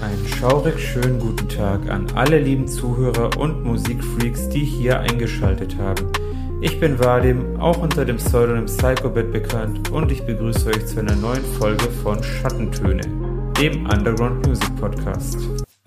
Einen schaurig schönen guten Tag an alle lieben Zuhörer und Musikfreaks, die hier eingeschaltet haben. Ich bin Vadim, auch unter dem Pseudonym Psychobit bekannt und ich begrüße euch zu einer neuen Folge von Schattentöne, dem Underground Music Podcast.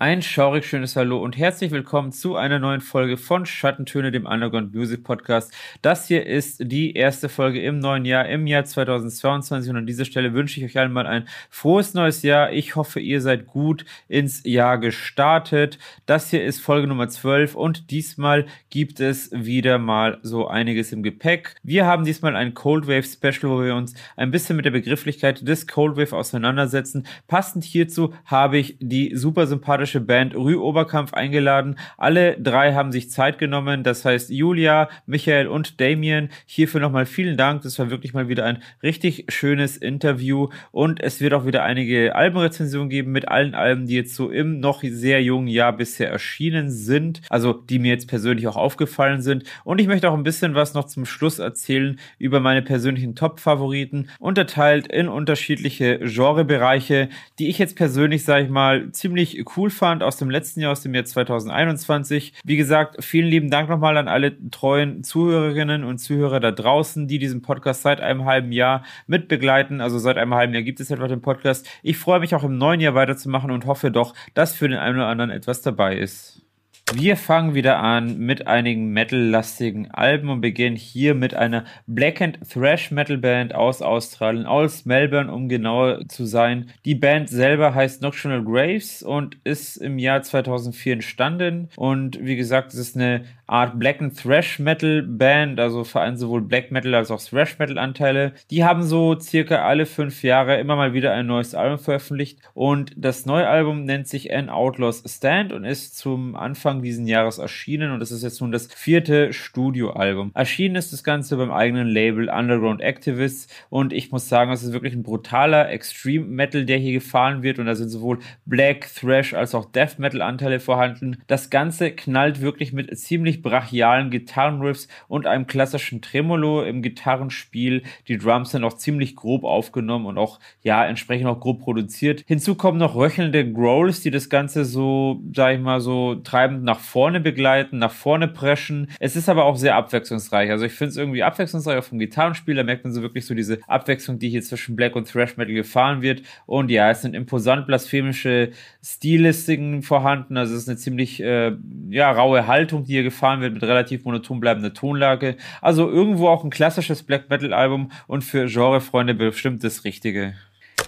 Ein schaurig schönes Hallo und herzlich willkommen zu einer neuen Folge von Schattentöne, dem Underground Music Podcast. Das hier ist die erste Folge im neuen Jahr, im Jahr 2022 und an dieser Stelle wünsche ich euch allen mal ein frohes neues Jahr. Ich hoffe, ihr seid gut ins Jahr gestartet. Das hier ist Folge Nummer 12 und diesmal gibt es wieder mal so einiges im Gepäck. Wir haben diesmal ein Cold Wave Special, wo wir uns ein bisschen mit der Begrifflichkeit des Cold Wave auseinandersetzen. Passend hierzu habe ich die super sympathische österreichische Band Rü Oberkampf eingeladen. Alle drei haben sich Zeit genommen. Das heißt, Julia, Michael und Damien. Hierfür nochmal vielen Dank. Das war wirklich mal wieder ein richtig schönes Interview. Und es wird auch wieder einige Albenrezensionen geben mit allen Alben, die jetzt so im noch sehr jungen Jahr bisher erschienen sind. Also, die mir jetzt persönlich auch aufgefallen sind. Und ich möchte auch ein bisschen was noch zum Schluss erzählen über meine persönlichen Top-Favoriten, unterteilt in unterschiedliche Genrebereiche, die ich jetzt persönlich, sage ich mal, ziemlich cool fand aus dem letzten Jahr, aus dem Jahr 2021. Wie gesagt, vielen lieben Dank nochmal an alle treuen Zuhörerinnen und Zuhörer da draußen, die diesen Podcast seit einem halben Jahr mitbegleiten. Also seit einem halben Jahr gibt es etwa den Podcast. Ich freue mich auch im neuen Jahr weiterzumachen und hoffe doch, dass für den einen oder anderen etwas dabei ist. Wir fangen wieder an mit einigen Metal-lastigen Alben und beginnen hier mit einer Black and Thrash Metal Band aus Australien, aus Melbourne, um genauer zu sein. Die Band selber heißt Nocturnal Graves und ist im Jahr 2004 entstanden. Und wie gesagt, es ist eine Art Black and Thrash Metal Band, also vereint sowohl Black Metal als auch Thrash Metal Anteile. Die haben so circa alle fünf Jahre immer mal wieder ein neues Album veröffentlicht und das neue Album nennt sich An Outlaws Stand und ist zum Anfang diesen Jahres erschienen und das ist jetzt nun das vierte Studioalbum. Erschienen ist das Ganze beim eigenen Label Underground Activists und ich muss sagen, es ist wirklich ein brutaler Extreme Metal, der hier gefahren wird und da sind sowohl Black, Thrash als auch Death Metal Anteile vorhanden. Das Ganze knallt wirklich mit ziemlich ziemlich brachialen Gitarrenriffs und einem klassischen Tremolo im Gitarrenspiel. Die Drums sind auch ziemlich grob aufgenommen und auch, ja, entsprechend auch grob produziert. Hinzu kommen noch röchelnde Growls, die das Ganze so, sag ich mal, so treibend nach vorne begleiten, nach vorne preschen. Es ist aber auch sehr abwechslungsreich. Also ich finde es irgendwie abwechslungsreich auch vom Gitarrenspiel. Da merkt man so wirklich so diese Abwechslung, die hier zwischen Black und Thrash Metal gefahren wird. Und ja, es sind imposant blasphemische Stilistiken vorhanden. Also es ist eine ziemlich, äh, ja, raue Haltung, die hier gefahren gefahren wird mit relativ monoton bleibender Tonlage. Also irgendwo auch ein klassisches Black Metal Album und für Genrefreunde bestimmt das Richtige.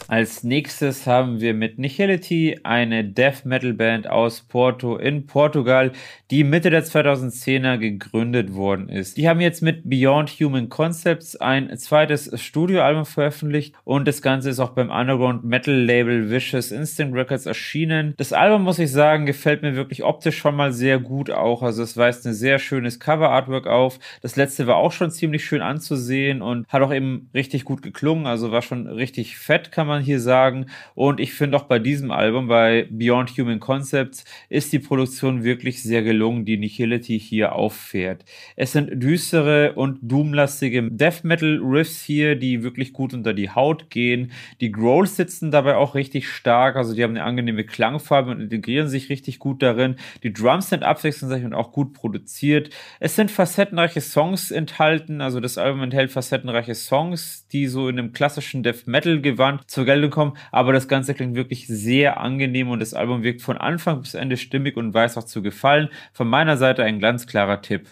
Als nächstes haben wir mit Nihility eine Death Metal Band aus Porto in Portugal, die Mitte der 2010er gegründet worden ist. Die haben jetzt mit Beyond Human Concepts ein zweites Studioalbum veröffentlicht und das Ganze ist auch beim Underground Metal Label Vicious Instinct Records erschienen. Das Album, muss ich sagen, gefällt mir wirklich optisch schon mal sehr gut auch. Also es weist ein sehr schönes Cover Artwork auf. Das letzte war auch schon ziemlich schön anzusehen und hat auch eben richtig gut geklungen. Also war schon richtig fett, kann man man hier sagen. Und ich finde auch bei diesem Album, bei Beyond Human Concepts, ist die Produktion wirklich sehr gelungen, die Nihility hier auffährt. Es sind düstere und doomlastige Death Metal Riffs hier, die wirklich gut unter die Haut gehen. Die Growls sitzen dabei auch richtig stark, also die haben eine angenehme Klangfarbe und integrieren sich richtig gut darin. Die Drums sind abwechslungsreich und auch gut produziert. Es sind facettenreiche Songs enthalten, also das Album enthält facettenreiche Songs, die so in einem klassischen Death Metal Gewand zur Geltung kommen, aber das Ganze klingt wirklich sehr angenehm und das Album wirkt von Anfang bis Ende stimmig und weiß auch zu gefallen. Von meiner Seite ein ganz klarer Tipp.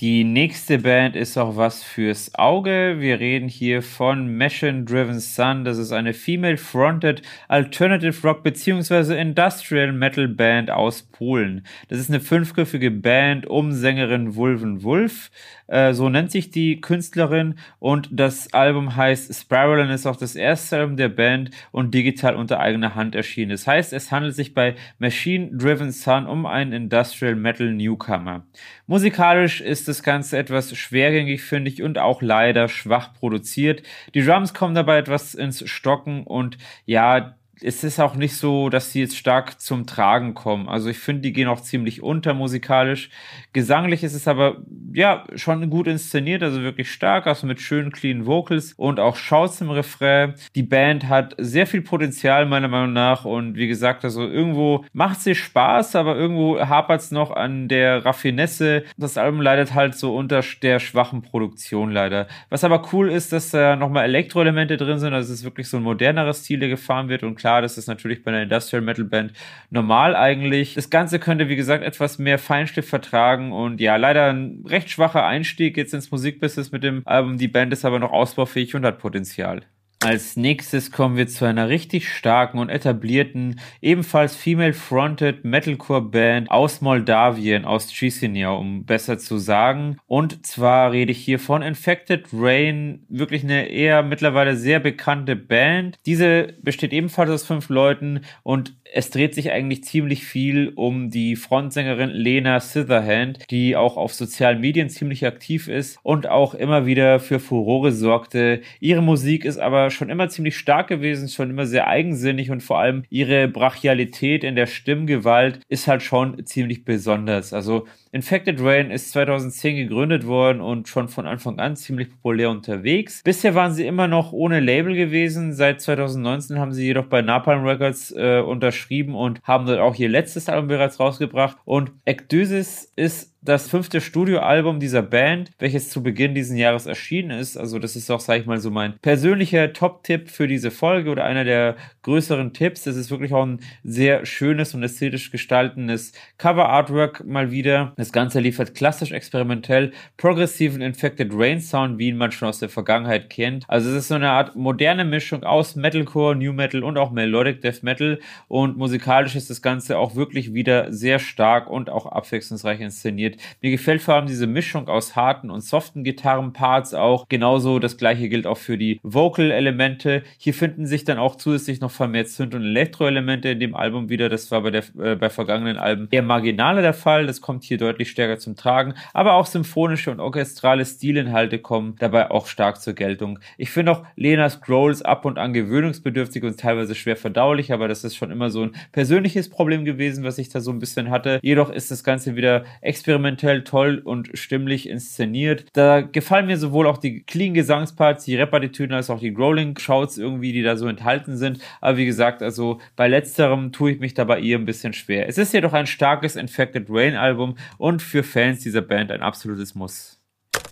Die nächste Band ist auch was fürs Auge. Wir reden hier von Machine Driven Sun. Das ist eine female-fronted Alternative Rock bzw. Industrial Metal Band aus Polen. Das ist eine fünfgriffige Band um Sängerin Wulven Wolf. Äh, so nennt sich die Künstlerin und das Album heißt Spiral und ist auch das erste Album der Band und digital unter eigener Hand erschienen. Das heißt, es handelt sich bei Machine Driven Sun um einen Industrial Metal Newcomer. Musikalisch ist das Ganze etwas schwergängig, finde ich, und auch leider schwach produziert. Die Drums kommen dabei etwas ins Stocken und ja, es ist auch nicht so, dass sie jetzt stark zum Tragen kommen. Also ich finde, die gehen auch ziemlich unter musikalisch. Gesanglich ist es aber, ja, schon gut inszeniert, also wirklich stark, also mit schönen, clean Vocals und auch Shouts im Refrain. Die Band hat sehr viel Potenzial, meiner Meinung nach. Und wie gesagt, also irgendwo macht sie Spaß, aber irgendwo hapert es noch an der Raffinesse. Das Album leidet halt so unter der schwachen Produktion leider. Was aber cool ist, dass da nochmal Elektroelemente drin sind. Also es ist wirklich so ein modernerer Stil, der gefahren wird. Und klar, das ist natürlich bei einer Industrial Metal Band normal eigentlich. Das Ganze könnte, wie gesagt, etwas mehr Feinstift vertragen und ja, leider ein recht schwacher Einstieg jetzt ins Musikbusiness mit dem Album. Die Band ist aber noch ausbaufähig und hat Potenzial. Als nächstes kommen wir zu einer richtig starken und etablierten, ebenfalls female-fronted Metalcore-Band aus Moldawien, aus Chisinau, um besser zu sagen. Und zwar rede ich hier von Infected Rain, wirklich eine eher mittlerweile sehr bekannte Band. Diese besteht ebenfalls aus fünf Leuten und es dreht sich eigentlich ziemlich viel um die Frontsängerin Lena Sitherhand, die auch auf sozialen Medien ziemlich aktiv ist und auch immer wieder für Furore sorgte. Ihre Musik ist aber schon immer ziemlich stark gewesen, schon immer sehr eigensinnig und vor allem ihre Brachialität in der Stimmgewalt ist halt schon ziemlich besonders. Also Infected Rain ist 2010 gegründet worden und schon von Anfang an ziemlich populär unterwegs. Bisher waren sie immer noch ohne Label gewesen. Seit 2019 haben sie jedoch bei Napalm Records äh, unterschrieben und haben dort auch ihr letztes Album bereits rausgebracht. Und Ekdysis ist das fünfte Studioalbum dieser Band, welches zu Beginn dieses Jahres erschienen ist. Also das ist auch, sag ich mal, so mein persönlicher Top-Tipp für diese Folge oder einer der größeren Tipps. Das ist wirklich auch ein sehr schönes und ästhetisch gestaltendes Cover-Artwork mal wieder. Das Ganze liefert klassisch experimentell progressiven Infected Rain Sound, wie ihn man schon aus der Vergangenheit kennt. Also es ist so eine Art moderne Mischung aus Metalcore, New Metal und auch Melodic Death Metal und musikalisch ist das Ganze auch wirklich wieder sehr stark und auch abwechslungsreich inszeniert. Mir gefällt vor allem diese Mischung aus harten und soften Gitarrenparts auch. Genauso das gleiche gilt auch für die Vocal-Elemente. Hier finden sich dann auch zusätzlich noch vermehrt Synth- und Elektro-Elemente in dem Album wieder. Das war bei, der, äh, bei vergangenen Alben eher marginaler der Fall. Das kommt hier deutlich stärker zum Tragen. Aber auch symphonische und orchestrale Stilinhalte kommen dabei auch stark zur Geltung. Ich finde auch Lenas Growls ab und an gewöhnungsbedürftig und teilweise schwer verdaulich, aber das ist schon immer so ein persönliches Problem gewesen, was ich da so ein bisschen hatte. Jedoch ist das Ganze wieder experimentell experimentell toll und stimmlich inszeniert. Da gefallen mir sowohl auch die clean Gesangsparts, die Repartitüden, als auch die Growling Shouts irgendwie, die da so enthalten sind. Aber wie gesagt, also bei letzterem tue ich mich dabei eher ein bisschen schwer. Es ist jedoch ein starkes Infected Rain Album und für Fans dieser Band ein absolutes Muss.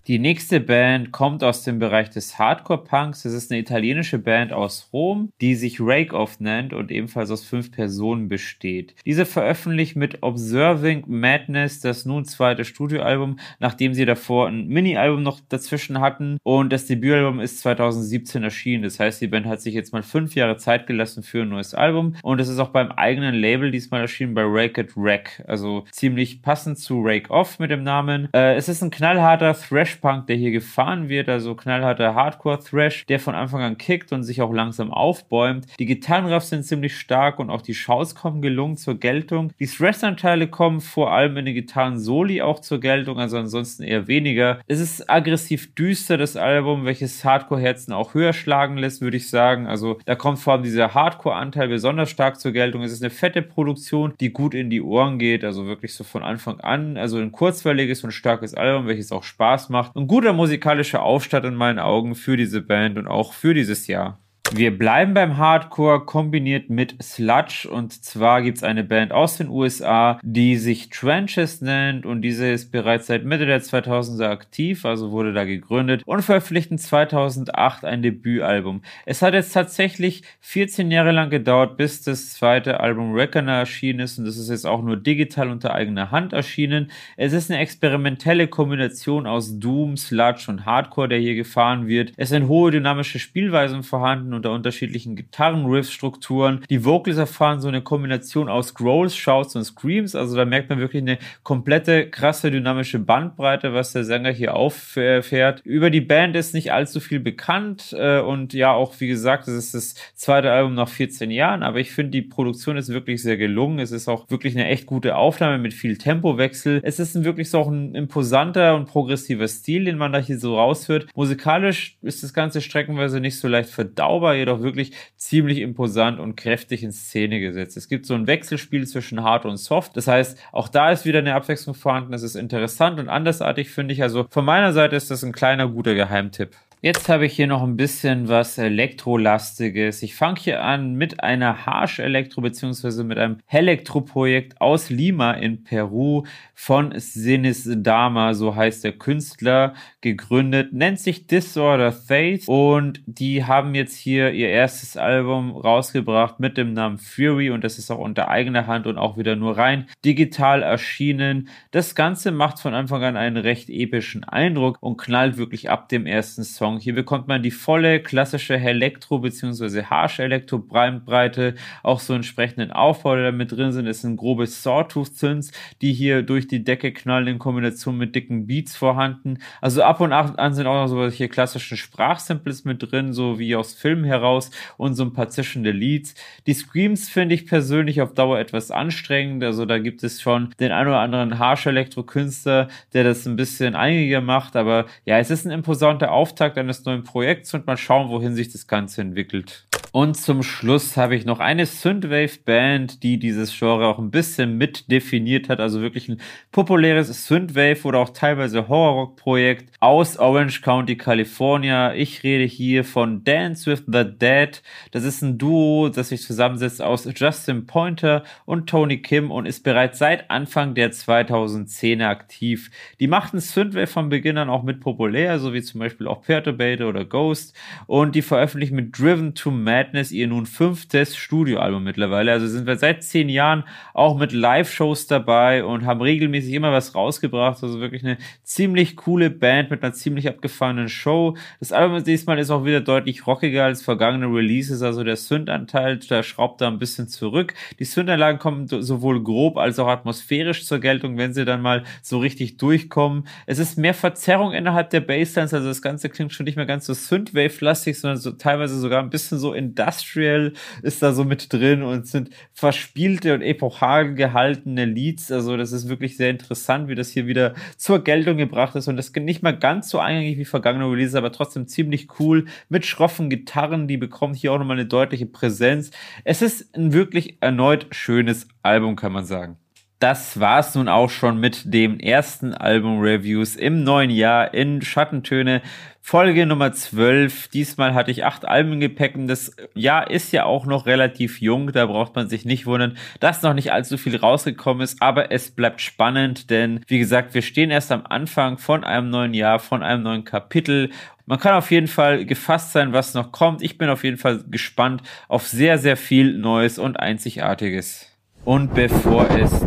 Die nächste Band kommt aus dem Bereich des Hardcore-Punks. Es ist eine italienische Band aus Rom, die sich Rake Off nennt und ebenfalls aus fünf Personen besteht. Diese veröffentlicht mit Observing Madness das nun zweite Studioalbum, nachdem sie davor ein Mini-Album noch dazwischen hatten und das Debütalbum ist 2017 erschienen. Das heißt, die Band hat sich jetzt mal fünf Jahre Zeit gelassen für ein neues Album und es ist auch beim eigenen Label diesmal erschienen bei Rake It Wreck. Also ziemlich passend zu Rake Off mit dem Namen. Äh, es ist ein knallharter Thrash Thrash-Punk, der hier gefahren wird, also knallharter Hardcore-Thrash, der von Anfang an kickt und sich auch langsam aufbäumt. Die Gitarrenriffs sind ziemlich stark und auch die Shows kommen gelungen zur Geltung. Die Thrash-Anteile kommen vor allem in den Gitarren-Soli auch zur Geltung, also ansonsten eher weniger. Es ist aggressiv düster, das Album, welches Hardcore-Herzen auch höher schlagen lässt, würde ich sagen. Also da kommt vor allem dieser Hardcore-Anteil besonders stark zur Geltung. Es ist eine fette Produktion, die gut in die Ohren geht, also wirklich so von Anfang an. Also ein kurzweiliges und starkes Album, welches auch Spaß macht gemacht. Ein guter musikalischer Aufstand in meinen Augen für diese Band und auch für dieses Jahr. Wir bleiben beim Hardcore kombiniert mit Sludge und zwar gibt es eine Band aus den USA, die sich Trenches nennt und diese ist bereits seit Mitte der 2000er aktiv, also wurde da gegründet und verpflichtend 2008 ein Debütalbum. Es hat jetzt tatsächlich 14 Jahre lang gedauert, bis das zweite Album Reckoner erschienen ist und das ist jetzt auch nur digital unter eigener Hand erschienen. Es ist eine experimentelle Kombination aus Doom, Sludge und Hardcore, der hier gefahren wird. Es sind hohe dynamische Spielweisen vorhanden unter unterschiedlichen Gitarren-Riff-Strukturen. Die Vocals erfahren so eine Kombination aus Growls, Shouts und Screams. Also da merkt man wirklich eine komplette, krasse, dynamische Bandbreite, was der Sänger hier auffährt. Über die Band ist nicht allzu viel bekannt äh, und ja, auch wie gesagt, es ist das zweite Album nach 14 Jahren, aber ich finde, die Produktion ist wirklich sehr gelungen. Es ist auch wirklich eine echt gute Aufnahme mit viel Tempowechsel. Es ist ein wirklich so auch ein imposanter und progressiver Stil, den man da hier so raushört. Musikalisch ist das Ganze streckenweise nicht so leicht verdaubar überschaubar, jedoch wirklich ziemlich imposant und kräftig in Szene gesetzt. Es gibt so ein Wechselspiel zwischen Hard und Soft. Das heißt, auch da ist wieder eine Abwechslung vorhanden. Das ist interessant und andersartig, finde ich. Also von meiner Seite ist das ein kleiner, guter Geheimtipp. Jetzt habe ich hier noch ein bisschen was Elektrolastiges. Ich fange hier an mit einer Harsh Elektro bzw. mit einem Elektro-Projekt aus Lima in Peru von Sinis Dama, so heißt der Künstler, gegründet. Nennt sich Disorder Faith und die haben jetzt hier ihr erstes Album rausgebracht mit dem Namen Fury und das ist auch unter eigener Hand und auch wieder nur rein digital erschienen. Das Ganze macht von Anfang an einen recht epischen Eindruck und knallt wirklich ab dem ersten Song Song. Hier bekommt man die volle klassische Elektro- bzw. Harsh-Elektro-Breite, auch so entsprechenden Aufbau, der da mit drin sind. Es sind grobe Sawtooth-Synths, die hier durch die Decke knallen in Kombination mit dicken Beats vorhanden. Also ab und an sind auch noch solche klassischen Sprachsamples mit drin, so wie aus Filmen heraus und so ein paar zischende Leads. Die Screams finde ich persönlich auf Dauer etwas anstrengend. Also da gibt es schon den ein oder anderen Harsh-Elektro-Künstler, der das ein bisschen einiger macht. Aber ja, es ist ein imposanter Auftakt eines neuen Projekts und mal schauen, wohin sich das Ganze entwickelt. Und zum Schluss habe ich noch eine Synthwave-Band, die dieses Genre auch ein bisschen mit definiert hat. Also wirklich ein populäres Synthwave oder auch teilweise Horrorrock-Projekt aus Orange County, California. Ich rede hier von Dance with the Dead. Das ist ein Duo, das sich zusammensetzt aus Justin Pointer und Tony Kim und ist bereits seit Anfang der 2010er aktiv. Die machten Synthwave von Beginn an auch mit populär, so wie zum Beispiel auch Perturbator oder Ghost. Und die veröffentlichen mit Driven to Mad Madness ihr nun fünftes Studioalbum mittlerweile. Also sind wir seit zehn Jahren auch mit Live-Shows dabei und haben regelmäßig immer was rausgebracht. Also wirklich eine ziemlich coole Band mit einer ziemlich abgefahrenen Show. Das Album diesmal ist auch wieder deutlich rockiger als vergangene Releases. Also der Synth-Anteil, da schraubt da ein bisschen zurück. Die Synth-Anlagen kommen sowohl grob als auch atmosphärisch zur Geltung, wenn sie dann mal so richtig durchkommen. Es ist mehr Verzerrung innerhalb der Basslines, also das Ganze klingt schon nicht mehr ganz so Synthwave-lastig, sondern so teilweise sogar ein bisschen so in Industrial ist da so mit drin und sind verspielte und epochal gehaltene Leads. Also das ist wirklich sehr interessant, wie das hier wieder zur Geltung gebracht ist und das nicht mal ganz so eingängig wie vergangene Releases, aber trotzdem ziemlich cool mit schroffen Gitarren. Die bekommen hier auch nochmal eine deutliche Präsenz. Es ist ein wirklich erneut schönes Album, kann man sagen das war's nun auch schon mit dem ersten Album-Reviews im neuen Jahr in Schattentöne. Folge Nummer 12. Diesmal hatte ich acht Alben und das Jahr ist ja auch noch relativ jung. Da braucht man sich nicht wundern, dass noch nicht allzu viel rausgekommen ist. Aber es bleibt spannend, denn wie gesagt, wir stehen erst am Anfang von einem neuen Jahr, von einem neuen Kapitel. Man kann auf jeden Fall gefasst sein, was noch kommt. Ich bin auf jeden Fall gespannt auf sehr, sehr viel Neues und Einzigartiges. Und bevor es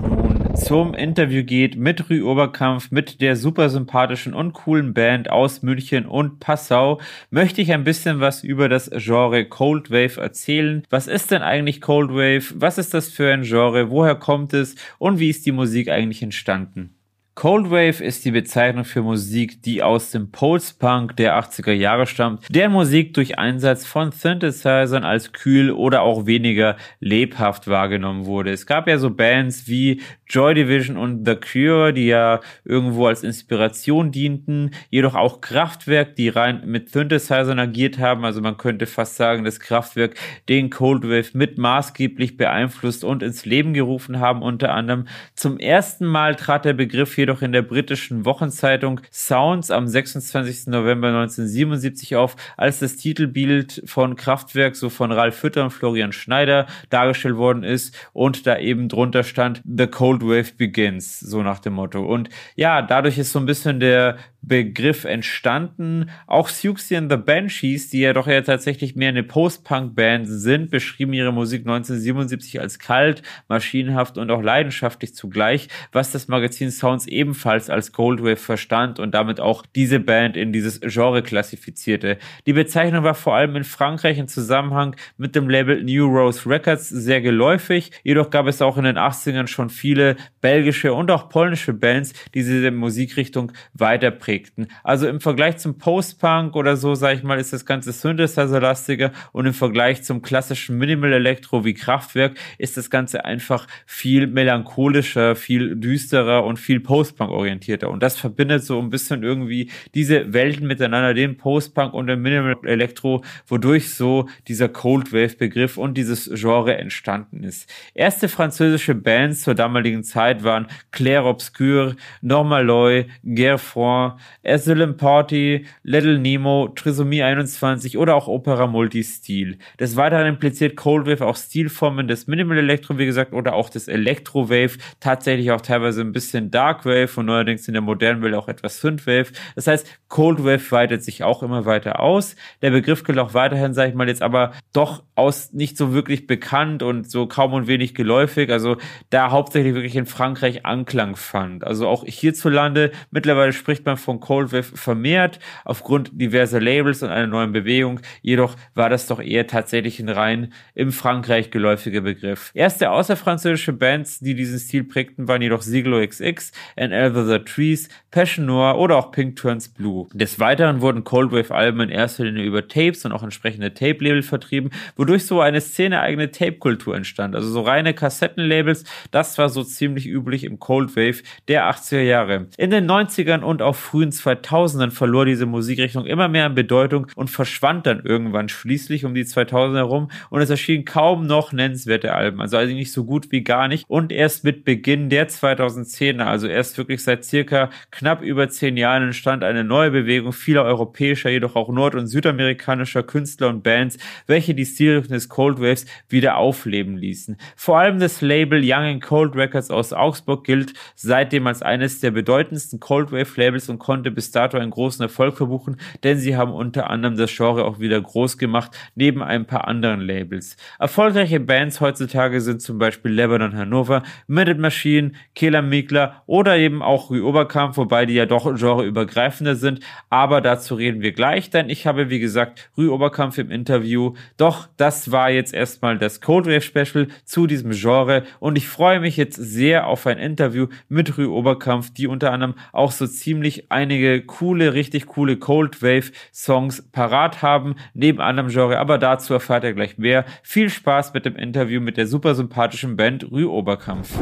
zum Interview geht mit Rü Oberkampf, mit der super sympathischen und coolen Band aus München und Passau, möchte ich ein bisschen was über das Genre Cold Wave erzählen. Was ist denn eigentlich Cold Wave? Was ist das für ein Genre? Woher kommt es? Und wie ist die Musik eigentlich entstanden? Cold Wave ist die Bezeichnung für Musik, die aus dem Post-Punk der 80er Jahre stammt, deren Musik durch Einsatz von Synthesizern als kühl oder auch weniger lebhaft wahrgenommen wurde. Es gab ja so Bands wie Joy Division und The Cure, die ja irgendwo als Inspiration dienten, jedoch auch Kraftwerk, die rein mit Synthesizern agiert haben. Also man könnte fast sagen, dass Kraftwerk den Cold Wave mit maßgeblich beeinflusst und ins Leben gerufen haben. Unter anderem zum ersten Mal trat der Begriff hier jedoch in der britischen Wochenzeitung Sounds am 26. November 1977 auf, als das Titelbild von Kraftwerk, so von Ralf Hütter und Florian Schneider dargestellt worden ist und da eben drunter stand The Cold Wave Begins, so nach dem Motto. Und ja, dadurch ist so ein bisschen der Begriff entstanden. Auch Siouxsie and the Banshees, die ja doch ja tatsächlich mehr eine Post-Punk-Band sind, beschrieben ihre Musik 1977 als kalt, maschinenhaft und auch leidenschaftlich zugleich, was das Magazin Sounds ebenfalls als Goldwave verstand und damit auch diese Band in dieses Genre klassifizierte. Die Bezeichnung war vor allem in Frankreich im Zusammenhang mit dem Label New Rose Records sehr geläufig, jedoch gab es auch in den 80ern schon viele belgische und auch polnische Bands, die diese Musikrichtung weiter prägten. Also im Vergleich zum Post-Punk oder so, sag ich mal, ist das ganze Synthesizer-lastiger und im Vergleich zum klassischen Minimal Electro wie Kraftwerk ist das Ganze einfach viel melancholischer, viel düsterer und viel Post Postpunk orientierter. Und das verbindet so ein bisschen irgendwie diese Welten miteinander, den Postpunk und den Minimal Electro, wodurch so dieser Cold Wave Begriff und dieses Genre entstanden ist. Erste französische Bands zur damaligen Zeit waren Claire Obscure, Normaloy, Gerfroy, Asylum Party, Little Nemo, Trisomie 21 oder auch Opera Multistil. Des Weiteren impliziert Cold Wave auch Stilformen des Minimal Electro, wie gesagt, oder auch des Electro Wave, tatsächlich auch teilweise ein bisschen Dark Wave und neuerdings in der modernen Welt auch etwas Synthwave. Das heißt, Cold Wave weitet sich auch immer weiter aus. Der Begriff gilt auch weiterhin, sage ich mal, jetzt aber doch aus nicht so wirklich bekannt und so kaum und wenig geläufig. Also da hauptsächlich wirklich in Frankreich Anklang fand. Also auch hierzulande mittlerweile spricht man von Cold Wave vermehrt aufgrund diverser Labels und einer neuen Bewegung. Jedoch war das doch eher tatsächlich ein rein im Frankreich geläufiger Begriff. Erste außerfranzösische Bands, die diesen Stil prägten, waren jedoch Siglo XX, And Elver the Trees, Passion Noir oder auch Pink Turns Blue. Des Weiteren wurden Cold Wave Alben in erster Linie über Tapes und auch entsprechende Tape-Label vertrieben, wodurch so eine szeneeigene Tape-Kultur entstand. Also so reine Kassettenlabels, das war so ziemlich üblich im Cold Wave der 80er Jahre. In den 90ern und auch frühen 2000ern verlor diese Musikrichtung immer mehr an Bedeutung und verschwand dann irgendwann schließlich um die 2000er herum und es erschienen kaum noch nennenswerte Alben, also eigentlich nicht so gut wie gar nicht und erst mit Beginn der 2010er, also erst wirklich seit circa knapp über zehn Jahren entstand eine neue Bewegung vieler europäischer, jedoch auch nord- und südamerikanischer Künstler und Bands, welche die Stilrichtung des Cold Waves wieder aufleben ließen. Vor allem das Label Young and Cold Records aus Augsburg gilt seitdem als eines der bedeutendsten Cold Wave Labels und konnte bis dato einen großen Erfolg verbuchen, denn sie haben unter anderem das Genre auch wieder groß gemacht, neben ein paar anderen Labels. Erfolgreiche Bands heutzutage sind zum Beispiel Lebanon Hannover, Minute Machine, Kehler Mikler oder eben auch Rue Oberkampf, wobei die ja doch genreübergreifender sind, aber dazu reden wir gleich, denn ich habe wie gesagt Rue Oberkampf im Interview, doch das war jetzt erstmal das Cold Wave Special zu diesem Genre und ich freue mich jetzt sehr auf ein Interview mit Rue Oberkampf, die unter anderem auch so ziemlich einige coole, richtig coole Cold Wave Songs parat haben, neben anderem Genre, aber dazu erfahrt ihr gleich mehr. Viel Spaß mit dem Interview mit der super sympathischen Band Rue Oberkampf.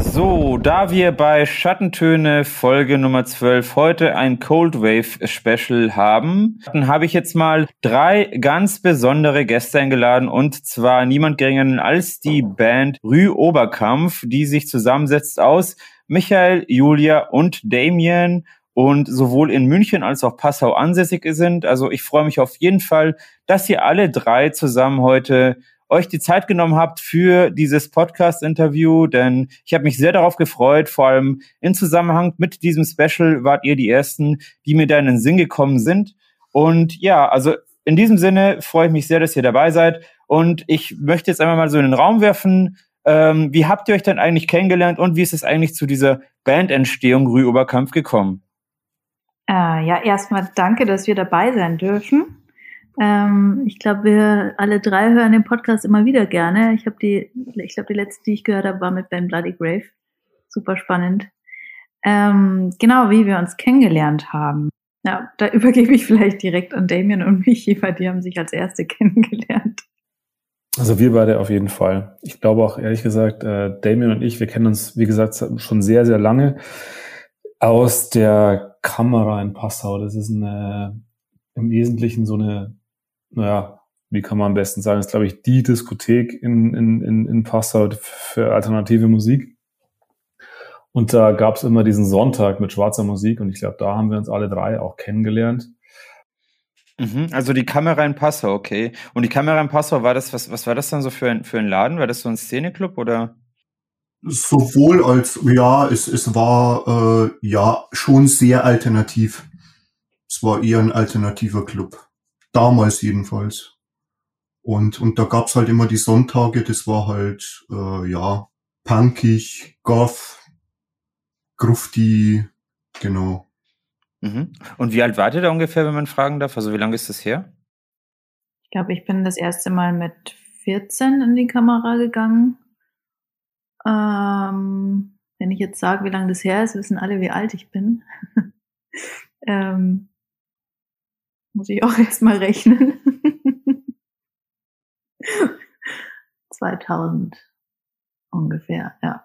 So, da wir bei Schattentöne Folge Nummer 12 heute ein Cold Wave Special haben, habe ich jetzt mal drei ganz besondere Gäste eingeladen und zwar niemand geringer als die Band Rue Oberkampf, die sich zusammensetzt aus Michael, Julia und Damien und sowohl in München als auch Passau ansässig sind. Also ich freue mich auf jeden Fall, dass ihr alle drei zusammen heute euch die Zeit genommen habt für dieses Podcast-Interview, denn ich habe mich sehr darauf gefreut, vor allem in Zusammenhang mit diesem Special wart ihr die Ersten, die mir da in den Sinn gekommen sind. Und ja, also in diesem Sinne freue ich mich sehr, dass ihr dabei seid. Und ich möchte jetzt einmal mal so in den Raum werfen. Ähm, wie habt ihr euch denn eigentlich kennengelernt und wie ist es eigentlich zu dieser Bandentstehung Rue Oberkampf gekommen? Äh, ja, erstmal danke, dass wir dabei sein dürfen. Ähm, ich glaube, wir alle drei hören den Podcast immer wieder gerne. Ich habe die, ich glaube, die letzte, die ich gehört habe, war mit Ben Bloody Grave. Super spannend. Ähm, genau, wie wir uns kennengelernt haben. Ja, da übergebe ich vielleicht direkt an Damien und Michi, weil die haben sich als Erste kennengelernt. Also wir beide auf jeden Fall. Ich glaube auch ehrlich gesagt, äh, Damien und ich, wir kennen uns, wie gesagt, schon sehr, sehr lange aus der Kamera in Passau. Das ist eine, im Wesentlichen so eine naja, wie kann man am besten sagen, ist, glaube ich, die Diskothek in, in, in, in Passau für alternative Musik. Und da gab es immer diesen Sonntag mit schwarzer Musik und ich glaube, da haben wir uns alle drei auch kennengelernt. Mhm, also die Kamera in Passau, okay. Und die Kamera in Passau, war das, was, was war das dann so für ein, für ein Laden? War das so ein Szeneclub oder? Sowohl als, ja, es, es war äh, ja schon sehr alternativ. Es war eher ein alternativer Club. Damals jedenfalls. Und, und da gab's halt immer die Sonntage, das war halt, äh, ja, punkig, goth, grufti, genau. Mhm. Und wie alt wart ihr da ungefähr, wenn man fragen darf? Also wie lange ist das her? Ich glaube, ich bin das erste Mal mit 14 in die Kamera gegangen. Ähm, wenn ich jetzt sage, wie lange das her ist, wissen alle, wie alt ich bin. ähm, muss ich auch erstmal rechnen. 2000 ungefähr, ja.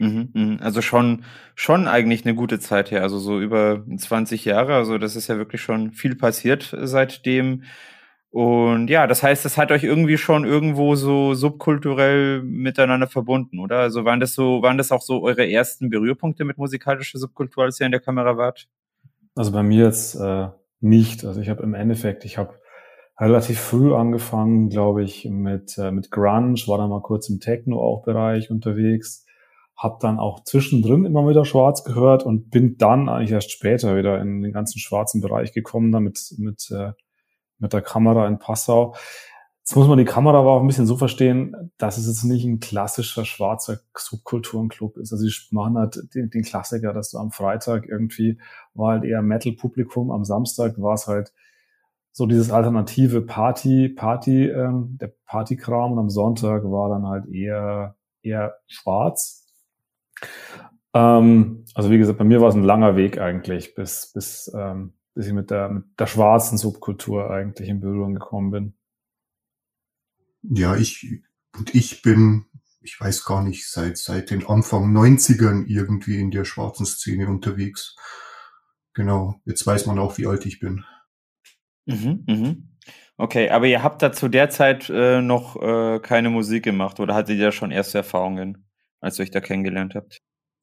Mhm, mhm. Also schon, schon eigentlich eine gute Zeit her, also so über 20 Jahre. Also das ist ja wirklich schon viel passiert seitdem. Und ja, das heißt, das hat euch irgendwie schon irgendwo so subkulturell miteinander verbunden, oder? Also waren das so, waren das auch so eure ersten Berührpunkte mit musikalischer Subkultur, als ihr in der Kamera wart? Also bei mir jetzt äh, nicht. Also ich habe im Endeffekt, ich habe relativ früh angefangen, glaube ich, mit äh, mit Grunge, war dann mal kurz im Techno auch Bereich unterwegs, habe dann auch zwischendrin immer wieder Schwarz gehört und bin dann eigentlich erst später wieder in den ganzen schwarzen Bereich gekommen, damit mit äh, mit der Kamera in Passau. Jetzt muss man die Kamera aber auch ein bisschen so verstehen, dass es jetzt nicht ein klassischer schwarzer Subkulturenclub ist. Also die machen halt den, den Klassiker, dass du am Freitag irgendwie war halt eher Metal-Publikum, am Samstag war es halt so dieses alternative Party, Party, ähm, der Partykram und am Sonntag war dann halt eher, eher schwarz. Ähm, also wie gesagt, bei mir war es ein langer Weg eigentlich, bis, bis ähm, bis ich mit der, mit der schwarzen Subkultur eigentlich in Berührung gekommen bin. Ja, ich, und ich bin, ich weiß gar nicht, seit, seit den Anfang 90ern irgendwie in der schwarzen Szene unterwegs. Genau, jetzt weiß man auch, wie alt ich bin. Mhm, mhm. Okay, aber ihr habt da zu der Zeit äh, noch äh, keine Musik gemacht oder hattet ihr schon erste Erfahrungen, als ihr euch da kennengelernt habt?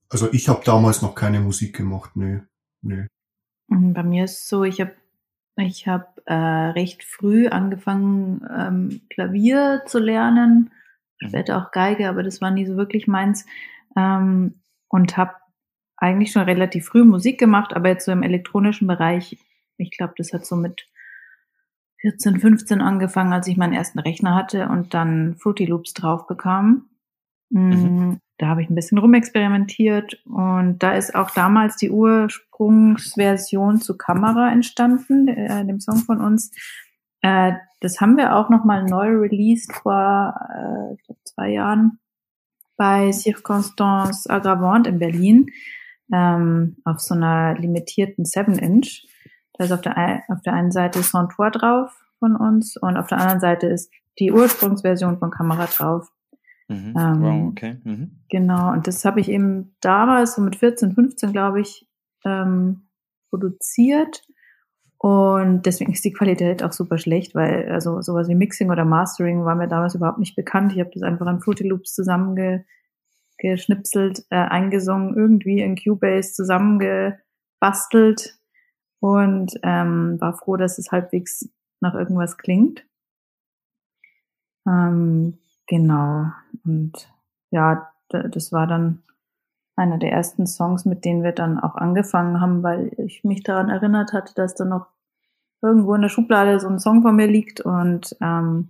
Also ich habe damals noch keine Musik gemacht, nö, nö. Mhm, bei mir ist es so, ich habe ich hab, äh, recht früh angefangen, ähm, Klavier zu lernen, mhm. später auch Geige, aber das war nie so wirklich meins. Ähm, und habe eigentlich schon relativ früh Musik gemacht, aber jetzt so im elektronischen Bereich, ich glaube, das hat so mit 14, 15 angefangen, als ich meinen ersten Rechner hatte und dann Fruity Loops drauf bekam. Mhm. Da habe ich ein bisschen rumexperimentiert und da ist auch damals die Ursprungsversion zu Kamera entstanden, äh, dem Song von uns. Äh, das haben wir auch nochmal neu released vor äh, zwei Jahren bei Circonstance Aggravante in Berlin ähm, auf so einer limitierten 7-Inch. Da ist auf der, auf der einen Seite Santoir drauf von uns und auf der anderen Seite ist die Ursprungsversion von Kamera drauf. Mhm. Ähm, wow, okay. Mhm. Genau, und das habe ich eben damals, so mit 14, 15, glaube ich, ähm, produziert. Und deswegen ist die Qualität auch super schlecht, weil also sowas wie Mixing oder Mastering war mir damals überhaupt nicht bekannt. Ich habe das einfach an Fruity Loops zusammengeschnipselt, äh, eingesungen, irgendwie in Cubase zusammengebastelt und ähm, war froh, dass es halbwegs nach irgendwas klingt. Ähm, Genau. Und ja, das war dann einer der ersten Songs, mit denen wir dann auch angefangen haben, weil ich mich daran erinnert hatte, dass da noch irgendwo in der Schublade so ein Song von mir liegt und ähm,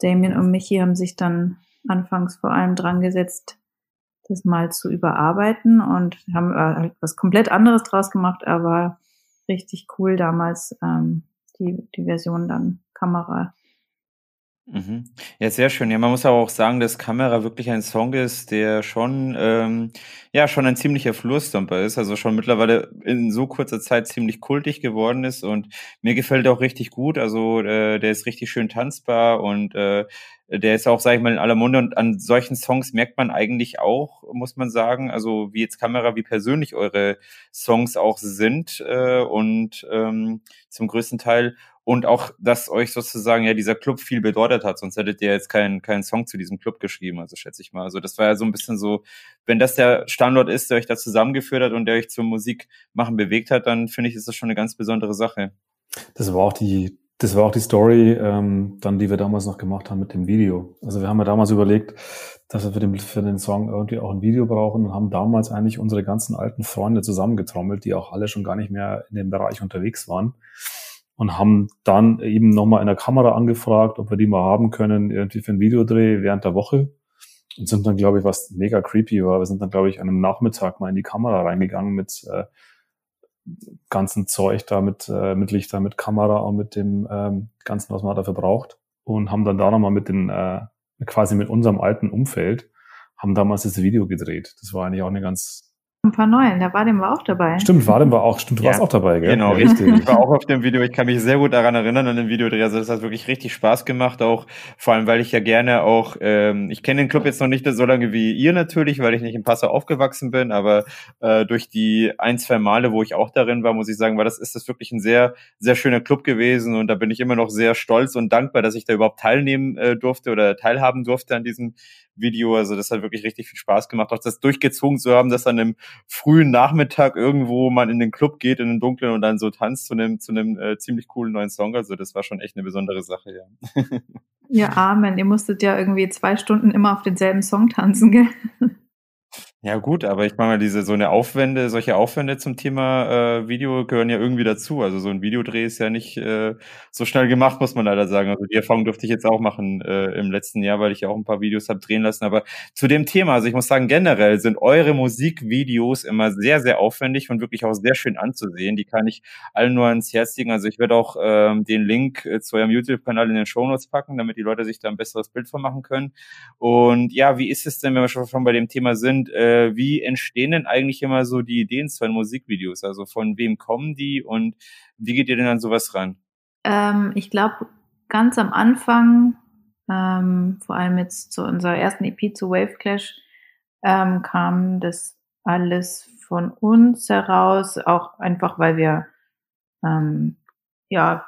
Damien und Michi haben sich dann anfangs vor allem dran gesetzt, das mal zu überarbeiten und haben äh, halt was komplett anderes draus gemacht, aber richtig cool damals ähm, die, die Version dann Kamera Mhm. Ja, sehr schön. Ja, man muss aber auch sagen, dass Kamera wirklich ein Song ist, der schon, ähm, ja, schon ein ziemlicher Flurstomper ist, also schon mittlerweile in so kurzer Zeit ziemlich kultig geworden ist und mir gefällt auch richtig gut. Also äh, der ist richtig schön tanzbar und äh, der ist auch, sage ich mal, in aller Munde und an solchen Songs merkt man eigentlich auch, muss man sagen, also wie jetzt Kamera, wie persönlich eure Songs auch sind äh, und ähm, zum größten Teil und auch, dass euch sozusagen ja dieser Club viel bedeutet hat, sonst hättet ihr jetzt keinen keinen Song zu diesem Club geschrieben, also schätze ich mal. Also das war ja so ein bisschen so, wenn das der Standort ist, der euch da zusammengeführt hat und der euch zur Musik machen bewegt hat, dann finde ich, ist das schon eine ganz besondere Sache. Das war auch die, das war auch die Story, ähm, dann, die wir damals noch gemacht haben mit dem Video. Also wir haben ja damals überlegt, dass wir für den, für den Song irgendwie auch ein Video brauchen und haben damals eigentlich unsere ganzen alten Freunde zusammengetrommelt, die auch alle schon gar nicht mehr in dem Bereich unterwegs waren und haben dann eben nochmal in der Kamera angefragt, ob wir die mal haben können, irgendwie für ein Videodreh während der Woche. Und sind dann, glaube ich, was mega creepy war. Wir sind dann, glaube ich, an einem Nachmittag mal in die Kamera reingegangen mit äh, ganzen Zeug da, mit, äh, mit Lichter, mit Kamera und mit dem ähm, Ganzen, was man dafür braucht. Und haben dann da nochmal mit den, äh, quasi mit unserem alten Umfeld, haben damals das Video gedreht. Das war eigentlich auch eine ganz, ein paar neuen. Der Vadim war auch dabei. Stimmt, Vadim war auch, stimmt, du ja, warst auch dabei, gell? Genau, richtig. Ich war auch auf dem Video. Ich kann mich sehr gut daran erinnern an den Videodreh. Also das hat wirklich richtig Spaß gemacht, auch vor allem, weil ich ja gerne auch, ähm, ich kenne den Club jetzt noch nicht so lange wie ihr natürlich, weil ich nicht in Passau aufgewachsen bin, aber äh, durch die ein, zwei Male, wo ich auch darin war, muss ich sagen, war das ist das wirklich ein sehr, sehr schöner Club gewesen und da bin ich immer noch sehr stolz und dankbar, dass ich da überhaupt teilnehmen äh, durfte oder teilhaben durfte an diesem Video. Also das hat wirklich richtig viel Spaß gemacht, auch das durchgezogen zu haben, dass dann im frühen Nachmittag irgendwo man in den Club geht, in den dunklen und dann so tanzt zu einem, zu einem äh, ziemlich coolen neuen Song. Also das war schon echt eine besondere Sache, ja. ja, Amen. Ihr musstet ja irgendwie zwei Stunden immer auf denselben Song tanzen, gell? Ja gut, aber ich meine diese so eine Aufwände, solche Aufwände zum Thema äh, Video gehören ja irgendwie dazu. Also so ein Videodreh ist ja nicht äh, so schnell gemacht, muss man leider sagen. Also die Erfahrung durfte ich jetzt auch machen äh, im letzten Jahr, weil ich ja auch ein paar Videos habe drehen lassen. Aber zu dem Thema, also ich muss sagen, generell sind eure Musikvideos immer sehr, sehr aufwendig und wirklich auch sehr schön anzusehen. Die kann ich allen nur ans Herz legen. Also ich werde auch ähm, den Link äh, zu eurem YouTube-Kanal in den Show Notes packen, damit die Leute sich da ein besseres Bild von machen können. Und ja, wie ist es denn, wenn wir schon bei dem Thema sind? Äh, äh, wie entstehen denn eigentlich immer so die Ideen zu den Musikvideos? Also von wem kommen die und wie geht ihr denn an sowas ran? Ähm, ich glaube, ganz am Anfang, ähm, vor allem jetzt zu unserer ersten EP zu Wave Clash, ähm, kam das alles von uns heraus, auch einfach, weil wir ähm, ja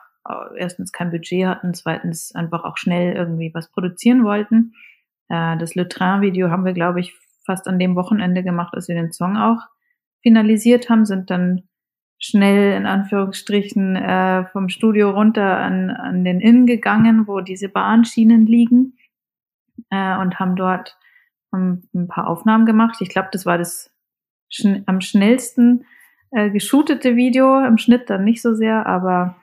erstens kein Budget hatten, zweitens einfach auch schnell irgendwie was produzieren wollten. Äh, das Le Train-Video haben wir, glaube ich, fast an dem Wochenende gemacht, als wir den Song auch finalisiert haben, sind dann schnell in Anführungsstrichen äh, vom Studio runter an, an den Inn gegangen, wo diese Bahnschienen liegen äh, und haben dort um, ein paar Aufnahmen gemacht. Ich glaube, das war das schn am schnellsten äh, geshootete Video, im Schnitt dann nicht so sehr, aber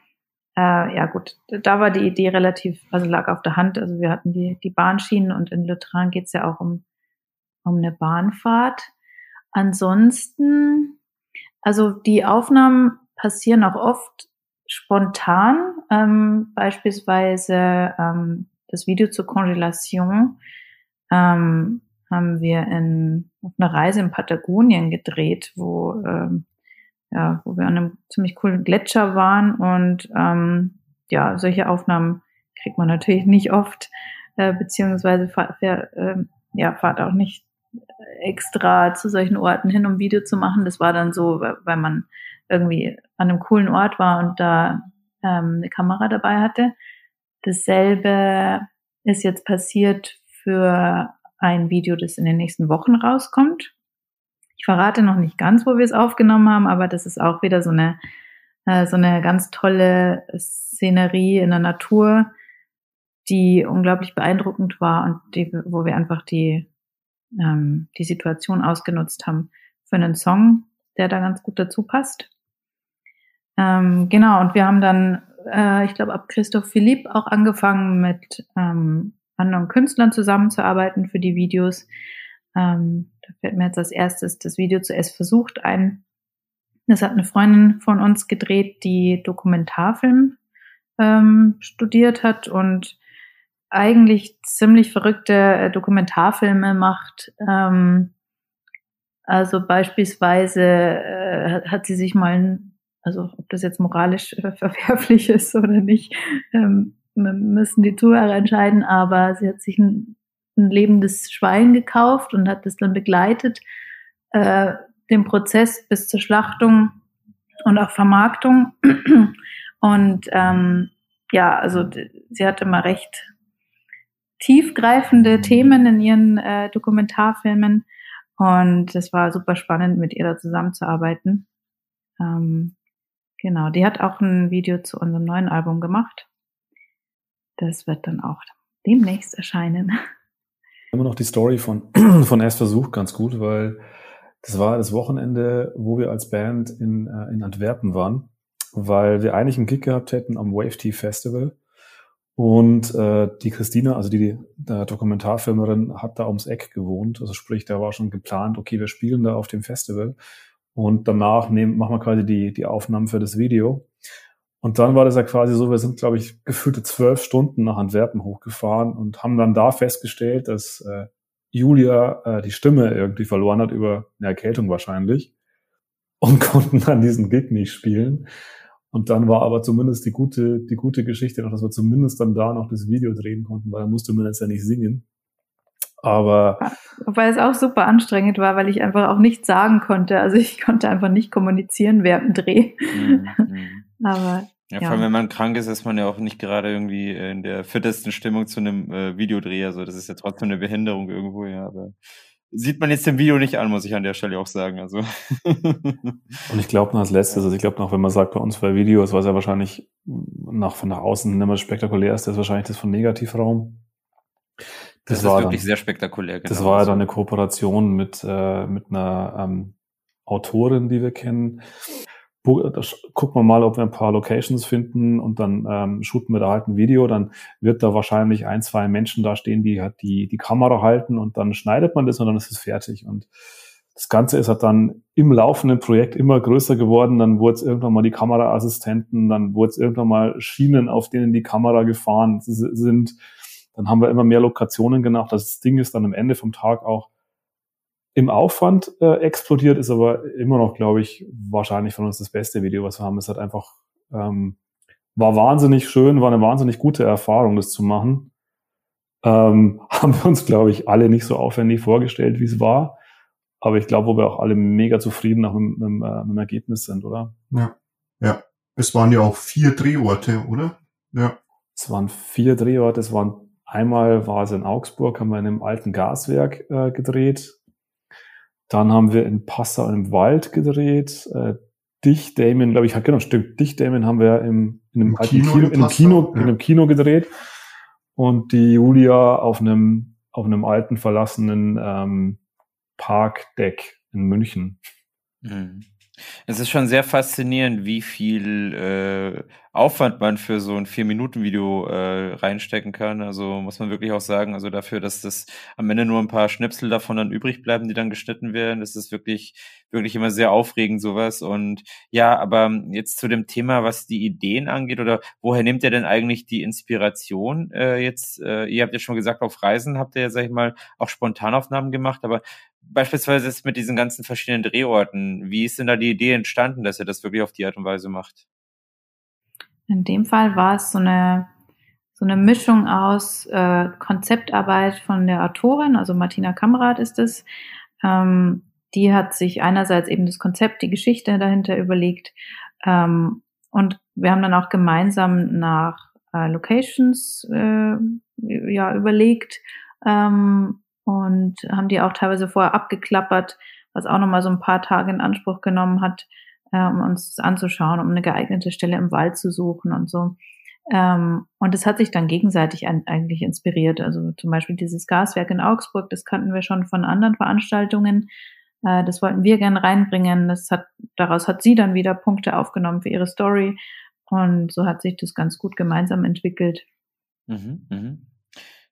äh, ja gut, da war die Idee relativ, also lag auf der Hand. Also wir hatten die, die Bahnschienen und in Le Train geht es ja auch um um eine Bahnfahrt. Ansonsten, also die Aufnahmen passieren auch oft spontan, ähm, beispielsweise ähm, das Video zur Congelation ähm, haben wir in, auf einer Reise in Patagonien gedreht, wo, ähm, ja, wo wir an einem ziemlich coolen Gletscher waren und ähm, ja, solche Aufnahmen kriegt man natürlich nicht oft, äh, beziehungsweise fahr, äh, ja, fahrt auch nicht extra zu solchen Orten hin, um Video zu machen. Das war dann so, weil man irgendwie an einem coolen Ort war und da ähm, eine Kamera dabei hatte. Dasselbe ist jetzt passiert für ein Video, das in den nächsten Wochen rauskommt. Ich verrate noch nicht ganz, wo wir es aufgenommen haben, aber das ist auch wieder so eine, äh, so eine ganz tolle Szenerie in der Natur, die unglaublich beeindruckend war und die, wo wir einfach die ähm, die Situation ausgenutzt haben für einen Song, der da ganz gut dazu passt. Ähm, genau, und wir haben dann, äh, ich glaube, ab Christoph Philipp auch angefangen, mit ähm, anderen Künstlern zusammenzuarbeiten für die Videos. Ähm, da fällt mir jetzt als erstes das Video zu Es versucht ein. Das hat eine Freundin von uns gedreht, die Dokumentarfilm ähm, studiert hat und eigentlich ziemlich verrückte äh, Dokumentarfilme macht. Ähm, also beispielsweise äh, hat sie sich mal, also ob das jetzt moralisch äh, verwerflich ist oder nicht, ähm, müssen die Zuhörer entscheiden, aber sie hat sich ein, ein lebendes Schwein gekauft und hat das dann begleitet, äh, den Prozess bis zur Schlachtung und auch Vermarktung. Und ähm, ja, also sie hatte mal recht tiefgreifende Themen in ihren äh, Dokumentarfilmen. Und es war super spannend, mit ihr da zusammenzuarbeiten. Ähm, genau, die hat auch ein Video zu unserem neuen Album gemacht. Das wird dann auch demnächst erscheinen. Immer noch die Story von, von Erst Versuch ganz gut, weil das war das Wochenende, wo wir als Band in, äh, in Antwerpen waren, weil wir eigentlich einen Gig gehabt hätten am Wave Tea Festival. Und äh, die Christina, also die, die Dokumentarfilmerin, hat da ums Eck gewohnt. Also sprich, da war schon geplant, okay, wir spielen da auf dem Festival. Und danach nehmen, machen wir quasi die, die Aufnahmen für das Video. Und dann war das ja quasi so, wir sind, glaube ich, gefühlte zwölf Stunden nach Antwerpen hochgefahren und haben dann da festgestellt, dass äh, Julia äh, die Stimme irgendwie verloren hat über eine Erkältung wahrscheinlich und konnten dann diesen Gig nicht spielen. Und dann war aber zumindest die gute, die gute Geschichte noch, dass wir zumindest dann da noch das Video drehen konnten, weil da musste man jetzt ja nicht singen. Aber. Wobei es auch super anstrengend war, weil ich einfach auch nichts sagen konnte. Also ich konnte einfach nicht kommunizieren während dem Dreh. Mhm. aber. Ja, vor allem, wenn man krank ist, ist man ja auch nicht gerade irgendwie in der fittesten Stimmung zu einem äh, Videodreh. Also das ist ja trotzdem eine Behinderung irgendwo, ja. Aber sieht man jetzt im Video nicht an, muss ich an der Stelle auch sagen. Also. Und ich glaube noch als letztes, also ich glaube noch, wenn man sagt, bei uns bei Videos, was ja wahrscheinlich nach, von nach außen immer spektakulär ist, das ist wahrscheinlich das von Negativraum. Das, das war wirklich dann, sehr spektakulär. Genau. Das war ja dann eine Kooperation mit, äh, mit einer ähm, Autorin, die wir kennen. Gucken wir mal, ob wir ein paar Locations finden und dann ähm, shooten wir da halt ein Video. Dann wird da wahrscheinlich ein, zwei Menschen da stehen, die halt die, die Kamera halten und dann schneidet man das und dann ist es fertig. Und das Ganze ist halt dann im laufenden Projekt immer größer geworden. Dann wurde es irgendwann mal die Kameraassistenten, dann wurde es irgendwann mal Schienen, auf denen die Kamera gefahren sind dann haben wir immer mehr Lokationen gemacht. Das Ding ist dann am Ende vom Tag auch im Aufwand äh, explodiert, ist aber immer noch, glaube ich, wahrscheinlich von uns das beste Video, was wir haben. Es hat einfach, ähm, war wahnsinnig schön, war eine wahnsinnig gute Erfahrung, das zu machen. Ähm, haben wir uns, glaube ich, alle nicht so aufwendig vorgestellt, wie es war. Aber ich glaube, wo wir auch alle mega zufrieden nach mit, mit, äh, mit dem Ergebnis sind, oder? Ja, ja. Es waren ja auch vier Drehorte, oder? Ja. Es waren vier Drehorte, es waren Einmal war es in Augsburg, haben wir in einem alten Gaswerk äh, gedreht. Dann haben wir in Passau im Wald gedreht. Äh, Dich, Damien, glaube ich, genau, stimmt. Dich, Damien haben wir im, in einem Im alten Kino, Kino, in, einem Kino, ja. in einem Kino gedreht. Und die Julia auf einem, auf einem alten verlassenen ähm, Parkdeck in München. Mhm. Es ist schon sehr faszinierend, wie viel äh, Aufwand man für so ein Vier-Minuten-Video äh, reinstecken kann. Also muss man wirklich auch sagen, also dafür, dass das am Ende nur ein paar Schnipsel davon dann übrig bleiben, die dann geschnitten werden, das ist wirklich, wirklich immer sehr aufregend, sowas. Und ja, aber jetzt zu dem Thema, was die Ideen angeht, oder woher nehmt ihr denn eigentlich die Inspiration äh, jetzt? Äh, ihr habt ja schon gesagt, auf Reisen habt ihr ja, sag ich mal, auch Spontanaufnahmen gemacht, aber beispielsweise ist mit diesen ganzen verschiedenen Drehorten, wie ist denn da die Idee entstanden, dass ihr das wirklich auf die Art und Weise macht? In dem Fall war es so eine, so eine Mischung aus äh, Konzeptarbeit von der Autorin, also Martina Kamrat ist es. Ähm, die hat sich einerseits eben das Konzept, die Geschichte dahinter überlegt. Ähm, und wir haben dann auch gemeinsam nach äh, Locations äh, ja, überlegt. Ähm, und haben die auch teilweise vorher abgeklappert, was auch nochmal so ein paar Tage in Anspruch genommen hat, äh, um uns das anzuschauen, um eine geeignete Stelle im Wald zu suchen und so. Ähm, und es hat sich dann gegenseitig an, eigentlich inspiriert. Also zum Beispiel dieses Gaswerk in Augsburg, das kannten wir schon von anderen Veranstaltungen. Äh, das wollten wir gern reinbringen. Das hat, daraus hat sie dann wieder Punkte aufgenommen für ihre Story. Und so hat sich das ganz gut gemeinsam entwickelt. Mhm, mh.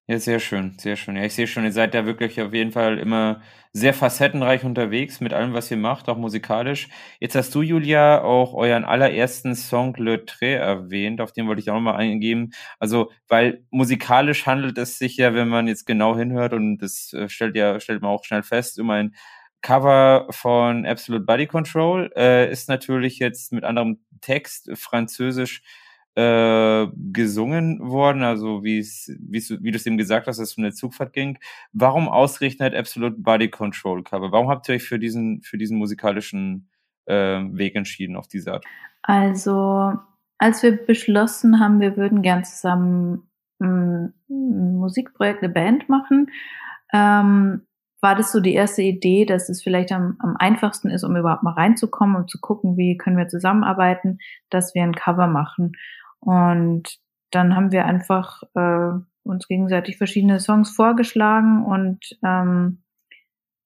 Ja, sehr schön, sehr schön. Ja, ich sehe schon, ihr seid da wirklich auf jeden Fall immer sehr facettenreich unterwegs mit allem, was ihr macht, auch musikalisch. Jetzt hast du, Julia, auch euren allerersten Song Le Trait erwähnt, auf den wollte ich auch nochmal eingehen. Also, weil musikalisch handelt es sich ja, wenn man jetzt genau hinhört, und das äh, stellt ja, stellt man auch schnell fest, um ein Cover von Absolute Body Control, äh, ist natürlich jetzt mit anderem Text, französisch, äh, gesungen worden, also wie es, wie du es eben gesagt hast, dass es um eine Zugfahrt ging. Warum ausgerechnet Absolute Body Control Cover? Warum habt ihr euch für diesen, für diesen musikalischen äh, Weg entschieden auf diese Art? Also, als wir beschlossen haben, wir würden gern zusammen ein, ein Musikprojekt, eine Band machen, ähm, war das so die erste Idee, dass es vielleicht am, am einfachsten ist, um überhaupt mal reinzukommen und zu gucken, wie können wir zusammenarbeiten, dass wir ein Cover machen. Und dann haben wir einfach äh, uns gegenseitig verschiedene Songs vorgeschlagen und ähm,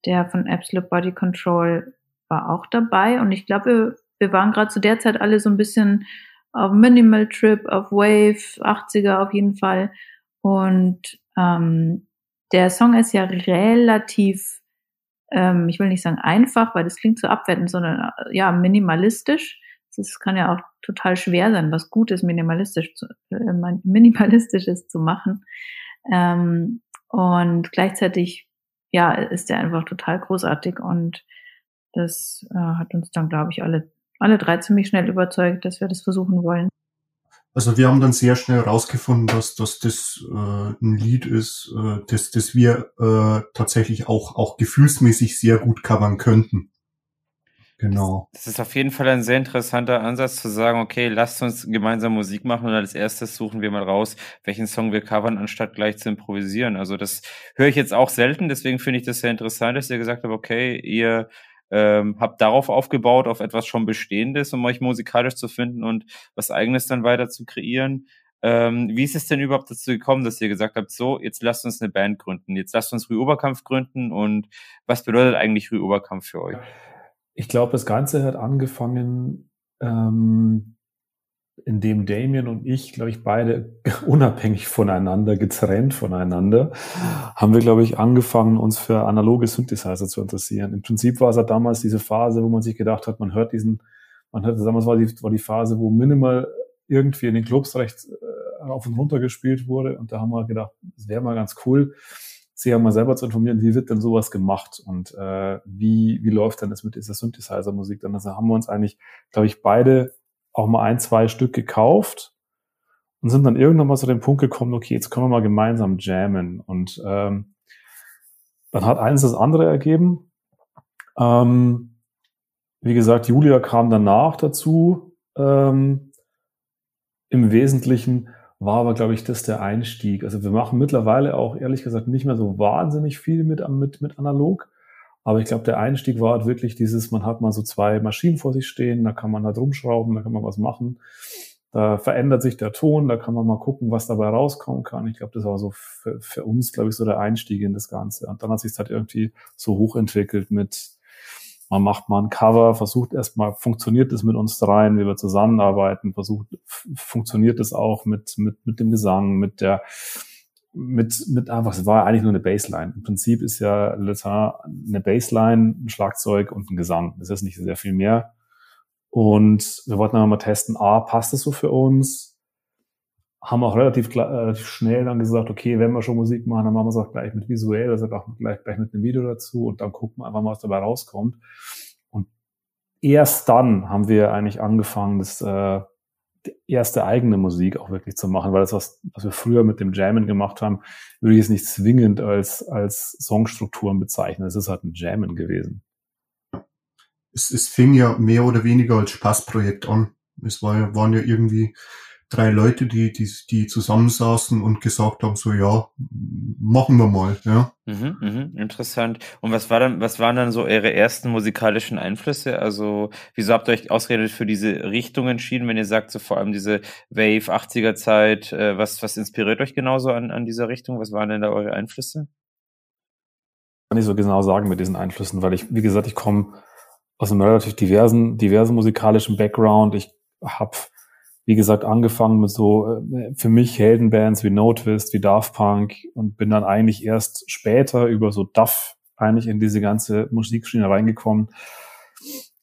der von Absolute Body Control war auch dabei. Und ich glaube, wir, wir waren gerade zu der Zeit alle so ein bisschen auf Minimal Trip, auf Wave, 80er auf jeden Fall. Und ähm, der Song ist ja relativ, ähm, ich will nicht sagen einfach, weil das klingt so abwertend, sondern äh, ja, minimalistisch. Es kann ja auch total schwer sein, was Gutes minimalistisch zu, äh, minimalistisches zu machen. Ähm, und gleichzeitig ja, ist der einfach total großartig und das äh, hat uns dann, glaube ich, alle, alle drei ziemlich schnell überzeugt, dass wir das versuchen wollen. Also wir haben dann sehr schnell herausgefunden, dass, dass das äh, ein Lied ist, äh, das, das wir äh, tatsächlich auch, auch gefühlsmäßig sehr gut covern könnten. Genau. Das ist auf jeden Fall ein sehr interessanter Ansatz zu sagen, okay, lasst uns gemeinsam Musik machen und als erstes suchen wir mal raus, welchen Song wir covern, anstatt gleich zu improvisieren. Also das höre ich jetzt auch selten, deswegen finde ich das sehr interessant, dass ihr gesagt habt, okay, ihr ähm, habt darauf aufgebaut, auf etwas schon Bestehendes, um euch musikalisch zu finden und was Eigenes dann weiter zu kreieren. Ähm, wie ist es denn überhaupt dazu gekommen, dass ihr gesagt habt, so, jetzt lasst uns eine Band gründen, jetzt lasst uns Rüoberkampf gründen und was bedeutet eigentlich Rüoberkampf für euch? Ich glaube, das Ganze hat angefangen, ähm, indem Damien und ich, glaube ich, beide unabhängig voneinander, getrennt voneinander, haben wir, glaube ich, angefangen, uns für analoge Synthesizer zu interessieren. Im Prinzip war es ja damals diese Phase, wo man sich gedacht hat, man hört diesen, man hört, damals war die, war die Phase, wo Minimal irgendwie in den Clubs recht äh, auf und runter gespielt wurde. Und da haben wir gedacht, es wäre mal ganz cool, sich mal selber zu informieren, wie wird denn sowas gemacht und äh, wie, wie läuft denn das mit dieser Synthesizer-Musik? Dann also haben wir uns eigentlich, glaube ich, beide auch mal ein, zwei Stück gekauft und sind dann irgendwann mal zu dem Punkt gekommen, okay, jetzt können wir mal gemeinsam jammen. Und ähm, dann hat eins das andere ergeben. Ähm, wie gesagt, Julia kam danach dazu. Ähm, Im Wesentlichen war aber, glaube ich, das der Einstieg. Also wir machen mittlerweile auch, ehrlich gesagt, nicht mehr so wahnsinnig viel mit, mit, mit analog. Aber ich glaube, der Einstieg war halt wirklich dieses, man hat mal so zwei Maschinen vor sich stehen, da kann man halt rumschrauben, da kann man was machen. Da verändert sich der Ton, da kann man mal gucken, was dabei rauskommen kann. Ich glaube, das war so für, für uns, glaube ich, so der Einstieg in das Ganze. Und dann hat sich halt irgendwie so hochentwickelt mit, man macht mal ein Cover, versucht erstmal, funktioniert es mit uns rein, wie wir zusammenarbeiten, versucht, funktioniert es auch mit, mit, mit dem Gesang, mit der, mit, mit einfach, es war eigentlich nur eine Bassline. Im Prinzip ist ja Latin eine Bassline, ein Schlagzeug und ein Gesang. Das ist nicht sehr viel mehr. Und wir wollten dann mal testen, A, passt das so für uns? Haben auch relativ, relativ schnell dann gesagt, okay, wenn wir schon Musik machen, dann machen wir es auch gleich mit visuell, also auch gleich, gleich mit einem Video dazu und dann gucken wir einfach mal, was dabei rauskommt. Und erst dann haben wir eigentlich angefangen, das äh, erste eigene Musik auch wirklich zu machen, weil das, was, was wir früher mit dem Jammen gemacht haben, würde ich es nicht zwingend als, als Songstrukturen bezeichnen. Es ist halt ein Jammen gewesen. Es, es fing ja mehr oder weniger als Spaßprojekt an. Es war, waren ja irgendwie drei Leute, die, die, die zusammensaßen und gesagt haben, so ja, machen wir mal, ja. Mhm, mhm, interessant. Und was war dann, was waren dann so eure ersten musikalischen Einflüsse? Also, wieso habt ihr euch ausgeredet für diese Richtung entschieden, wenn ihr sagt, so vor allem diese Wave 80er Zeit, äh, was, was inspiriert euch genauso an, an dieser Richtung? Was waren denn da eure Einflüsse? Kann ich so genau sagen mit diesen Einflüssen, weil ich, wie gesagt, ich komme aus einem relativ diversen, diversen musikalischen Background. Ich habe wie gesagt, angefangen mit so äh, für mich Heldenbands wie No Twist, wie Daft Punk und bin dann eigentlich erst später über so Duff eigentlich in diese ganze Musikschiene reingekommen.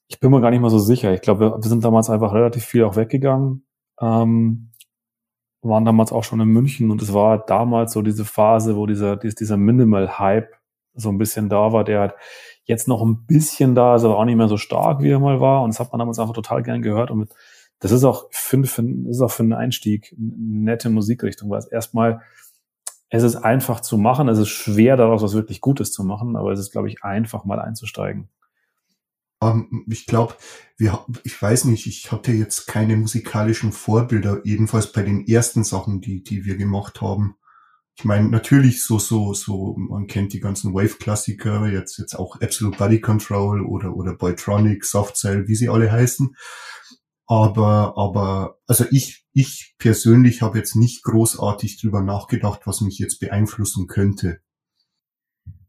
Ich bin mir gar nicht mal so sicher. Ich glaube, wir, wir sind damals einfach relativ viel auch weggegangen. Ähm, waren damals auch schon in München und es war damals so diese Phase, wo dieser, dieser Minimal-Hype so ein bisschen da war, der halt jetzt noch ein bisschen da ist, aber auch nicht mehr so stark, wie er mal war. Und das hat man damals einfach total gern gehört. Und mit das ist auch, finde, für, ist auch für einen Einstieg eine nette Musikrichtung, weil es erstmal, es ist einfach zu machen, es ist schwer daraus was wirklich Gutes zu machen, aber es ist, glaube ich, einfach mal einzusteigen. Um, ähm, ich glaube, wir, ich weiß nicht, ich hatte jetzt keine musikalischen Vorbilder, jedenfalls bei den ersten Sachen, die, die wir gemacht haben. Ich meine, natürlich so, so, so, man kennt die ganzen Wave-Klassiker, jetzt, jetzt auch Absolute Body Control oder, oder Boytronic, Soft Cell, wie sie alle heißen. Aber, aber, also ich, ich persönlich habe jetzt nicht großartig drüber nachgedacht, was mich jetzt beeinflussen könnte.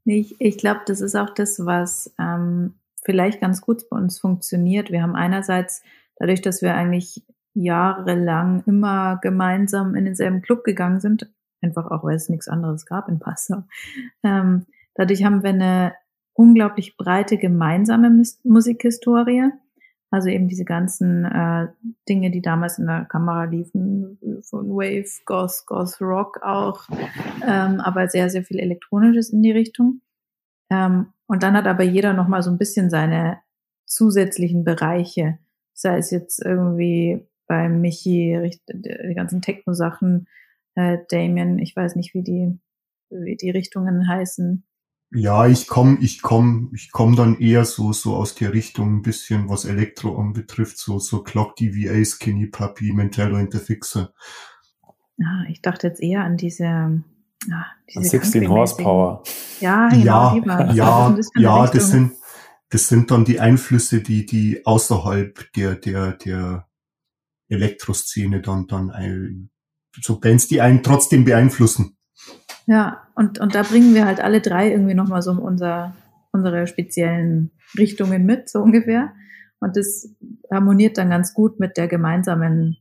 Ich, ich glaube, das ist auch das, was ähm, vielleicht ganz gut bei uns funktioniert. Wir haben einerseits, dadurch, dass wir eigentlich jahrelang immer gemeinsam in denselben Club gegangen sind, einfach auch, weil es nichts anderes gab in Passau, ähm, dadurch haben wir eine unglaublich breite gemeinsame Musikhistorie also eben diese ganzen äh, Dinge, die damals in der Kamera liefen, von Wave, Goth, Goth Rock auch, ähm, aber sehr, sehr viel Elektronisches in die Richtung. Ähm, und dann hat aber jeder nochmal so ein bisschen seine zusätzlichen Bereiche. Sei es jetzt irgendwie bei Michi, die ganzen Techno-Sachen, äh, Damien, ich weiß nicht, wie die, wie die Richtungen heißen. Ja, ich komme, ich komme, ich komme dann eher so so aus der Richtung ein bisschen, was Elektro anbetrifft, so so Clock DVA, Skinny Puppy, Mentallo and the Fixer. Ah, ich dachte jetzt eher an diese, ah, diese 16 Horsepower. Ja, genau, ja, ja, das ja, das sind das sind dann die Einflüsse, die die außerhalb der der der Elektroszene dann dann ein, so Bands, die einen trotzdem beeinflussen. Ja, und, und da bringen wir halt alle drei irgendwie nochmal so unser, unsere speziellen Richtungen mit, so ungefähr. Und das harmoniert dann ganz gut mit der gemeinsamen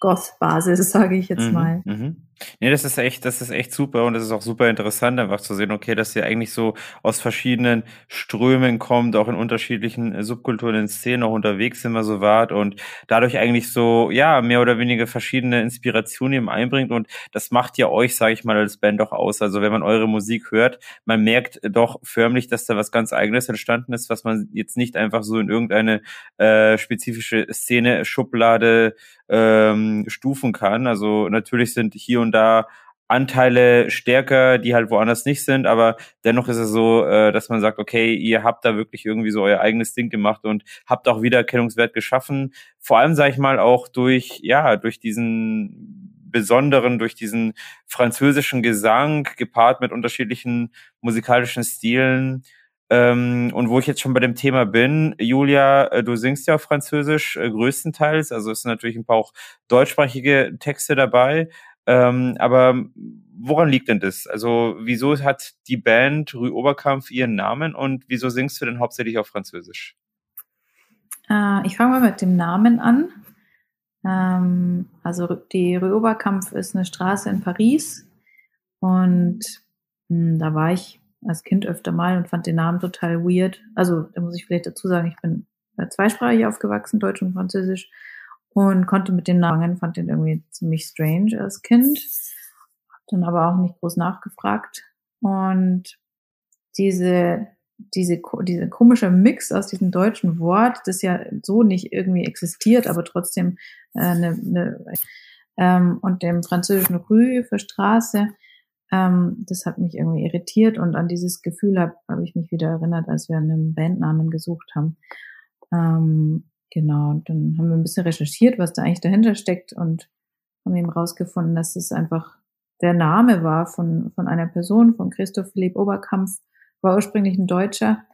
Goth-Basis, sage ich jetzt Mhm, mal. mhm. Nee, das ist echt, das ist echt super und das ist auch super interessant, einfach zu sehen, okay, dass ihr eigentlich so aus verschiedenen Strömen kommt, auch in unterschiedlichen äh, Subkulturen, in Szenen auch unterwegs immer so wart und dadurch eigentlich so, ja, mehr oder weniger verschiedene Inspirationen eben einbringt und das macht ja euch, sage ich mal, als Band auch aus. Also wenn man eure Musik hört, man merkt doch förmlich, dass da was ganz Eigenes entstanden ist, was man jetzt nicht einfach so in irgendeine äh, spezifische Szene, Schublade ähm, stufen kann. Also natürlich sind hier und da Anteile stärker, die halt woanders nicht sind, aber dennoch ist es so, äh, dass man sagt, okay, ihr habt da wirklich irgendwie so euer eigenes Ding gemacht und habt auch Wiedererkennungswert geschaffen. Vor allem, sage ich mal, auch durch, ja, durch diesen besonderen, durch diesen französischen Gesang gepaart mit unterschiedlichen musikalischen Stilen. Ähm, und wo ich jetzt schon bei dem Thema bin, Julia, äh, du singst ja auf Französisch äh, größtenteils, also es sind natürlich ein paar auch deutschsprachige Texte dabei. Ähm, aber woran liegt denn das? Also wieso hat die Band Rue Oberkampf ihren Namen und wieso singst du denn hauptsächlich auf Französisch? Äh, ich fange mal mit dem Namen an. Ähm, also die Rue Oberkampf ist eine Straße in Paris und mh, da war ich als Kind öfter mal und fand den Namen total weird. Also da muss ich vielleicht dazu sagen, ich bin äh, zweisprachig aufgewachsen, Deutsch und Französisch und konnte mit dem Namen, fand den irgendwie ziemlich strange als Kind. Hab dann aber auch nicht groß nachgefragt und diese diese, diese komische Mix aus diesem deutschen Wort, das ja so nicht irgendwie existiert, aber trotzdem äh, eine, eine ähm, und dem französischen Rue für Straße, ähm, das hat mich irgendwie irritiert und an dieses Gefühl habe hab ich mich wieder erinnert, als wir einen Bandnamen gesucht haben. Ähm, genau, und dann haben wir ein bisschen recherchiert, was da eigentlich dahinter steckt und haben eben rausgefunden, dass es einfach der Name war von, von einer Person, von Christoph Philipp Oberkampf, war ursprünglich ein Deutscher,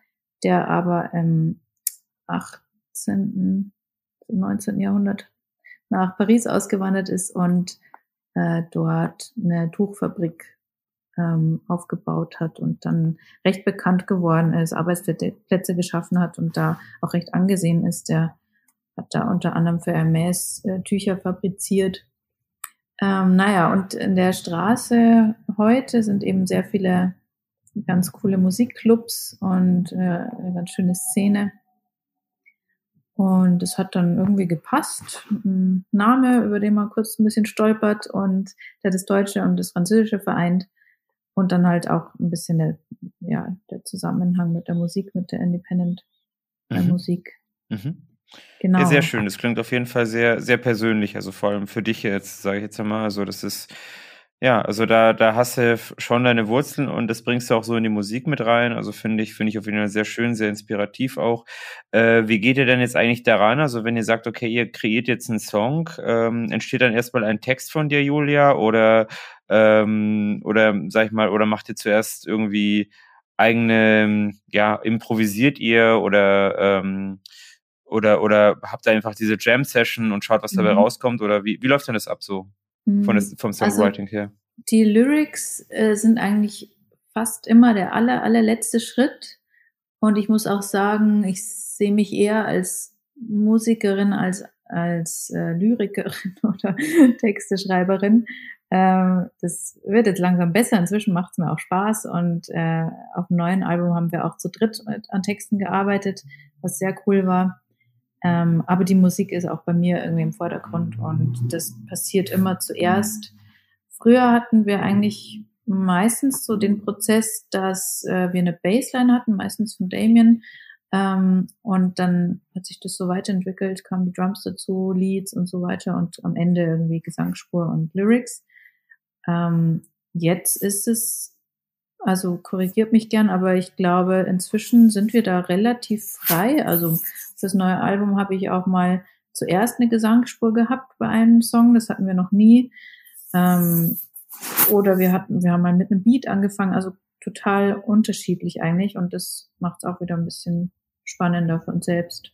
der aber im 18., 19. Jahrhundert nach Paris ausgewandert ist und äh, dort eine Tuchfabrik ähm, aufgebaut hat und dann recht bekannt geworden ist, Arbeitsplätze geschaffen hat und da auch recht angesehen ist. Der hat da unter anderem für Hermes äh, Tücher fabriziert. Ähm, naja, und in der Straße heute sind eben sehr viele ganz coole Musikclubs und äh, eine ganz schöne Szene. Und es hat dann irgendwie gepasst. Ein Name, über den man kurz ein bisschen stolpert und der das Deutsche und das Französische vereint. Und dann halt auch ein bisschen der, ja, der Zusammenhang mit der Musik, mit der Independent mhm. Musik. Mhm. Genau. Ja, sehr schön. Das klingt auf jeden Fall sehr, sehr persönlich. Also vor allem für dich jetzt, sage ich jetzt einmal. Also das ist, ja, also da, da hast du schon deine Wurzeln und das bringst du auch so in die Musik mit rein. Also finde ich, finde ich auf jeden Fall sehr schön, sehr inspirativ auch. Äh, wie geht ihr denn jetzt eigentlich daran? Also wenn ihr sagt, okay, ihr kreiert jetzt einen Song, ähm, entsteht dann erstmal ein Text von dir, Julia, oder ähm, oder sag ich mal, oder macht ihr zuerst irgendwie eigene, ja, improvisiert ihr oder ähm, oder oder habt ihr einfach diese Jam-Session und schaut, was dabei mhm. rauskommt? Oder wie, wie läuft denn das ab so? Von des, vom also Songwriting also, her? Die Lyrics äh, sind eigentlich fast immer der aller, allerletzte Schritt. Und ich muss auch sagen, ich sehe mich eher als Musikerin als als äh, Lyrikerin oder Texteschreiberin. Ähm, das wird jetzt langsam besser. Inzwischen macht es mir auch Spaß. Und äh, auf dem neuen Album haben wir auch zu dritt an Texten gearbeitet, was sehr cool war. Ähm, aber die Musik ist auch bei mir irgendwie im Vordergrund und das passiert immer zuerst. Früher hatten wir eigentlich meistens so den Prozess, dass äh, wir eine Baseline hatten, meistens von Damien. Ähm, und dann hat sich das so weiterentwickelt, kamen die Drums dazu, Leads und so weiter und am Ende irgendwie Gesangsspur und Lyrics. Ähm, jetzt ist es, also korrigiert mich gern, aber ich glaube, inzwischen sind wir da relativ frei. Also fürs neue Album habe ich auch mal zuerst eine Gesangsspur gehabt bei einem Song, das hatten wir noch nie. Ähm, oder wir hatten, wir haben mal mit einem Beat angefangen, also total unterschiedlich eigentlich und das macht es auch wieder ein bisschen spannender für uns selbst.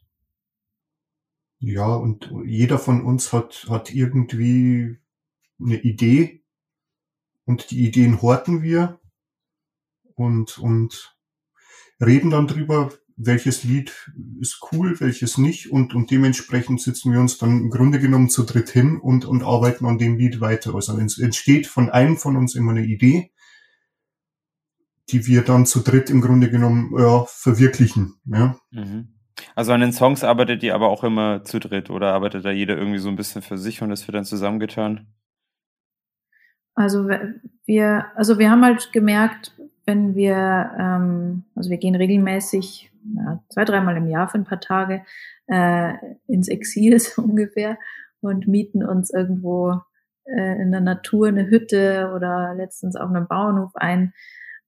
Ja, und jeder von uns hat, hat irgendwie eine Idee und die Ideen horten wir und, und reden dann drüber, welches Lied ist cool, welches nicht und, und dementsprechend sitzen wir uns dann im Grunde genommen zu dritt hin und, und arbeiten an dem Lied weiter. Also es entsteht von einem von uns immer eine Idee, die wir dann zu dritt im Grunde genommen ja, verwirklichen. Ja. Mhm. Also an den Songs arbeitet ihr aber auch immer zu dritt oder arbeitet da jeder irgendwie so ein bisschen für sich und das wird dann zusammengetan? Also wir, also wir haben halt gemerkt, wenn wir, ähm, also wir gehen regelmäßig ja, zwei, dreimal im Jahr für ein paar Tage äh, ins Exil so ungefähr und mieten uns irgendwo äh, in der Natur eine Hütte oder letztens auf einem Bauernhof ein.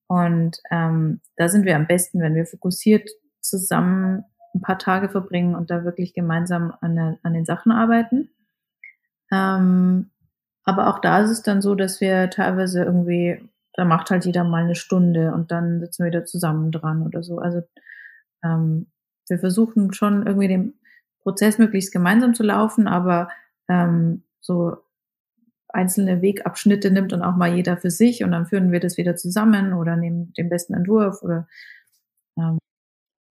Und ähm, da sind wir am besten, wenn wir fokussiert zusammen ein paar Tage verbringen und da wirklich gemeinsam an, an den Sachen arbeiten. Ähm, aber auch da ist es dann so, dass wir teilweise irgendwie, da macht halt jeder mal eine Stunde und dann sitzen wir wieder zusammen dran oder so. Also ähm, wir versuchen schon irgendwie den Prozess möglichst gemeinsam zu laufen, aber ähm, so einzelne Wegabschnitte nimmt und auch mal jeder für sich und dann führen wir das wieder zusammen oder nehmen den besten Entwurf oder ähm,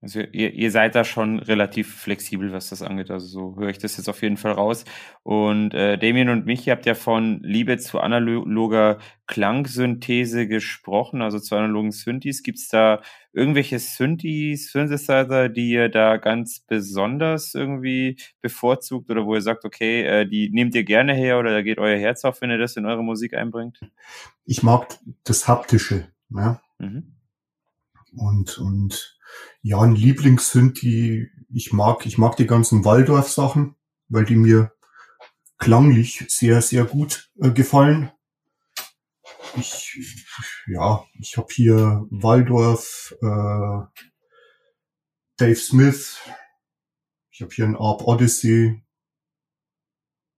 also ihr, ihr seid da schon relativ flexibel, was das angeht. Also so höre ich das jetzt auf jeden Fall raus. Und äh, Damien und mich, ihr habt ja von Liebe zu analoger Klangsynthese gesprochen, also zu analogen Synthes. Gibt es da irgendwelche Synthes, Synthesizer, die ihr da ganz besonders irgendwie bevorzugt oder wo ihr sagt, okay, äh, die nehmt ihr gerne her oder da geht euer Herz auf, wenn ihr das in eure Musik einbringt? Ich mag das Haptische. Ja? Mhm. Und, und ja, ein Lieblingssynthi, ich mag, ich mag die ganzen Waldorf-Sachen, weil die mir klanglich sehr, sehr gut äh, gefallen. Ich, ja, ich habe hier Waldorf, äh, Dave Smith, ich habe hier ein Arp Odyssey.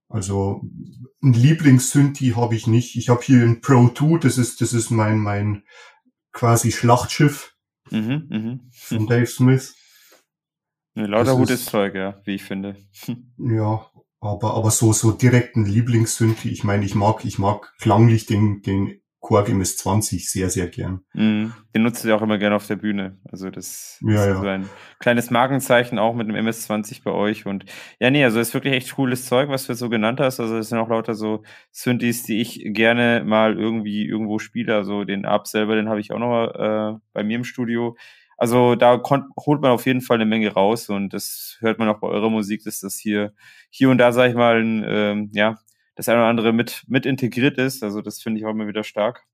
Also ein Lieblingssynthi habe ich nicht. Ich habe hier ein Pro 2, das ist, das ist mein, mein quasi Schlachtschiff. Mhm, mhm. Von Dave Smith. Ne, lauter gutes Zeug, ja, wie ich finde. Ja, aber, aber so, so direkten Lieblingssynthi, ich meine, ich mag, ich mag klanglich den, den Korg MS-20 sehr, sehr gern. Mm, den nutzt ihr auch immer gerne auf der Bühne. Also das ja, ist ja. so ein kleines Markenzeichen auch mit dem MS-20 bei euch. Und ja, nee, also ist wirklich echt cooles Zeug, was du so genannt hast. Also es sind auch lauter so Synthes, die ich gerne mal irgendwie irgendwo spiele. Also den Ab selber, den habe ich auch noch äh, bei mir im Studio. Also da holt man auf jeden Fall eine Menge raus und das hört man auch bei eurer Musik, dass das hier hier und da, sag ich mal, ein, ähm, ja, das eine oder andere mit, mit integriert ist. Also das finde ich auch immer wieder stark.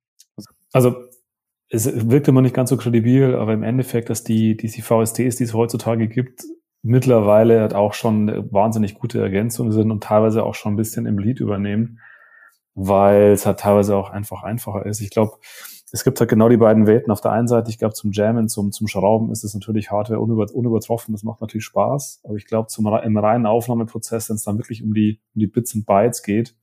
Also es wirkt immer nicht ganz so kredibil, aber im Endeffekt, dass die, diese VSTs, die es heutzutage gibt, mittlerweile halt auch schon wahnsinnig gute Ergänzung sind und teilweise auch schon ein bisschen im Lied übernehmen, weil es halt teilweise auch einfach einfacher ist. Ich glaube, es gibt halt genau die beiden Welten. Auf der einen Seite, ich glaube, zum Jammen, zum, zum Schrauben ist es natürlich Hardware unüber, unübertroffen. Das macht natürlich Spaß. Aber ich glaube, zum, im reinen Aufnahmeprozess, wenn es dann wirklich um die, um die Bits und Bytes geht,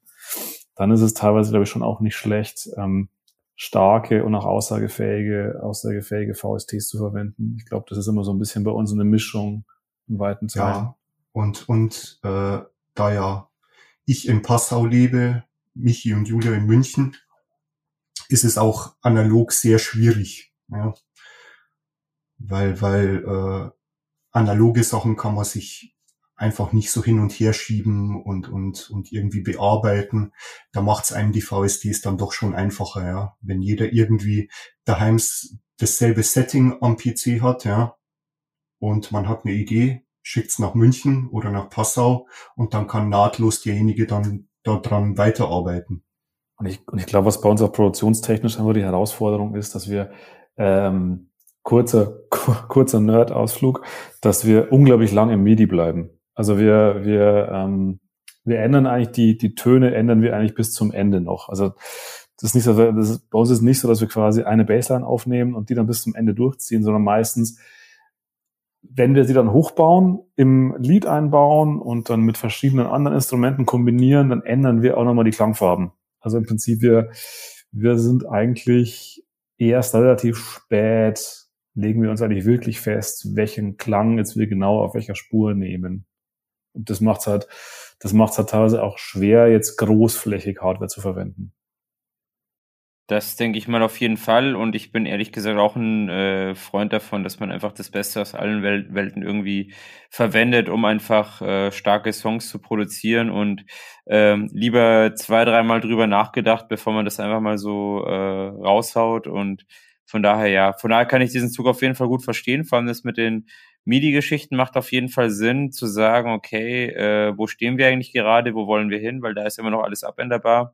dann ist es teilweise, glaube ich, schon auch nicht schlecht, ähm, starke und auch aussagefähige, aussagefähige VSTs zu verwenden. Ich glaube, das ist immer so ein bisschen bei uns eine Mischung im weiten Teil. Ja, und, und äh, da ja ich in Passau lebe, Michi und Julia in München, ist es auch analog sehr schwierig. Ja. Weil, weil äh, analoge Sachen kann man sich einfach nicht so hin und her schieben und, und, und irgendwie bearbeiten. Da macht es einem die VSDs dann doch schon einfacher, ja. Wenn jeder irgendwie daheim dasselbe Setting am PC hat, ja, und man hat eine Idee, schickt's nach München oder nach Passau und dann kann nahtlos derjenige dann daran weiterarbeiten. Und ich, und ich glaube, was bei uns auch produktionstechnisch einfach die Herausforderung ist, dass wir ähm, kurzer, kurzer Nerd-Ausflug, dass wir unglaublich lang im MIDI bleiben. Also wir, wir, ähm, wir ändern eigentlich die, die Töne ändern wir eigentlich bis zum Ende noch. Also das ist nicht so, das ist, bei uns ist nicht so, dass wir quasi eine Bassline aufnehmen und die dann bis zum Ende durchziehen, sondern meistens, wenn wir sie dann hochbauen, im Lied einbauen und dann mit verschiedenen anderen Instrumenten kombinieren, dann ändern wir auch nochmal die Klangfarben. Also im Prinzip, wir, wir sind eigentlich erst relativ spät, legen wir uns eigentlich wirklich fest, welchen Klang jetzt wir genau auf welcher Spur nehmen. Und das macht's halt, das macht's halt teilweise auch schwer, jetzt großflächig Hardware zu verwenden. Das denke ich mal auf jeden Fall. Und ich bin ehrlich gesagt auch ein äh, Freund davon, dass man einfach das Beste aus allen Wel Welten irgendwie verwendet, um einfach äh, starke Songs zu produzieren und ähm, lieber zwei, dreimal drüber nachgedacht, bevor man das einfach mal so äh, raushaut. Und von daher, ja, von daher kann ich diesen Zug auf jeden Fall gut verstehen. Vor allem das mit den MIDI-Geschichten macht auf jeden Fall Sinn, zu sagen, okay, äh, wo stehen wir eigentlich gerade, wo wollen wir hin, weil da ist immer noch alles abänderbar.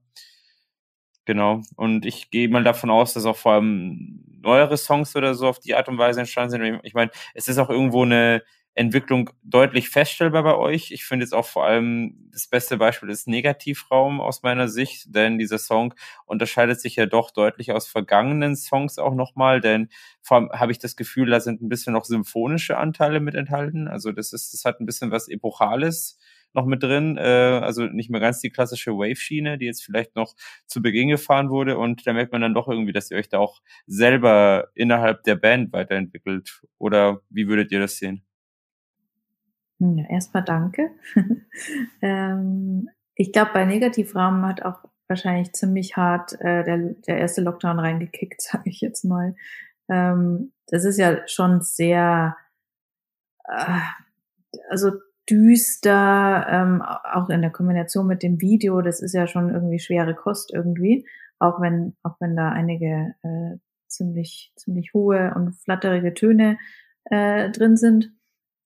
Genau. Und ich gehe mal davon aus, dass auch vor allem neuere Songs oder so auf die Art und Weise entstanden sind. Ich meine, es ist auch irgendwo eine Entwicklung deutlich feststellbar bei euch. Ich finde jetzt auch vor allem das beste Beispiel ist Negativraum aus meiner Sicht, denn dieser Song unterscheidet sich ja doch deutlich aus vergangenen Songs auch nochmal, denn vor allem habe ich das Gefühl, da sind ein bisschen noch symphonische Anteile mit enthalten. Also das ist, das hat ein bisschen was Epochales noch mit drin. Äh, also nicht mehr ganz die klassische Wave-Schiene, die jetzt vielleicht noch zu Beginn gefahren wurde. Und da merkt man dann doch irgendwie, dass ihr euch da auch selber innerhalb der Band weiterentwickelt. Oder wie würdet ihr das sehen? Ja, erstmal danke. ähm, ich glaube, bei Negativrahmen hat auch wahrscheinlich ziemlich hart äh, der, der erste Lockdown reingekickt, sage ich jetzt mal. Ähm, das ist ja schon sehr, äh, also düster, ähm, auch in der Kombination mit dem Video, das ist ja schon irgendwie schwere Kost irgendwie, auch wenn, auch wenn da einige äh, ziemlich, ziemlich hohe und flatterige Töne äh, drin sind.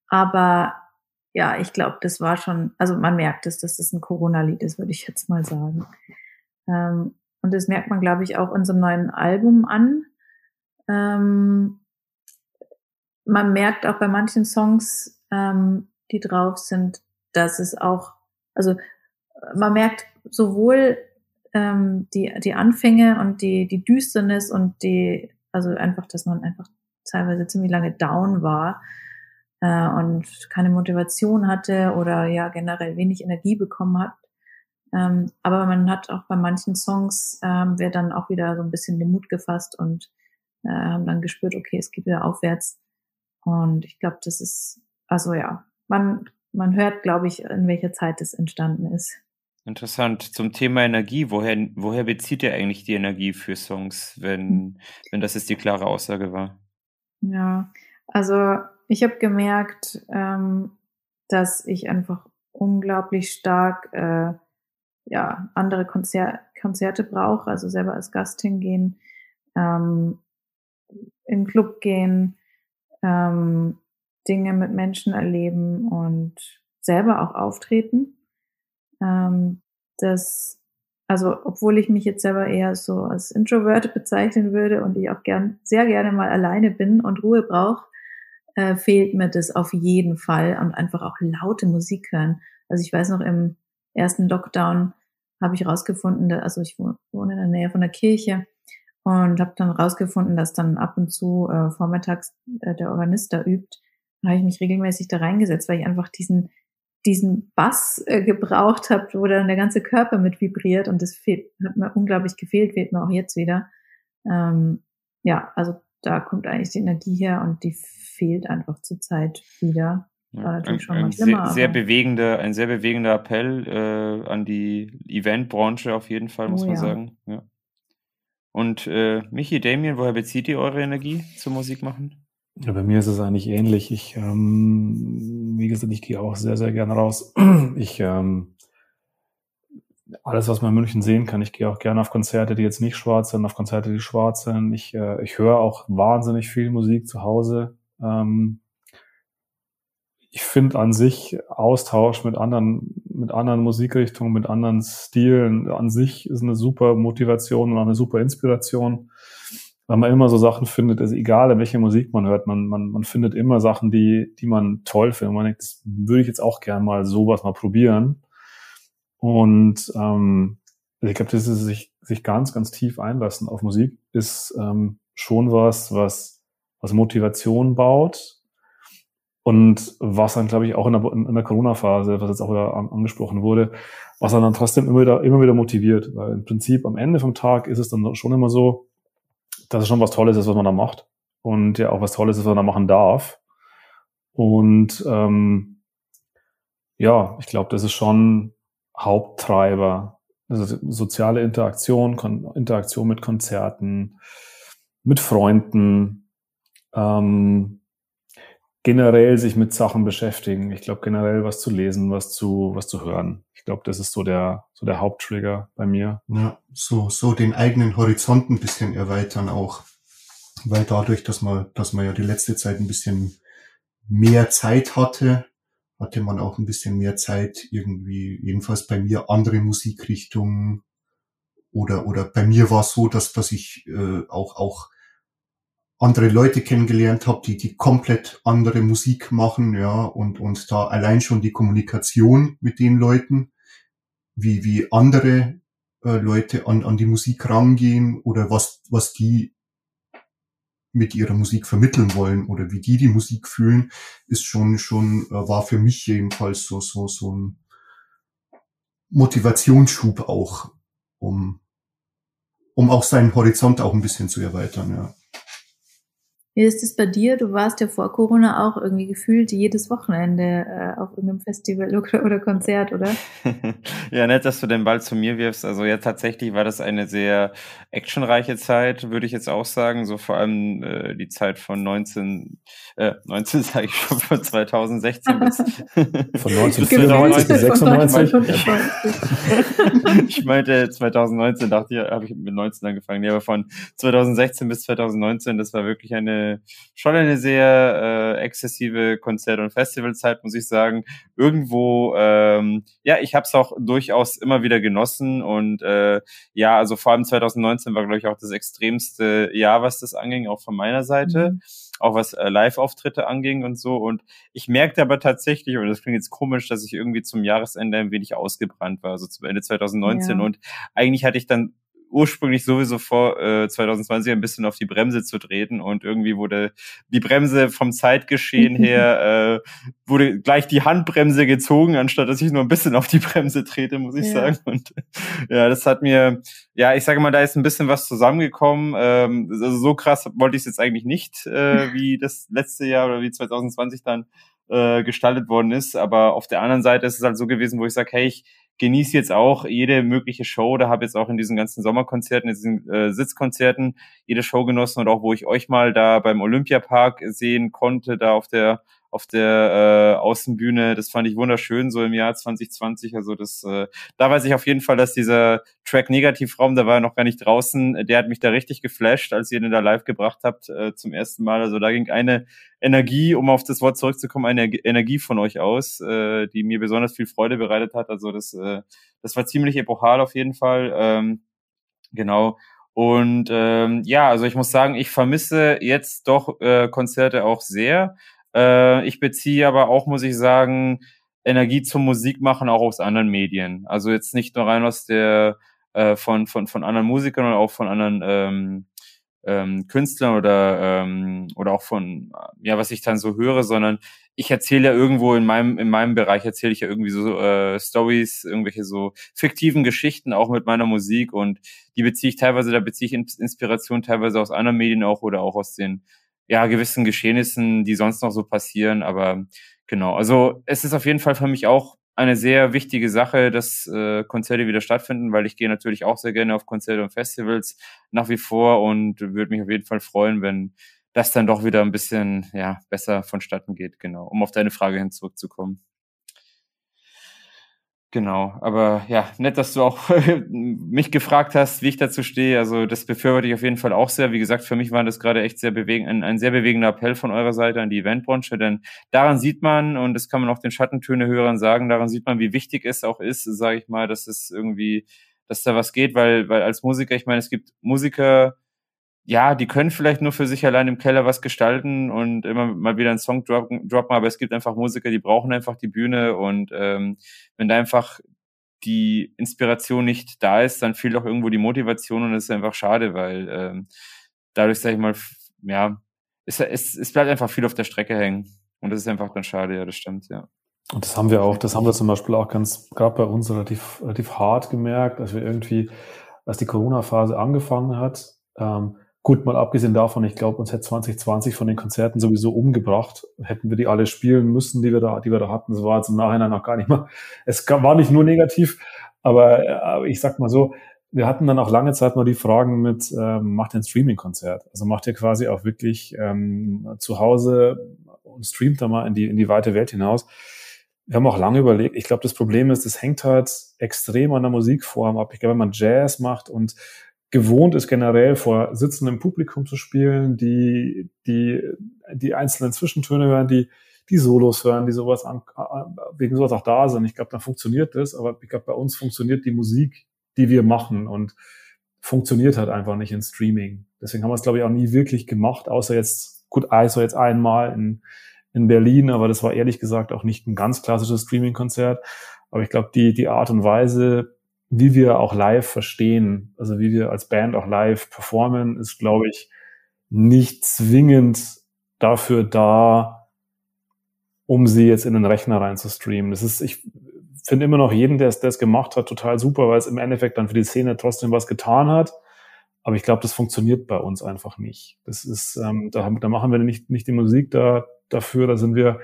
Aber ja, ich glaube, das war schon, also man merkt es, dass das ein Corona-Lied ist, würde ich jetzt mal sagen. Ähm, und das merkt man, glaube ich, auch unserem neuen Album an. Ähm, man merkt auch bei manchen Songs, ähm, die drauf sind, dass es auch, also man merkt sowohl ähm, die, die Anfänge und die, die Düsternis und die, also einfach, dass man einfach teilweise ziemlich lange down war äh, und keine Motivation hatte oder ja generell wenig Energie bekommen hat. Ähm, aber man hat auch bei manchen Songs, ähm, wir dann auch wieder so ein bisschen den Mut gefasst und äh, haben dann gespürt, okay, es geht wieder aufwärts. Und ich glaube, das ist, also ja, man, man hört, glaube ich, in welcher Zeit es entstanden ist. Interessant. Zum Thema Energie, woher, woher bezieht ihr eigentlich die Energie für Songs, wenn, hm. wenn das jetzt die klare Aussage war? Ja, also ich habe gemerkt, ähm, dass ich einfach unglaublich stark äh, ja, andere Konzer Konzerte brauche, also selber als Gast hingehen, ähm, in den Club gehen, ähm, Dinge mit Menschen erleben und selber auch auftreten. Ähm, das, also obwohl ich mich jetzt selber eher so als Introvert bezeichnen würde und ich auch gern, sehr gerne mal alleine bin und Ruhe brauche, äh, fehlt mir das auf jeden Fall und einfach auch laute Musik hören. Also ich weiß noch im ersten Lockdown habe ich rausgefunden, also ich wohne in der Nähe von der Kirche und habe dann rausgefunden, dass dann ab und zu äh, vormittags äh, der Organist da übt habe ich mich regelmäßig da reingesetzt, weil ich einfach diesen, diesen Bass äh, gebraucht habe, wo dann der ganze Körper mit vibriert und das fehlt, hat mir unglaublich gefehlt, fehlt mir auch jetzt wieder. Ähm, ja, also da kommt eigentlich die Energie her und die fehlt einfach zurzeit wieder. War natürlich schon mal schlimmer, sehr, sehr bewegender, ein sehr bewegender Appell äh, an die Eventbranche auf jeden Fall, muss oh, man ja. sagen. Ja. Und äh, Michi, Damien, woher bezieht ihr eure Energie zum Musik machen? Ja, bei mir ist es eigentlich ähnlich. Ich, ähm, wie gesagt, ich gehe auch sehr, sehr gerne raus. Ich, ähm, alles, was man in München sehen kann, ich gehe auch gerne auf Konzerte, die jetzt nicht schwarz sind, auf Konzerte, die schwarz sind. Ich, äh, ich höre auch wahnsinnig viel Musik zu Hause. Ähm, ich finde an sich Austausch mit anderen mit anderen Musikrichtungen, mit anderen Stilen an sich ist eine super Motivation und eine super Inspiration, weil man immer so Sachen findet, ist egal, welche Musik man hört, man, man, man findet immer Sachen, die, die man toll findet. Man denkt, das würde ich jetzt auch gern mal sowas mal probieren. Und ähm, ich glaube, das ist sich, sich ganz, ganz tief einlassen auf Musik, ist ähm, schon was, was, was Motivation baut, und was dann, glaube ich, auch in der, in der Corona-Phase, was jetzt auch wieder angesprochen wurde, was dann, dann trotzdem immer wieder, immer wieder motiviert. Weil im Prinzip am Ende vom Tag ist es dann schon immer so, dass es schon was Tolles ist, was man da macht. Und ja auch was Tolles ist, was man da machen darf. Und ähm, ja, ich glaube, das ist schon Haupttreiber. Also soziale Interaktion, Kon Interaktion mit Konzerten, mit Freunden, ähm, generell sich mit Sachen beschäftigen. Ich glaube generell was zu lesen, was zu was zu hören. Ich glaube, das ist so der so der Haupttrigger bei mir. Ja, so so den eigenen Horizont ein bisschen erweitern auch, weil dadurch, dass man dass man ja die letzte Zeit ein bisschen mehr Zeit hatte, hatte man auch ein bisschen mehr Zeit irgendwie jedenfalls bei mir andere Musikrichtungen oder oder bei mir war es so, dass dass ich äh, auch auch andere Leute kennengelernt habe, die die komplett andere Musik machen, ja, und und da allein schon die Kommunikation mit den Leuten, wie wie andere äh, Leute an an die Musik rangehen oder was was die mit ihrer Musik vermitteln wollen oder wie die die Musik fühlen, ist schon schon äh, war für mich jedenfalls so so so ein Motivationsschub auch, um um auch seinen Horizont auch ein bisschen zu erweitern, ja. Wie ist es bei dir? Du warst ja vor Corona auch irgendwie gefühlt jedes Wochenende äh, auf irgendeinem Festival oder, oder Konzert, oder? ja, nett, dass du den Ball zu mir wirfst. Also ja, tatsächlich war das eine sehr actionreiche Zeit, würde ich jetzt auch sagen. So vor allem äh, die Zeit von 19, äh, 19 sage ich schon, von 2016 bis von 1994 bis 96. ich meinte 2019, dachte ich, habe ich mit 19 angefangen. Ja, aber von 2016 bis 2019, das war wirklich eine schon eine sehr äh, exzessive Konzert- und Festivalzeit, muss ich sagen. Irgendwo, ähm, ja, ich habe es auch durchaus immer wieder genossen und äh, ja, also vor allem 2019 war, glaube ich, auch das extremste Jahr, was das anging, auch von meiner Seite. Mhm auch was äh, Live-Auftritte anging und so. Und ich merkte aber tatsächlich, und das klingt jetzt komisch, dass ich irgendwie zum Jahresende ein wenig ausgebrannt war, also zum Ende 2019. Ja. Und eigentlich hatte ich dann ursprünglich sowieso vor, äh, 2020 ein bisschen auf die Bremse zu treten und irgendwie wurde die Bremse vom Zeitgeschehen her, äh, wurde gleich die Handbremse gezogen, anstatt dass ich nur ein bisschen auf die Bremse trete, muss ich ja. sagen. Und ja, das hat mir, ja, ich sage mal, da ist ein bisschen was zusammengekommen. Ähm, also so krass wollte ich es jetzt eigentlich nicht, äh, wie das letzte Jahr oder wie 2020 dann äh, gestaltet worden ist. Aber auf der anderen Seite ist es halt so gewesen, wo ich sage, hey, ich genieße jetzt auch jede mögliche Show. Da habe jetzt auch in diesen ganzen Sommerkonzerten, in diesen äh, Sitzkonzerten jede Show genossen und auch wo ich euch mal da beim Olympiapark sehen konnte, da auf der auf der äh, Außenbühne. Das fand ich wunderschön, so im Jahr 2020. Also das, äh, da weiß ich auf jeden Fall, dass dieser Track Negativraum, der war ja noch gar nicht draußen, der hat mich da richtig geflasht, als ihr den da live gebracht habt äh, zum ersten Mal. Also da ging eine Energie, um auf das Wort zurückzukommen, eine Energie von euch aus, äh, die mir besonders viel Freude bereitet hat. Also das, äh, das war ziemlich epochal auf jeden Fall. Ähm, genau. Und ähm, ja, also ich muss sagen, ich vermisse jetzt doch äh, Konzerte auch sehr. Äh, ich beziehe aber auch, muss ich sagen, Energie zum Musikmachen auch aus anderen Medien. Also jetzt nicht nur rein aus der äh, von, von, von anderen Musikern oder auch von anderen ähm, ähm, Künstlern oder, ähm, oder auch von, ja, was ich dann so höre, sondern ich erzähle ja irgendwo in meinem, in meinem Bereich erzähle ich ja irgendwie so äh, Stories, irgendwelche so fiktiven Geschichten auch mit meiner Musik und die beziehe ich teilweise, da beziehe ich Inspiration teilweise aus anderen Medien auch oder auch aus den ja, gewissen Geschehnissen, die sonst noch so passieren. Aber genau, also es ist auf jeden Fall für mich auch eine sehr wichtige Sache, dass äh, Konzerte wieder stattfinden, weil ich gehe natürlich auch sehr gerne auf Konzerte und Festivals nach wie vor und würde mich auf jeden Fall freuen, wenn das dann doch wieder ein bisschen ja besser vonstatten geht, genau, um auf deine Frage hin zurückzukommen. Genau, aber ja, nett, dass du auch mich gefragt hast, wie ich dazu stehe. Also das befürworte ich auf jeden Fall auch sehr. Wie gesagt, für mich war das gerade echt sehr bewegend, ein, ein sehr bewegender Appell von eurer Seite an die Eventbranche, denn daran sieht man, und das kann man auch den Schattentöne-Hörern sagen, daran sieht man, wie wichtig es auch ist, sage ich mal, dass es irgendwie, dass da was geht, weil, weil als Musiker, ich meine, es gibt Musiker, ja, die können vielleicht nur für sich allein im Keller was gestalten und immer mal wieder einen Song droppen, droppen aber es gibt einfach Musiker, die brauchen einfach die Bühne und ähm, wenn da einfach die Inspiration nicht da ist, dann fehlt auch irgendwo die Motivation und das ist einfach schade, weil ähm, dadurch, sag ich mal, ja, es, es, es bleibt einfach viel auf der Strecke hängen und das ist einfach dann schade, ja, das stimmt, ja. Und das haben wir auch, das haben wir zum Beispiel auch ganz, gerade bei uns relativ, relativ hart gemerkt, dass wir irgendwie, als die Corona-Phase angefangen hat, ähm, Gut, mal abgesehen davon, ich glaube, uns hätte 2020 von den Konzerten sowieso umgebracht. Hätten wir die alle spielen müssen, die wir da, die wir da hatten. Das war jetzt im Nachhinein noch gar nicht mal. Es war nicht nur negativ, aber, aber ich sag mal so, wir hatten dann auch lange Zeit mal die Fragen mit, ähm, macht ihr ein Streaming-Konzert? Also macht ihr quasi auch wirklich ähm, zu Hause und streamt da mal in die, in die weite Welt hinaus. Wir haben auch lange überlegt. Ich glaube, das Problem ist, es hängt halt extrem an der Musikform ab. Ich glaube, wenn man Jazz macht und gewohnt ist, generell vor sitzendem Publikum zu spielen, die, die, die einzelnen Zwischentöne hören, die, die Solos hören, die sowas an, wegen sowas auch da sind. Ich glaube, dann funktioniert das, aber ich glaube, bei uns funktioniert die Musik, die wir machen und funktioniert halt einfach nicht in Streaming. Deswegen haben wir es, glaube ich, auch nie wirklich gemacht, außer jetzt, gut, also jetzt einmal in, in Berlin, aber das war ehrlich gesagt auch nicht ein ganz klassisches Streaming-Konzert. Aber ich glaube, die, die Art und Weise, wie wir auch live verstehen, also wie wir als Band auch live performen, ist, glaube ich, nicht zwingend dafür da, um sie jetzt in den Rechner rein zu streamen. Das ist, ich finde immer noch jeden, der es gemacht hat, total super, weil es im Endeffekt dann für die Szene trotzdem was getan hat. Aber ich glaube, das funktioniert bei uns einfach nicht. Das ist, ähm, da, da machen wir nicht, nicht die Musik da, dafür, da sind wir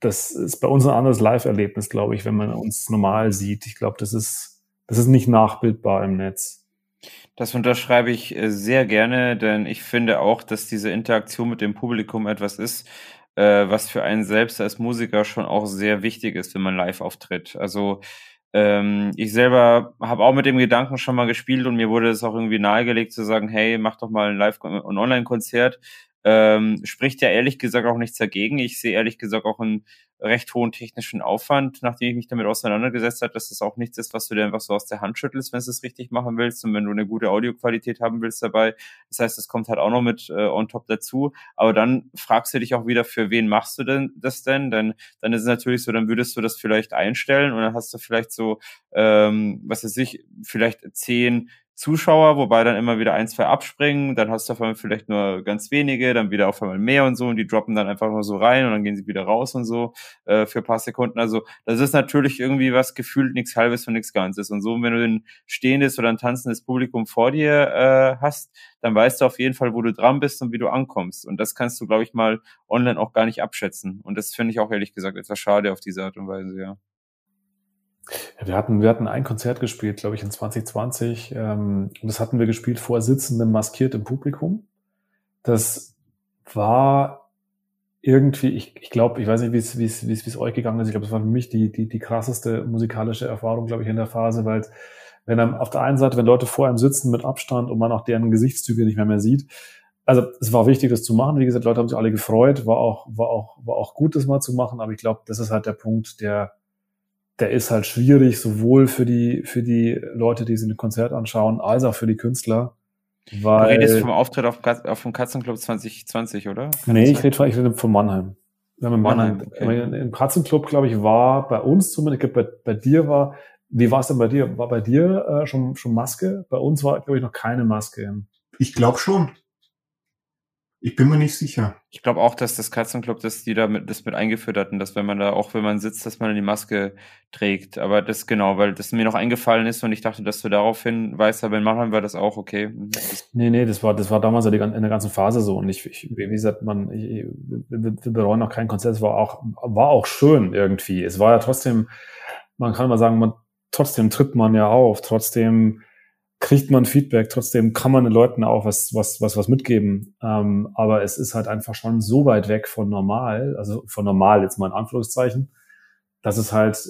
das ist bei uns ein anderes Live-Erlebnis, glaube ich, wenn man uns normal sieht. Ich glaube, das ist, das ist nicht nachbildbar im Netz. Das unterschreibe ich äh, sehr gerne, denn ich finde auch, dass diese Interaktion mit dem Publikum etwas ist, äh, was für einen selbst als Musiker schon auch sehr wichtig ist, wenn man live auftritt. Also ähm, ich selber habe auch mit dem Gedanken schon mal gespielt und mir wurde es auch irgendwie nahegelegt zu sagen, hey, mach doch mal ein Live- und Online-Konzert ähm, spricht ja ehrlich gesagt auch nichts dagegen. Ich sehe ehrlich gesagt auch einen recht hohen technischen Aufwand, nachdem ich mich damit auseinandergesetzt habe, dass das auch nichts ist, was du dir einfach so aus der Hand schüttelst, wenn du es richtig machen willst und wenn du eine gute Audioqualität haben willst dabei. Das heißt, das kommt halt auch noch mit äh, on top dazu. Aber dann fragst du dich auch wieder, für wen machst du denn das denn? Denn dann ist es natürlich so, dann würdest du das vielleicht einstellen und dann hast du vielleicht so, ähm, was weiß ich, vielleicht zehn Zuschauer, wobei dann immer wieder ein, zwei abspringen, dann hast du auf einmal vielleicht nur ganz wenige, dann wieder auf einmal mehr und so und die droppen dann einfach nur so rein und dann gehen sie wieder raus und so äh, für paar Sekunden. Also das ist natürlich irgendwie was gefühlt nichts halbes und nichts Ganzes. Und so, wenn du ein stehendes oder ein tanzendes Publikum vor dir äh, hast, dann weißt du auf jeden Fall, wo du dran bist und wie du ankommst. Und das kannst du, glaube ich, mal online auch gar nicht abschätzen. Und das finde ich auch ehrlich gesagt etwas schade auf diese Art und Weise, ja. Wir hatten, wir hatten ein Konzert gespielt, glaube ich, in 2020. Ähm, und das hatten wir gespielt vor sitzendem, maskiertem Publikum. Das war irgendwie, ich, ich glaube, ich weiß nicht, wie es, wie es, wie es, euch gegangen ist. Ich glaube, es war für mich die, die, die krasseste musikalische Erfahrung, glaube ich, in der Phase, weil wenn dann auf der einen Seite, wenn Leute vor einem sitzen mit Abstand und man auch deren Gesichtszüge nicht mehr mehr sieht, also es war wichtig, das zu machen. Wie gesagt, Leute haben sich alle gefreut, war auch, war auch, war auch gut, das mal zu machen. Aber ich glaube, das ist halt der Punkt, der, der ist halt schwierig, sowohl für die, für die Leute, die sich ein Konzert anschauen, als auch für die Künstler. Weil, du redest vom Auftritt auf, auf dem Katzenclub 2020, oder? Kann nee, ich rede, ich rede von Mannheim. Wir haben Mannheim. Mannheim okay. Im Katzenclub, glaube ich, war bei uns zumindest, ich glaube, bei, bei dir war, wie war es denn bei dir? War bei dir äh, schon, schon Maske? Bei uns war, glaube ich, noch keine Maske. Ich glaube schon. Ich bin mir nicht sicher. Ich glaube auch, dass das Katzenclub, dass die da mit, das mit eingeführt hatten, dass wenn man da, auch wenn man sitzt, dass man die Maske trägt. Aber das genau, weil das mir noch eingefallen ist und ich dachte, dass du daraufhin weißt, aber in Mannheim war das auch okay. Mhm. nee, nee, das war, das war damals in der ganzen Phase so. Und ich, ich wie gesagt, man, ich, wir, wir bereuen noch kein Konzert. Es war auch, war auch schön irgendwie. Es war ja trotzdem, man kann mal sagen, man, trotzdem tritt man ja auf, trotzdem, kriegt man Feedback, trotzdem kann man den Leuten auch was, was, was, was mitgeben. Ähm, aber es ist halt einfach schon so weit weg von normal, also von normal jetzt mal in Anführungszeichen, dass es halt,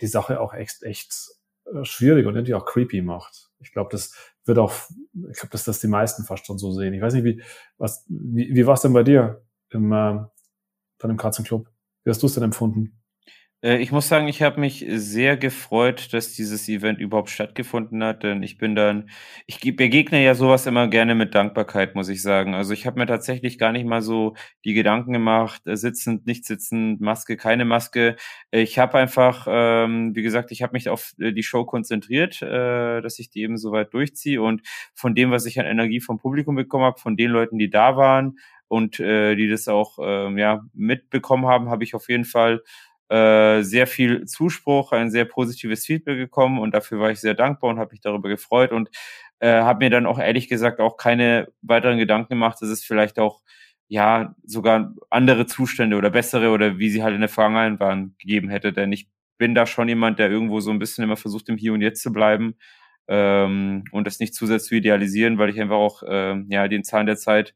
die Sache auch echt, echt äh, schwierig und irgendwie auch creepy macht. Ich glaube, das wird auch, ich glaube, dass das die meisten fast schon so sehen. Ich weiß nicht, wie, was, wie, wie war es denn bei dir im, äh, bei dem Katzenclub? Wie hast du es denn empfunden? Äh, ich muss sagen, ich habe mich sehr gefreut, dass dieses Event überhaupt stattgefunden hat, denn ich bin dann, ich begegne ja sowas immer gerne mit Dankbarkeit, muss ich sagen. Also ich habe mir tatsächlich gar nicht mal so die Gedanken gemacht, äh, sitzend, nicht sitzend, Maske, keine Maske. Ich habe einfach, ähm, wie gesagt, ich habe mich auf äh, die Show konzentriert, äh, dass ich die eben so weit durchziehe und von dem, was ich an Energie vom Publikum bekommen habe, von den Leuten, die da waren und äh, die das auch äh, ja mitbekommen haben, habe ich auf jeden Fall äh, sehr viel Zuspruch, ein sehr positives Feedback gekommen und dafür war ich sehr dankbar und habe mich darüber gefreut und äh, habe mir dann auch ehrlich gesagt auch keine weiteren Gedanken gemacht, dass es vielleicht auch ja sogar andere Zustände oder bessere oder wie sie halt in der Vergangenheit waren gegeben hätte, denn ich bin da schon jemand, der irgendwo so ein bisschen immer versucht, im Hier und Jetzt zu bleiben ähm, und das nicht zu sehr zu idealisieren, weil ich einfach auch ähm, ja den Zahn der Zeit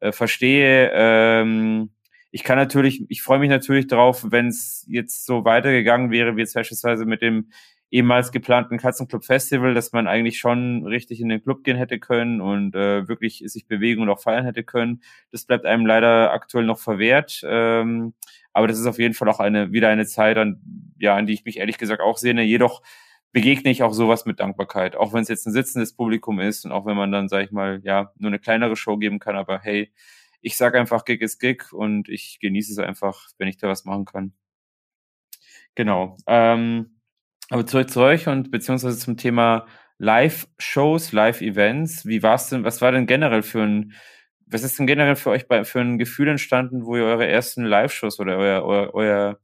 äh, verstehe. Ähm, ich kann natürlich, ich freue mich natürlich drauf, wenn es jetzt so weitergegangen wäre, wie jetzt beispielsweise mit dem ehemals geplanten Katzenclub Festival, dass man eigentlich schon richtig in den Club gehen hätte können und äh, wirklich sich bewegen und auch feiern hätte können. Das bleibt einem leider aktuell noch verwehrt. Ähm, aber das ist auf jeden Fall auch eine wieder eine Zeit, an, ja, an die ich mich ehrlich gesagt auch sehne. Jedoch begegne ich auch sowas mit Dankbarkeit, auch wenn es jetzt ein sitzendes Publikum ist und auch wenn man dann, sag ich mal, ja, nur eine kleinere Show geben kann, aber hey, ich sage einfach, Gig ist Gig und ich genieße es einfach, wenn ich da was machen kann. Genau. Ähm, aber zurück zu euch und beziehungsweise zum Thema Live-Shows, Live-Events. Wie war es denn, was war denn generell für ein, was ist denn generell für euch bei, für ein Gefühl entstanden, wo ihr eure ersten Live-Shows oder euer, euer, euer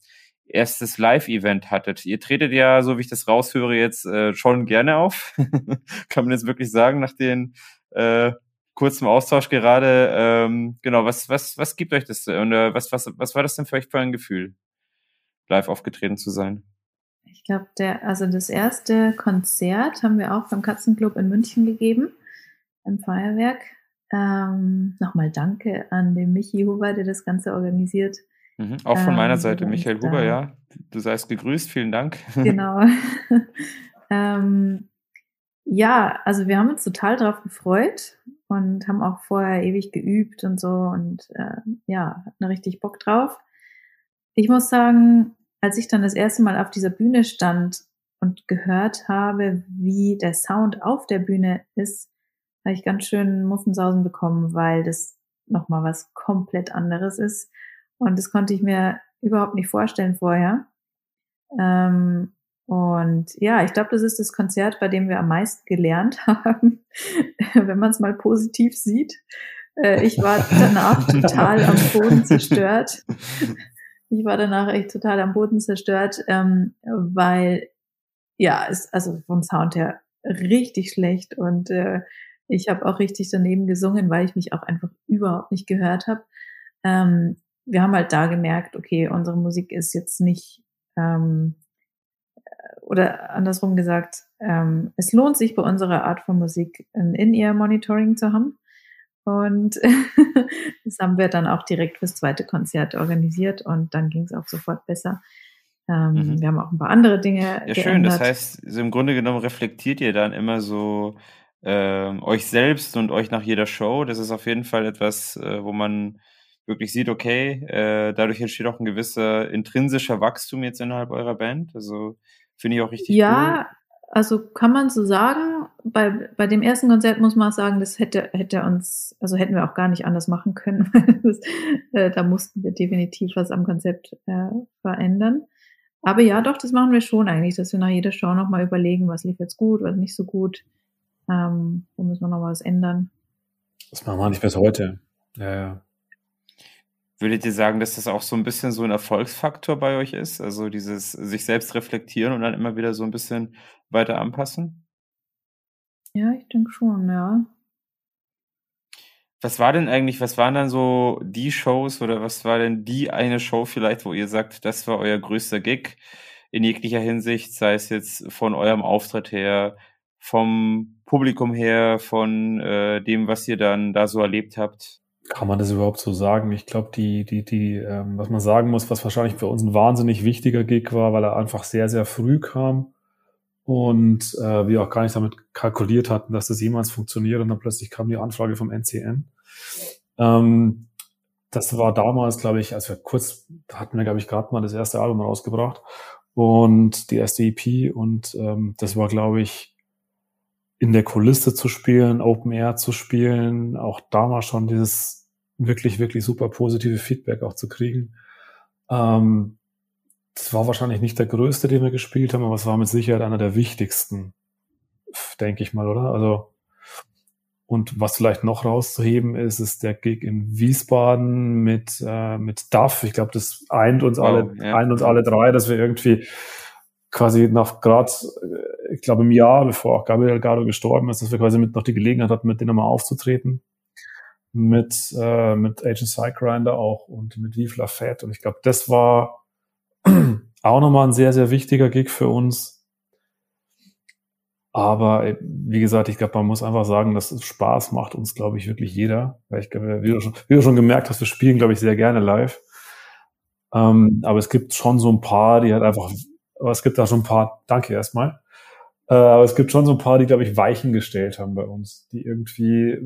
erstes Live-Event hattet? Ihr tretet ja, so wie ich das raushöre, jetzt äh, schon gerne auf. Kann man jetzt wirklich sagen, nach den äh, kurzen Austausch gerade. Ähm, genau, was, was, was gibt euch das und äh, was, was, was war das denn für euch für ein Gefühl, live aufgetreten zu sein? Ich glaube, der, also das erste Konzert haben wir auch beim Katzenclub in München gegeben, im Feuerwerk. Ähm, Nochmal danke an den Michi Huber, der das Ganze organisiert. Mhm, auch von meiner ähm, Seite, Michael Huber, ja. Du seist gegrüßt, vielen Dank. Genau. ähm, ja, also wir haben uns total darauf gefreut und haben auch vorher ewig geübt und so und äh, ja, hatten richtig Bock drauf. Ich muss sagen, als ich dann das erste Mal auf dieser Bühne stand und gehört habe, wie der Sound auf der Bühne ist, habe ich ganz schön Muffensausen bekommen, weil das nochmal was komplett anderes ist. Und das konnte ich mir überhaupt nicht vorstellen vorher. Ähm, und ja, ich glaube, das ist das Konzert, bei dem wir am meisten gelernt haben, wenn man es mal positiv sieht. Äh, ich war danach total am Boden zerstört. Ich war danach echt total am Boden zerstört, ähm, weil ja, es also vom Sound her richtig schlecht und äh, ich habe auch richtig daneben gesungen, weil ich mich auch einfach überhaupt nicht gehört habe. Ähm, wir haben halt da gemerkt, okay, unsere Musik ist jetzt nicht ähm, oder andersrum gesagt, ähm, es lohnt sich bei unserer Art von Musik ein In-Ear-Monitoring zu haben. Und das haben wir dann auch direkt fürs zweite Konzert organisiert und dann ging es auch sofort besser. Ähm, mhm. Wir haben auch ein paar andere Dinge. Ja, geändert. schön. Das heißt, so im Grunde genommen reflektiert ihr dann immer so ähm, euch selbst und euch nach jeder Show. Das ist auf jeden Fall etwas, äh, wo man wirklich sieht, okay, äh, dadurch entsteht auch ein gewisser intrinsischer Wachstum jetzt innerhalb eurer Band. Also Finde ich auch richtig ja, cool. also kann man so sagen. Bei, bei dem ersten Konzert muss man sagen, das hätte, hätte uns, also hätten wir auch gar nicht anders machen können. das, äh, da mussten wir definitiv was am Konzept äh, verändern. Aber ja, doch, das machen wir schon eigentlich, dass wir nach jeder Show nochmal überlegen, was lief jetzt gut, was nicht so gut. Ähm, wo müssen wir noch was ändern? Das machen wir nicht bis heute. Ja, ja. Würdet ihr sagen, dass das auch so ein bisschen so ein Erfolgsfaktor bei euch ist? Also dieses sich selbst reflektieren und dann immer wieder so ein bisschen weiter anpassen? Ja, ich denke schon, ja. Was war denn eigentlich, was waren dann so die Shows oder was war denn die eine Show vielleicht, wo ihr sagt, das war euer größter Gig in jeglicher Hinsicht, sei es jetzt von eurem Auftritt her, vom Publikum her, von äh, dem, was ihr dann da so erlebt habt? Kann man das überhaupt so sagen? Ich glaube, die, die, die, ähm, was man sagen muss, was wahrscheinlich für uns ein wahnsinnig wichtiger Gig war, weil er einfach sehr, sehr früh kam und äh, wir auch gar nicht damit kalkuliert hatten, dass das jemals funktioniert und dann plötzlich kam die Anfrage vom NCN. Ähm, das war damals, glaube ich, als wir kurz, da hatten wir, glaube ich, gerade mal das erste Album rausgebracht und die erste EP und ähm, das war, glaube ich, in der Kulisse zu spielen, Open Air zu spielen, auch damals schon dieses wirklich, wirklich super positive Feedback auch zu kriegen. Ähm, das war wahrscheinlich nicht der größte, den wir gespielt haben, aber es war mit Sicherheit einer der wichtigsten, denke ich mal, oder? Also, und was vielleicht noch rauszuheben ist, ist der Gig in Wiesbaden mit, äh, mit Duff. Ich glaube, das eint uns wow, alle, ja. eint uns alle drei, dass wir irgendwie quasi nach gerade, äh, ich glaube im Jahr, bevor auch Gabriel Delgado gestorben ist, dass wir quasi mit noch die Gelegenheit hatten, mit denen mal aufzutreten. Mit, äh, mit Agent Psygrinder auch und mit Vive La Fête. Und ich glaube, das war auch nochmal ein sehr, sehr wichtiger Gig für uns. Aber äh, wie gesagt, ich glaube, man muss einfach sagen, dass Spaß macht uns, glaube ich, wirklich jeder. Weil ich glaube, wie wie du schon gemerkt hast, wir spielen, glaube ich, sehr gerne live. Ähm, aber es gibt schon so ein paar, die halt einfach aber es gibt da schon ein paar, danke erstmal. Äh, aber es gibt schon so ein paar, die, glaube ich, Weichen gestellt haben bei uns, die irgendwie,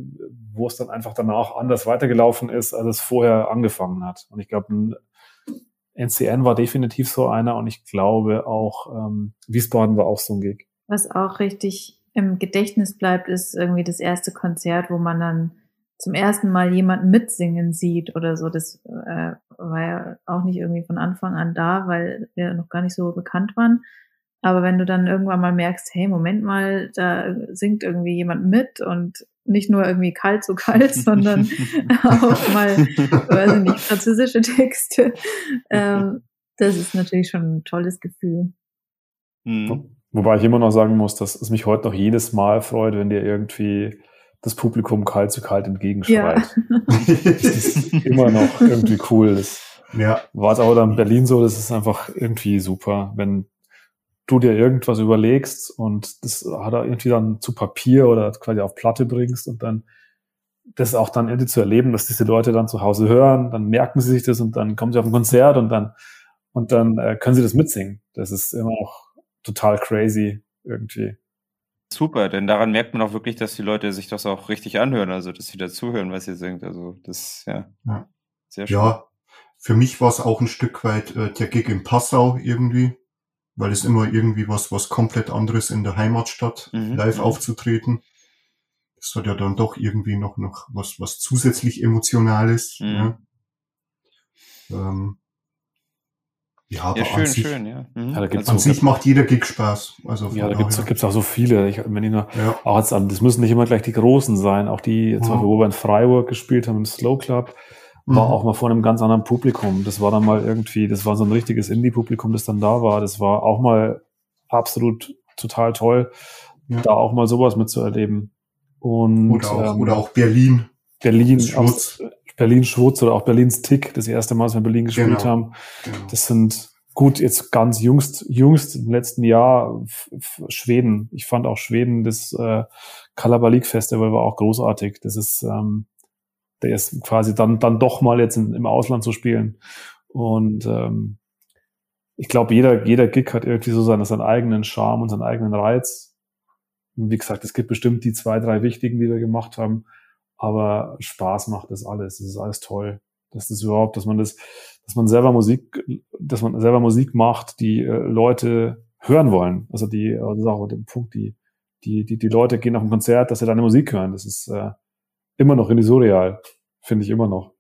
wo es dann einfach danach anders weitergelaufen ist, als es vorher angefangen hat. Und ich glaube, NCN war definitiv so einer und ich glaube auch ähm, Wiesbaden war auch so ein Gig. Was auch richtig im Gedächtnis bleibt, ist irgendwie das erste Konzert, wo man dann zum ersten Mal jemanden mitsingen sieht oder so. Das äh, war ja auch nicht irgendwie von Anfang an da, weil wir noch gar nicht so bekannt waren. Aber wenn du dann irgendwann mal merkst, hey, Moment mal, da singt irgendwie jemand mit und nicht nur irgendwie kalt so kalt, sondern auch mal, weiß ich nicht, französische Texte. Ähm, das ist natürlich schon ein tolles Gefühl. Mhm. Wobei ich immer noch sagen muss, dass es mich heute noch jedes Mal freut, wenn dir irgendwie das Publikum kalt zu kalt entgegenschreit. Ja. das ist immer noch irgendwie cool. Das ja. war es auch dann in Berlin so, das ist einfach irgendwie super, wenn du dir irgendwas überlegst und das hat er irgendwie dann zu Papier oder quasi auf Platte bringst und dann das auch dann irgendwie zu erleben, dass diese Leute dann zu Hause hören, dann merken sie sich das und dann kommen sie auf ein Konzert und dann und dann äh, können sie das mitsingen. Das ist immer auch total crazy irgendwie. Super, denn daran merkt man auch wirklich, dass die Leute sich das auch richtig anhören, also dass sie dazuhören, was ihr singt. Also das ja, ja. sehr schön. Ja, für mich war es auch ein Stück weit äh, der Gig in Passau irgendwie, weil es immer irgendwie was was komplett anderes in der Heimatstadt mhm. live mhm. aufzutreten. Das hat ja dann doch irgendwie noch noch was was zusätzlich emotionales. Mhm. Ja. Ähm, ja, aber ja, schön, sich, schön, ja. Mhm. ja da gibt's an sich macht jeder Gig Spaß. Also ja, da gibt's, gibt's auch so viele. Ich, wenn ich nur, ja. auch jetzt, das müssen nicht immer gleich die Großen sein. Auch die, mhm. zum Beispiel, wo wir in Freiburg gespielt haben, im Slow Club, war mhm. auch mal vor einem ganz anderen Publikum. Das war dann mal irgendwie, das war so ein richtiges Indie-Publikum, das dann da war. Das war auch mal absolut total toll, ja. da auch mal sowas mitzuerleben. Und, oder, auch, ähm, oder auch Berlin. Berlin, Schwutz. Berlin Schwutz oder auch Berlins Tick, das erste Mal, als wir in Berlin gespielt genau. haben. Genau. Das sind gut, jetzt ganz jüngst, jüngst im letzten Jahr Schweden. Ich fand auch Schweden, das äh, Kalabalik Festival war auch großartig. Das ist, ähm, der ist quasi dann, dann doch mal jetzt in, im Ausland zu spielen. Und ähm, ich glaube, jeder, jeder Gig hat irgendwie so seinen, seinen eigenen Charme und seinen eigenen Reiz. Und wie gesagt, es gibt bestimmt die zwei, drei wichtigen, die wir gemacht haben. Aber Spaß macht das alles. Das ist alles toll. Dass das überhaupt, dass man das, dass man selber Musik, dass man selber Musik macht, die äh, Leute hören wollen. Also die, äh, das ist auch der Punkt, die, die, die, die Leute gehen auf ein Konzert, dass sie deine Musik hören. Das ist äh, immer noch in die surreal, finde ich immer noch.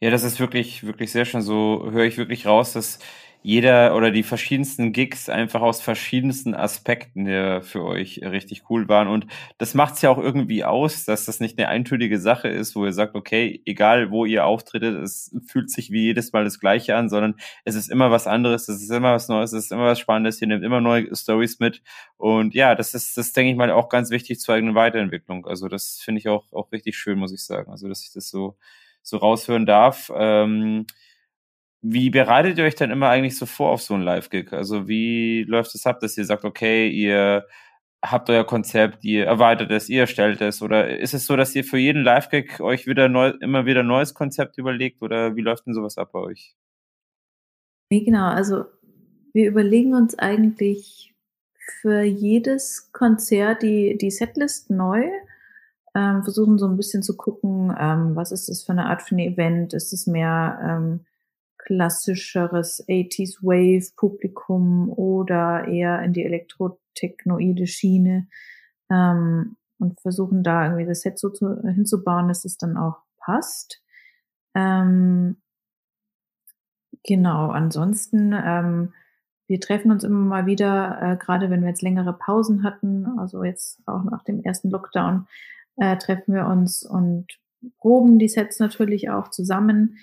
Ja, das ist wirklich, wirklich sehr schön. So höre ich wirklich raus, dass jeder oder die verschiedensten Gigs einfach aus verschiedensten Aspekten der für euch richtig cool waren. Und das macht es ja auch irgendwie aus, dass das nicht eine eintönige Sache ist, wo ihr sagt, okay, egal wo ihr auftretet, es fühlt sich wie jedes Mal das Gleiche an, sondern es ist immer was anderes, es ist immer was Neues, es ist immer was Spannendes, ihr nehmt immer neue Stories mit. Und ja, das ist, das denke ich mal auch ganz wichtig zur eigenen Weiterentwicklung. Also das finde ich auch, auch richtig schön, muss ich sagen. Also, dass ich das so, so raushören darf. Ähm, wie bereitet ihr euch dann immer eigentlich so vor auf so ein Live-Gig? Also wie läuft es ab, dass ihr sagt, okay, ihr habt euer Konzept, ihr erweitert es, ihr erstellt es oder ist es so, dass ihr für jeden Live-Gag euch wieder neu, immer wieder ein neues Konzept überlegt oder wie läuft denn sowas ab bei euch? Nee, genau, also wir überlegen uns eigentlich für jedes Konzert die, die Setlist neu, ähm, versuchen so ein bisschen zu gucken, ähm, was ist das für eine Art von Event, ist es mehr ähm, klassischeres 80s Wave Publikum oder eher in die elektrotechnoide Schiene ähm, und versuchen da irgendwie das Set so zu, hinzubauen, dass es dann auch passt. Ähm, genau, ansonsten, ähm, wir treffen uns immer mal wieder, äh, gerade wenn wir jetzt längere Pausen hatten, also jetzt auch nach dem ersten Lockdown, äh, treffen wir uns und proben die Sets natürlich auch zusammen.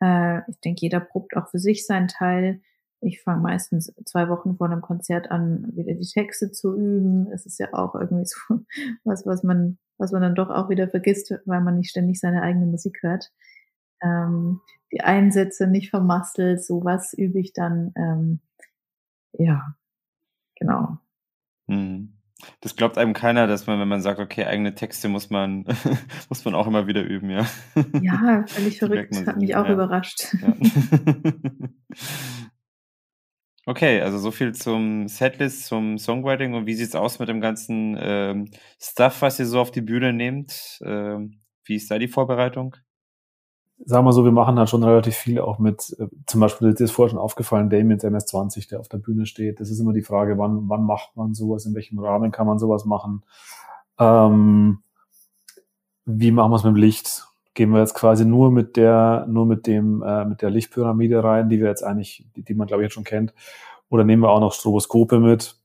Äh, ich denke, jeder probt auch für sich seinen Teil. Ich fange meistens zwei Wochen vor einem Konzert an, wieder die Texte zu üben. Es ist ja auch irgendwie so was, was man, was man dann doch auch wieder vergisst, weil man nicht ständig seine eigene Musik hört. Ähm, die Einsätze nicht vermasselt, sowas übe ich dann. Ähm, ja, genau. Mhm. Das glaubt einem keiner, dass man, wenn man sagt, okay, eigene Texte muss man, muss man auch immer wieder üben, ja. Ja, völlig verrückt. Hat mich auch ja. überrascht. Ja. okay, also so viel zum Setlist, zum Songwriting und wie sieht's aus mit dem ganzen ähm, Stuff, was ihr so auf die Bühne nehmt? Ähm, wie ist da die Vorbereitung? Sagen wir so, wir machen halt schon relativ viel auch mit, äh, zum Beispiel, das ist vorher schon aufgefallen, Damiens MS-20, der auf der Bühne steht. Das ist immer die Frage, wann, wann macht man sowas, in welchem Rahmen kann man sowas machen? Ähm, wie machen wir es mit dem Licht? Gehen wir jetzt quasi nur mit der, nur mit dem, äh, mit der Lichtpyramide rein, die wir jetzt eigentlich, die, die man glaube ich jetzt schon kennt, oder nehmen wir auch noch Stroboskope mit?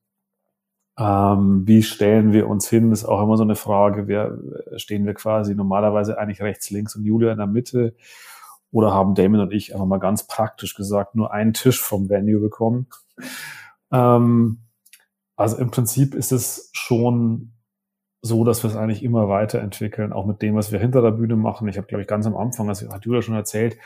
Ähm, wie stellen wir uns hin, ist auch immer so eine Frage. Wer stehen wir quasi normalerweise eigentlich rechts, links und Julia in der Mitte? Oder haben Damon und ich einfach mal ganz praktisch gesagt nur einen Tisch vom Venue bekommen? Ähm, also im Prinzip ist es schon so, dass wir es eigentlich immer weiterentwickeln, auch mit dem, was wir hinter der Bühne machen. Ich habe, glaube ich, ganz am Anfang, das hat Julia schon erzählt,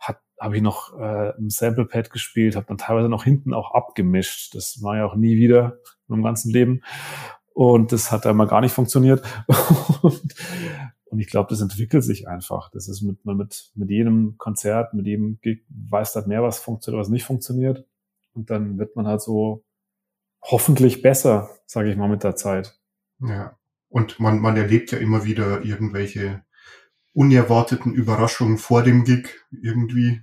hat habe ich noch äh, ein Sample Pad gespielt, habe dann teilweise noch hinten auch abgemischt. Das war ja auch nie wieder in meinem ganzen Leben. Und das hat einmal gar nicht funktioniert. und ich glaube, das entwickelt sich einfach. Das ist mit, mit, mit jedem Konzert, mit jedem Gig weiß halt mehr, was funktioniert, was nicht funktioniert. Und dann wird man halt so hoffentlich besser, sage ich mal, mit der Zeit. Ja. Und man, man erlebt ja immer wieder irgendwelche unerwarteten Überraschungen vor dem Gig irgendwie.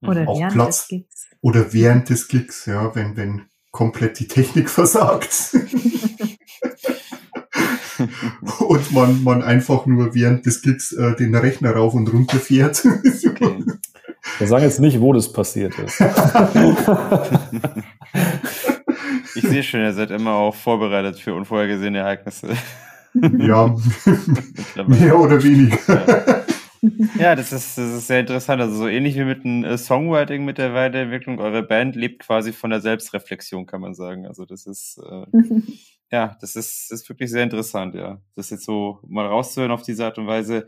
Oder auch während Platz. des Gigs. Oder während des Gigs, ja, wenn, wenn komplett die Technik versagt. und man, man einfach nur während des Gigs äh, den Rechner rauf und runter fährt. okay. Wir sagen jetzt nicht, wo das passiert ist. ich sehe schon, ihr seid immer auch vorbereitet für unvorhergesehene Ereignisse. ja, mehr oder weniger. Ja. Ja, das ist, das ist sehr interessant. Also so ähnlich wie mit dem äh, Songwriting mit der Weiterentwicklung, eure Band lebt quasi von der Selbstreflexion, kann man sagen. Also das ist äh, ja, das ist, ist wirklich sehr interessant, ja. Das jetzt so mal rauszuhören auf diese Art und Weise.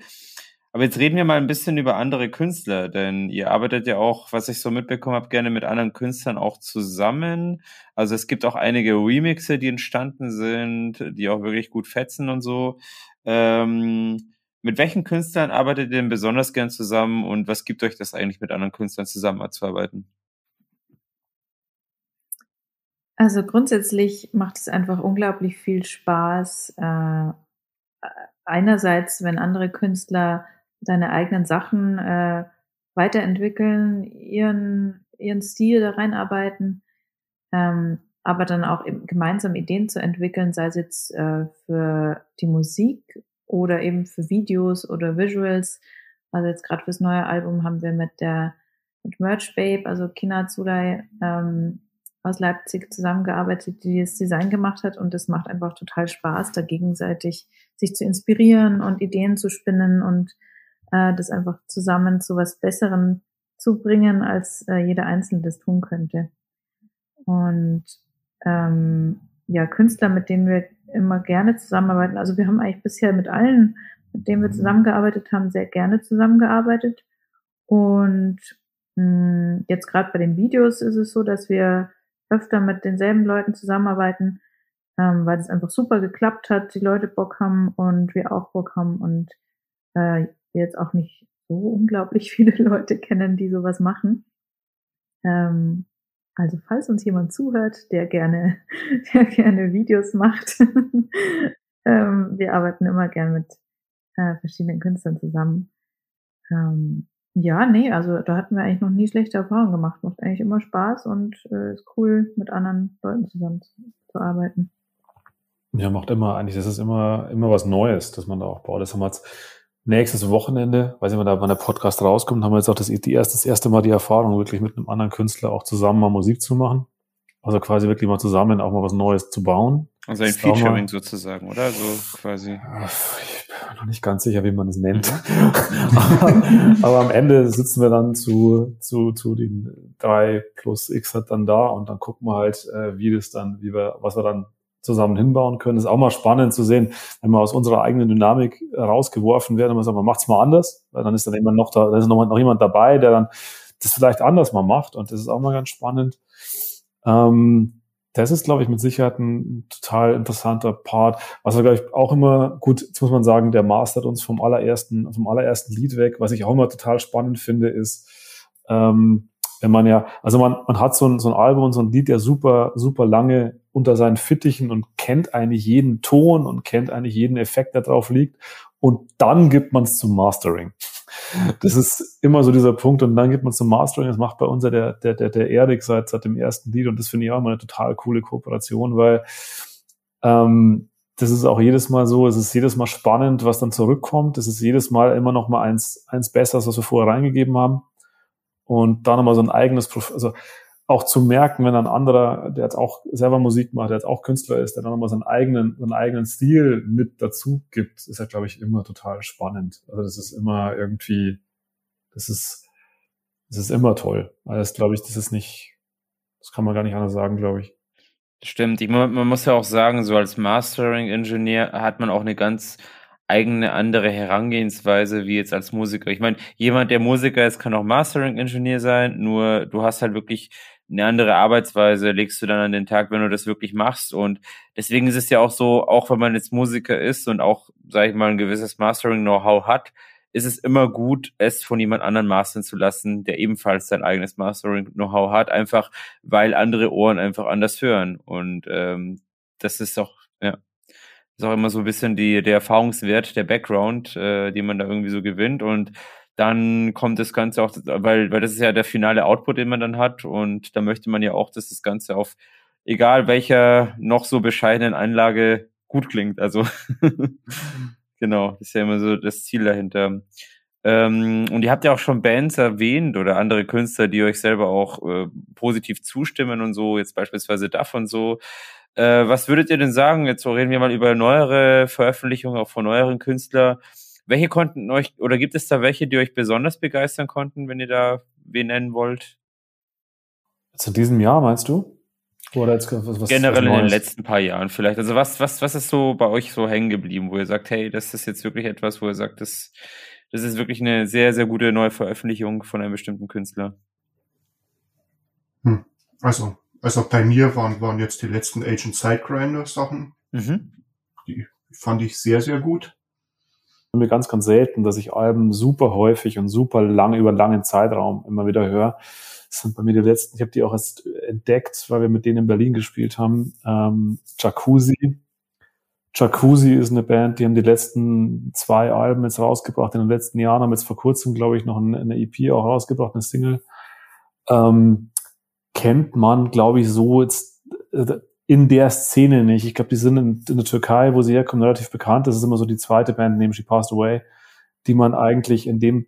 Aber jetzt reden wir mal ein bisschen über andere Künstler, denn ihr arbeitet ja auch, was ich so mitbekommen habe, gerne mit anderen Künstlern auch zusammen. Also es gibt auch einige Remixe, die entstanden sind, die auch wirklich gut fetzen und so. Ähm, mit welchen Künstlern arbeitet ihr denn besonders gern zusammen und was gibt euch das eigentlich, mit anderen Künstlern zusammenzuarbeiten? Also grundsätzlich macht es einfach unglaublich viel Spaß. Äh, einerseits, wenn andere Künstler deine eigenen Sachen äh, weiterentwickeln, ihren, ihren Stil da reinarbeiten, ähm, aber dann auch gemeinsam Ideen zu entwickeln, sei es jetzt äh, für die Musik oder eben für Videos oder Visuals. Also jetzt gerade fürs neue Album haben wir mit der mit Merch Babe, also Kina Zulay ähm, aus Leipzig zusammengearbeitet, die das Design gemacht hat und es macht einfach total Spaß, da gegenseitig sich zu inspirieren und Ideen zu spinnen und äh, das einfach zusammen zu was Besserem zu bringen, als äh, jeder Einzelne das tun könnte. Und ähm, ja, Künstler, mit denen wir immer gerne zusammenarbeiten. Also wir haben eigentlich bisher mit allen, mit denen wir mhm. zusammengearbeitet haben, sehr gerne zusammengearbeitet. Und mh, hm, jetzt gerade bei den Videos ist es so, dass wir öfter mit denselben Leuten zusammenarbeiten. ähm, weil das einfach super geklappt hat, die Leute Bock haben und wir auch Bock haben und äh, jetzt auch nicht so unglaublich viele Leute kennen, die sowas machen. Ähm, also falls uns jemand zuhört, der gerne, der gerne Videos macht, ähm, wir arbeiten immer gern mit äh, verschiedenen Künstlern zusammen. Ähm, ja, nee, also da hatten wir eigentlich noch nie schlechte Erfahrungen gemacht. Macht eigentlich immer Spaß und äh, ist cool, mit anderen Leuten zusammen zu, zu arbeiten. Ja, macht immer, eigentlich, das ist immer, immer was Neues, dass man da auch baut. Das haben wir jetzt nächstes Wochenende, weiß ich mal, da wann der Podcast rauskommt, haben wir jetzt auch das, die erste, das erste Mal die Erfahrung, wirklich mit einem anderen Künstler auch zusammen mal Musik zu machen. Also quasi wirklich mal zusammen auch mal was Neues zu bauen. Also ein Featuring sozusagen, oder? So quasi. Ich bin noch nicht ganz sicher, wie man es nennt. Mhm. aber, am Ende sitzen wir dann zu, zu, zu den drei plus X hat dann da und dann gucken wir halt, äh, wie das dann, wie wir, was wir dann zusammen hinbauen können. Das ist auch mal spannend zu sehen, wenn wir aus unserer eigenen Dynamik rausgeworfen werden und man sagt, man macht's mal anders, weil dann ist dann immer noch da, da ist noch, noch jemand dabei, der dann das vielleicht anders mal macht und das ist auch mal ganz spannend. Ähm, das ist, glaube ich, mit Sicherheit ein total interessanter Part. Was wir, glaube ich, auch immer, gut, jetzt muss man sagen, der mastert uns vom allerersten, vom allerersten Lied weg. Was ich auch immer total spannend finde, ist, ähm, wenn man ja, also man, man hat so ein, so ein Album und so ein Lied ja super, super lange unter seinen Fittichen und kennt eigentlich jeden Ton und kennt eigentlich jeden Effekt, der drauf liegt. Und dann gibt man es zum Mastering. Das ist immer so dieser Punkt. Und dann gibt man es zum Mastering. Das macht bei uns ja der, der, der, der Erik seit, seit dem ersten Lied. Und das finde ich auch immer eine total coole Kooperation, weil ähm, das ist auch jedes Mal so, es ist jedes Mal spannend, was dann zurückkommt. Es ist jedes Mal immer noch mal eins, eins besser, was wir vorher reingegeben haben und da nochmal so ein eigenes, also auch zu merken, wenn ein anderer, der jetzt auch selber Musik macht, der jetzt auch Künstler ist, der dann nochmal seinen eigenen, seinen eigenen Stil mit dazu gibt, ist ja, glaube ich, immer total spannend. Also das ist immer irgendwie, das ist, das ist immer toll. Also das glaube ich, das ist nicht, das kann man gar nicht anders sagen, glaube ich. Stimmt. Ich, man muss ja auch sagen, so als Mastering-Ingenieur hat man auch eine ganz eigene andere Herangehensweise wie jetzt als Musiker. Ich meine, jemand, der Musiker ist, kann auch Mastering-Ingenieur sein, nur du hast halt wirklich eine andere Arbeitsweise legst du dann an den Tag, wenn du das wirklich machst. Und deswegen ist es ja auch so, auch wenn man jetzt Musiker ist und auch, sage ich mal, ein gewisses Mastering-Know-how hat, ist es immer gut, es von jemand anderen mastern zu lassen, der ebenfalls sein eigenes Mastering-Know-how hat, einfach weil andere Ohren einfach anders hören. Und ähm, das ist auch, ja ist auch immer so ein bisschen die, der Erfahrungswert, der Background, äh, den man da irgendwie so gewinnt. Und dann kommt das Ganze auch, weil, weil das ist ja der finale Output, den man dann hat. Und da möchte man ja auch, dass das Ganze auf egal welcher noch so bescheidenen Einlage gut klingt. Also genau, das ist ja immer so das Ziel dahinter. Ähm, und ihr habt ja auch schon Bands erwähnt oder andere Künstler, die euch selber auch äh, positiv zustimmen und so, jetzt beispielsweise davon so. Äh, was würdet ihr denn sagen? Jetzt reden wir mal über neuere Veröffentlichungen, auch von neueren Künstlern. Welche konnten euch, oder gibt es da welche, die euch besonders begeistern konnten, wenn ihr da wen nennen wollt? In diesem Jahr, meinst du? Oder jetzt was, was Generell was in den letzten paar Jahren vielleicht. Also was, was, was ist so bei euch so hängen geblieben, wo ihr sagt, hey, das ist jetzt wirklich etwas, wo ihr sagt, das, das ist wirklich eine sehr, sehr gute neue Veröffentlichung von einem bestimmten Künstler? Hm. Also, also bei mir waren, waren jetzt die letzten Agent Sidegrinder Sachen. Mhm. Die fand ich sehr, sehr gut. Mir ganz, ganz selten, dass ich Alben super häufig und super lang über einen langen Zeitraum immer wieder höre. Das sind bei mir die letzten, ich habe die auch erst entdeckt, weil wir mit denen in Berlin gespielt haben. Ähm, Jacuzzi. Jacuzzi ist eine Band, die haben die letzten zwei Alben jetzt rausgebracht. In den letzten Jahren haben jetzt vor kurzem, glaube ich, noch eine EP auch rausgebracht, eine Single. Ähm, kennt man, glaube ich, so jetzt äh, in der Szene nicht. Ich glaube, die sind in, in, der Türkei, wo sie herkommen, relativ bekannt. Das ist immer so die zweite Band, neben She Passed Away, die man eigentlich in dem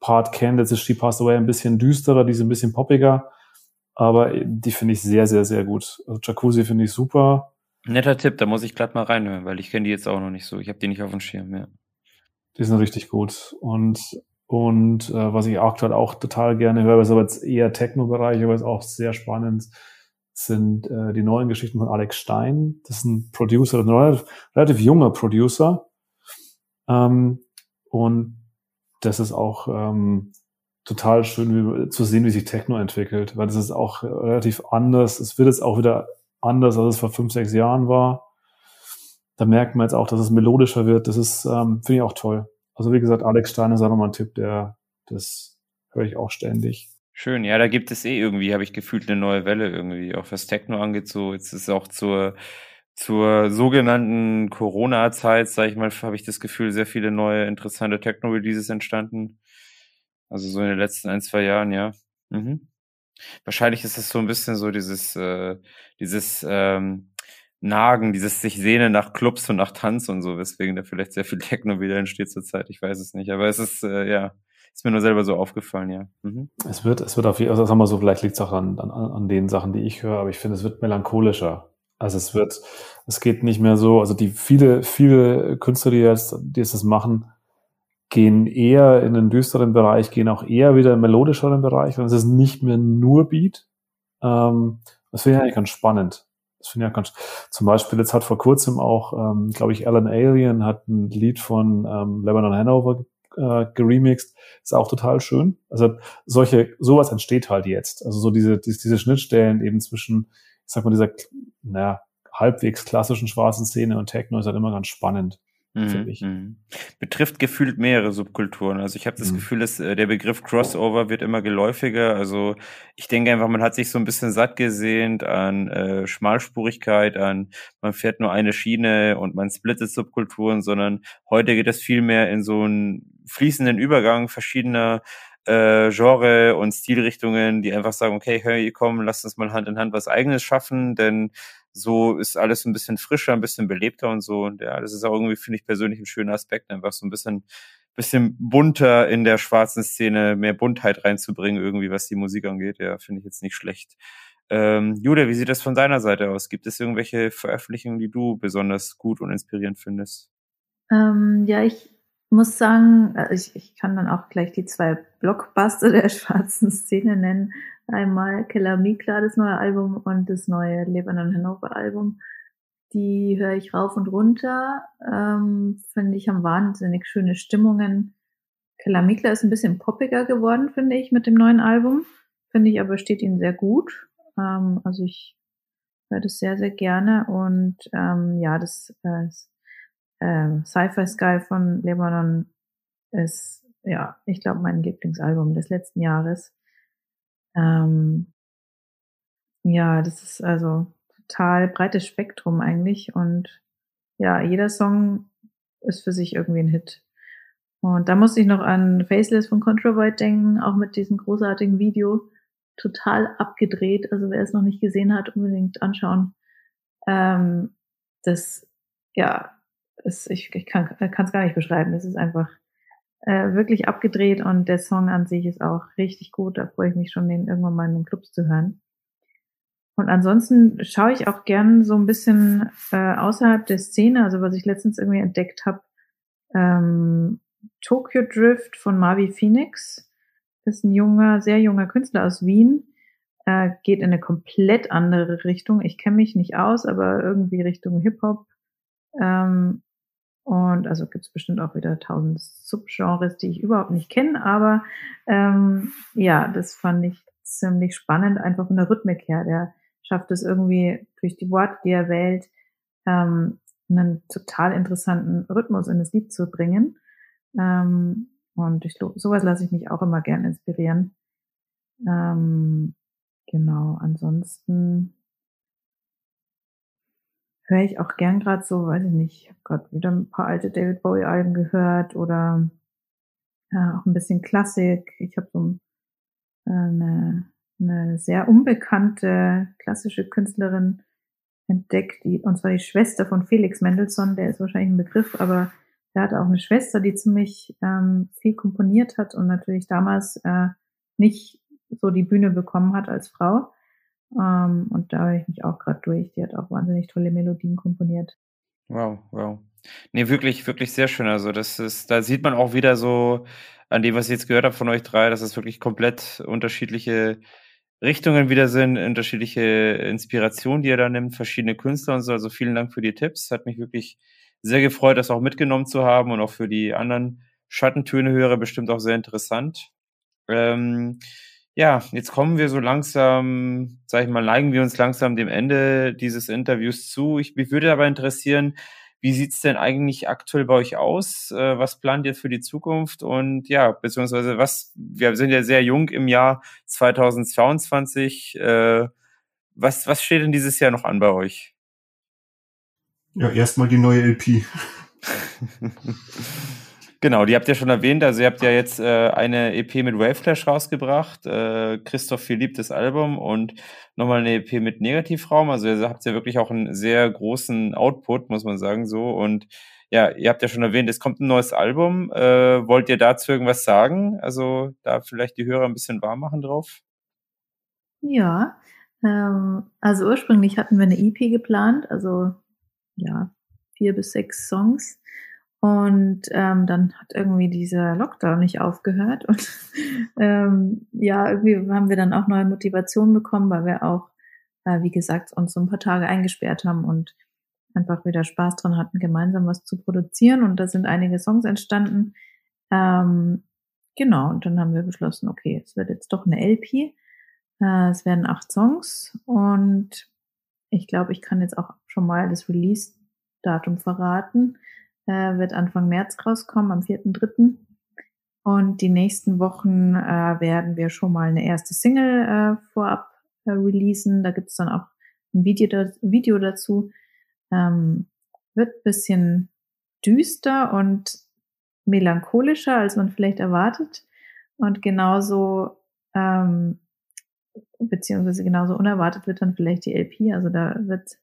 Part kennt. Jetzt ist She Passed Away ein bisschen düsterer, die ist ein bisschen poppiger, aber die finde ich sehr, sehr, sehr gut. Also Jacuzzi finde ich super. Netter Tipp, da muss ich glatt mal reinhören, weil ich kenne die jetzt auch noch nicht so. Ich habe die nicht auf dem Schirm, ja. Die sind richtig gut. Und und äh, was ich aktuell auch total gerne höre, ist aber jetzt eher Techno-Bereich, aber ist auch sehr spannend, sind äh, die neuen Geschichten von Alex Stein. Das ist ein Producer, ein relativ, relativ junger Producer. Ähm, und das ist auch ähm, total schön wie, zu sehen, wie sich Techno entwickelt, weil das ist auch relativ anders. Es wird jetzt auch wieder anders, als es vor fünf, sechs Jahren war. Da merkt man jetzt auch, dass es melodischer wird. Das ist, ähm, finde ich auch toll. Also wie gesagt, Alex Stein ist auch nochmal ein Tipp, der, das höre ich auch ständig. Schön, ja, da gibt es eh irgendwie, habe ich gefühlt, eine neue Welle irgendwie, auch was Techno angeht. So, jetzt ist auch zur, zur sogenannten Corona-Zeit, sage ich mal, habe ich das Gefühl, sehr viele neue interessante Techno-Releases entstanden. Also so in den letzten ein, zwei Jahren, ja. Mhm. Wahrscheinlich ist es so ein bisschen so dieses, äh, dieses ähm, Nagen, dieses sich sehnen nach Clubs und nach Tanz und so, weswegen da vielleicht sehr viel Techno wieder entsteht zurzeit. Ich weiß es nicht, aber es ist, äh, ja, ist mir nur selber so aufgefallen, ja. Mhm. Es wird, es wird auf jeden Fall, also sagen wir so, vielleicht liegt es auch an, an, an den Sachen, die ich höre, aber ich finde, es wird melancholischer. Also es wird, es geht nicht mehr so, also die viele, viele Künstler, die jetzt, die jetzt das machen, gehen eher in den düsteren Bereich, gehen auch eher wieder im melodischeren Bereich, und es ist nicht mehr nur Beat. Ähm, das finde ich eigentlich ganz spannend. Das finde ich auch ganz, zum Beispiel, jetzt hat vor kurzem auch, ähm, glaube ich, Alan Alien hat ein Lied von ähm, Lebanon Hanover äh, geremixed. Ist auch total schön. Also solche, sowas entsteht halt jetzt. Also so diese, diese, diese Schnittstellen eben zwischen, ich sag mal, dieser, naja, halbwegs klassischen schwarzen Szene und Techno ist halt immer ganz spannend. Mhm. Mhm. Betrifft gefühlt mehrere Subkulturen. Also ich habe das mhm. Gefühl, dass äh, der Begriff Crossover wird immer geläufiger. Also ich denke einfach, man hat sich so ein bisschen satt gesehnt an äh, Schmalspurigkeit, an man fährt nur eine Schiene und man splittet Subkulturen, sondern heute geht es viel mehr in so einen fließenden Übergang verschiedener äh, Genre und Stilrichtungen, die einfach sagen, okay, hör, ihr kommen, lasst uns mal Hand in Hand was Eigenes schaffen, denn so ist alles ein bisschen frischer, ein bisschen belebter und so. Und ja, das ist auch irgendwie, finde ich persönlich, ein schöner Aspekt, einfach so ein bisschen, bisschen bunter in der schwarzen Szene, mehr Buntheit reinzubringen, irgendwie, was die Musik angeht. Ja, finde ich jetzt nicht schlecht. Ähm, Julia, wie sieht das von deiner Seite aus? Gibt es irgendwelche Veröffentlichungen, die du besonders gut und inspirierend findest? Ähm, ja, ich muss sagen, äh, ich, ich kann dann auch gleich die zwei Blockbuster der schwarzen Szene nennen. Einmal Keller Mikla, das neue Album, und das neue Lebanon Hannover Album. Die höre ich rauf und runter. Ähm, finde ich, haben wahnsinnig schöne Stimmungen. Keller Mikla ist ein bisschen poppiger geworden, finde ich, mit dem neuen Album. Finde ich aber steht ihnen sehr gut. Ähm, also ich höre das sehr, sehr gerne. Und ähm, ja, das äh, äh, Sci-Fi Sky von Lebanon ist, ja, ich glaube, mein Lieblingsalbum des letzten Jahres. Ähm, ja, das ist also total breites Spektrum eigentlich und ja, jeder Song ist für sich irgendwie ein Hit. Und da musste ich noch an Faceless von Controvoid denken, auch mit diesem großartigen Video. Total abgedreht. Also wer es noch nicht gesehen hat, unbedingt anschauen. Ähm, das, ja, ist, ich, ich kann es gar nicht beschreiben. Es ist einfach äh, wirklich abgedreht und der Song an sich ist auch richtig gut. Da freue ich mich schon, den irgendwann mal in den Clubs zu hören. Und ansonsten schaue ich auch gern so ein bisschen äh, außerhalb der Szene, also was ich letztens irgendwie entdeckt habe, ähm, Tokyo Drift von Marvi Phoenix. Das ist ein junger, sehr junger Künstler aus Wien. Äh, geht in eine komplett andere Richtung. Ich kenne mich nicht aus, aber irgendwie Richtung Hip-Hop. Ähm, und also gibt es bestimmt auch wieder tausend Subgenres, die ich überhaupt nicht kenne, aber ähm, ja, das fand ich ziemlich spannend, einfach von der Rhythmik her. Der schafft es irgendwie durch die Worte, die er wählt, ähm, einen total interessanten Rhythmus in das Lied zu bringen. Ähm, und ich, sowas lasse ich mich auch immer gern inspirieren. Ähm, genau, ansonsten höre ich auch gern gerade so, weiß ich nicht, ich habe gerade wieder ein paar alte David Bowie-Alben gehört oder ja, auch ein bisschen Klassik. Ich habe so äh, eine, eine sehr unbekannte klassische Künstlerin entdeckt, die, und zwar die Schwester von Felix Mendelssohn, der ist wahrscheinlich ein Begriff, aber der hatte auch eine Schwester, die ziemlich ähm, viel komponiert hat und natürlich damals äh, nicht so die Bühne bekommen hat als Frau. Ähm, und da höre ich mich auch gerade durch. Die hat auch wahnsinnig tolle Melodien komponiert. Wow, wow. Nee, wirklich, wirklich sehr schön. Also das ist, da sieht man auch wieder so an dem, was ich jetzt gehört habe von euch drei, dass es wirklich komplett unterschiedliche Richtungen wieder sind, unterschiedliche Inspirationen, die ihr da nimmt, verschiedene Künstler und so. Also vielen Dank für die Tipps. Hat mich wirklich sehr gefreut, das auch mitgenommen zu haben und auch für die anderen Schattentöne höre bestimmt auch sehr interessant. Ähm, Ja, jetzt kommen wir so langsam, sag ich mal, neigen wir uns langsam dem Ende dieses Interviews zu. Ich, mich würde aber interessieren, wie sieht's denn eigentlich aktuell bei euch aus? Äh, was plant ihr für die Zukunft? Und ja, beziehungsweise was, wir sind ja sehr jung im Jahr 2022. Äh, was, was steht denn dieses Jahr noch an bei euch? Ja, erstmal die neue LP. Genau, die habt ihr schon erwähnt. Also ihr habt ja jetzt äh, eine EP mit Waveflash rausgebracht, äh, Christoph Philipp das Album und nochmal eine EP mit Negativraum. Also ihr habt ja wirklich auch einen sehr großen Output, muss man sagen so. Und ja, ihr habt ja schon erwähnt, es kommt ein neues Album. Äh, wollt ihr dazu irgendwas sagen? Also da vielleicht die Hörer ein bisschen warm machen drauf? Ja, ähm, also ursprünglich hatten wir eine EP geplant, also ja, vier bis sechs Songs. Und ähm, dann hat irgendwie dieser Lockdown nicht aufgehört. Und ähm, ja, irgendwie haben wir dann auch neue Motivation bekommen, weil wir auch, äh, wie gesagt, uns so ein paar Tage eingesperrt haben und einfach wieder Spaß dran hatten, gemeinsam was zu produzieren. Und da sind einige Songs entstanden. Ähm, genau, und dann haben wir beschlossen, okay, es wird jetzt doch eine LP. Äh, es werden acht Songs und ich glaube, ich kann jetzt auch schon mal das Release-Datum verraten äh, wird Anfang März rauskommen, am 4.3. Und die nächsten Wochen äh, werden wir schon mal eine erste Single äh, vorab äh, releasen. Da gibt es dann auch ein Video, da, Video dazu. Ähm, wird bisschen düster und melancholischer, als man vielleicht erwartet. Und genauso, ähm, beziehungsweise genauso unerwartet wird dann vielleicht die LP. Also da wird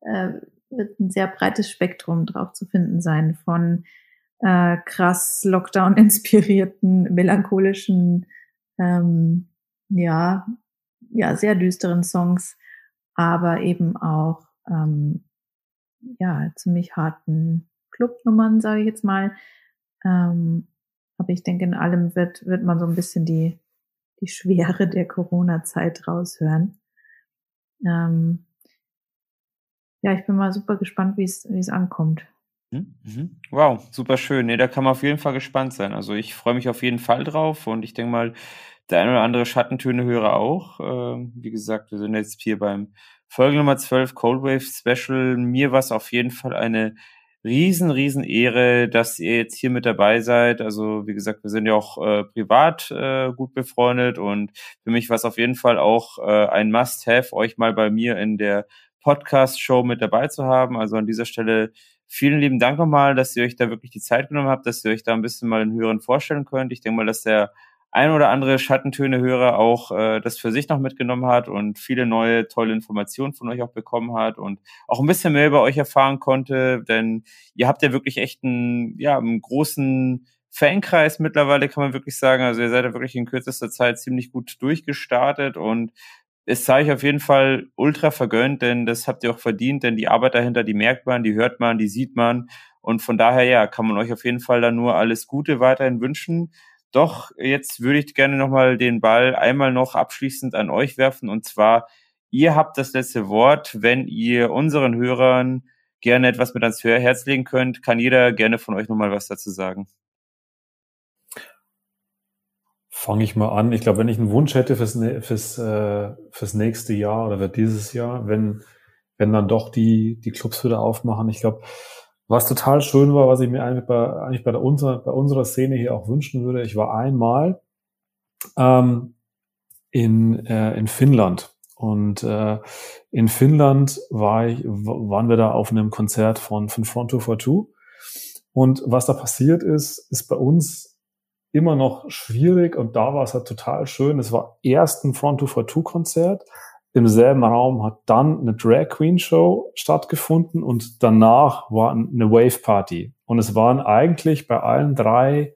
äh, wird ein sehr breites Spektrum drauf zu finden sein von äh, krass Lockdown-inspirierten, melancholischen, ähm, ja, ja, sehr düsteren Songs, aber eben auch ähm, ja, ziemlich harten Clubnummern, sage ich jetzt mal. Ähm, aber ich denke, in allem wird, wird man so ein bisschen die, die Schwere der Corona-Zeit raushören. Ähm, ja, ich bin mal super gespannt, wie es wie es ankommt. Mhm, mhm. Wow, super schön. Nee, da kann man auf jeden Fall gespannt sein. Also ich freue mich auf jeden Fall drauf und ich denke mal, der ein oder andere Schattentöne höre auch. Ähm, wie gesagt, wir sind jetzt hier beim Folge Nummer 12 Cold Wave Special. Mir war es auf jeden Fall eine riesen, riesen Ehre, dass ihr jetzt hier mit dabei seid. Also wie gesagt, wir sind ja auch äh, privat äh, gut befreundet und für mich war es auf jeden Fall auch äh, ein Must-Have, euch mal bei mir in der Podcast-Show mit dabei zu haben. Also an dieser Stelle vielen lieben Dank nochmal, dass ihr euch da wirklich die Zeit genommen habt, dass ihr euch da ein bisschen mal den Hörern vorstellen könnt. Ich denke mal, dass der ein oder andere Schattentöne-Hörer auch äh, das für sich noch mitgenommen hat und viele neue tolle Informationen von euch auch bekommen hat und auch ein bisschen mehr über euch erfahren konnte, denn ihr habt ja wirklich echt einen, ja, einen großen Fankreis mittlerweile, kann man wirklich sagen. Also ihr seid ja wirklich in kürzester Zeit ziemlich gut durchgestartet und es sei euch auf jeden Fall ultra vergönnt, denn das habt ihr auch verdient, denn die Arbeit dahinter, die merkt man, die hört man, die sieht man. Und von daher, ja, kann man euch auf jeden Fall dann nur alles Gute weiterhin wünschen. Doch jetzt würde ich gerne nochmal den Ball einmal noch abschließend an euch werfen. Und zwar, ihr habt das letzte Wort. Wenn ihr unseren Hörern gerne etwas mit ans Herz legen könnt, kann jeder gerne von euch nochmal was dazu sagen fange ich mal an. Ich glaube, wenn ich einen Wunsch hätte fürs, fürs, äh, fürs nächste Jahr oder für dieses Jahr, wenn, wenn dann doch die, die Clubs wieder aufmachen, ich glaube, was total schön war, was ich mir eigentlich bei, eigentlich bei, der, unserer, bei unserer Szene hier auch wünschen würde, ich war einmal ähm, in, äh, in Finnland. Und äh, in Finnland war ich, waren wir da auf einem Konzert von, von Front 242. Und was da passiert ist, ist bei uns immer noch schwierig und da war es halt total schön. Es war erst ein Front 242 Konzert. Im selben Raum hat dann eine Drag Queen Show stattgefunden und danach war eine Wave Party. Und es waren eigentlich bei allen drei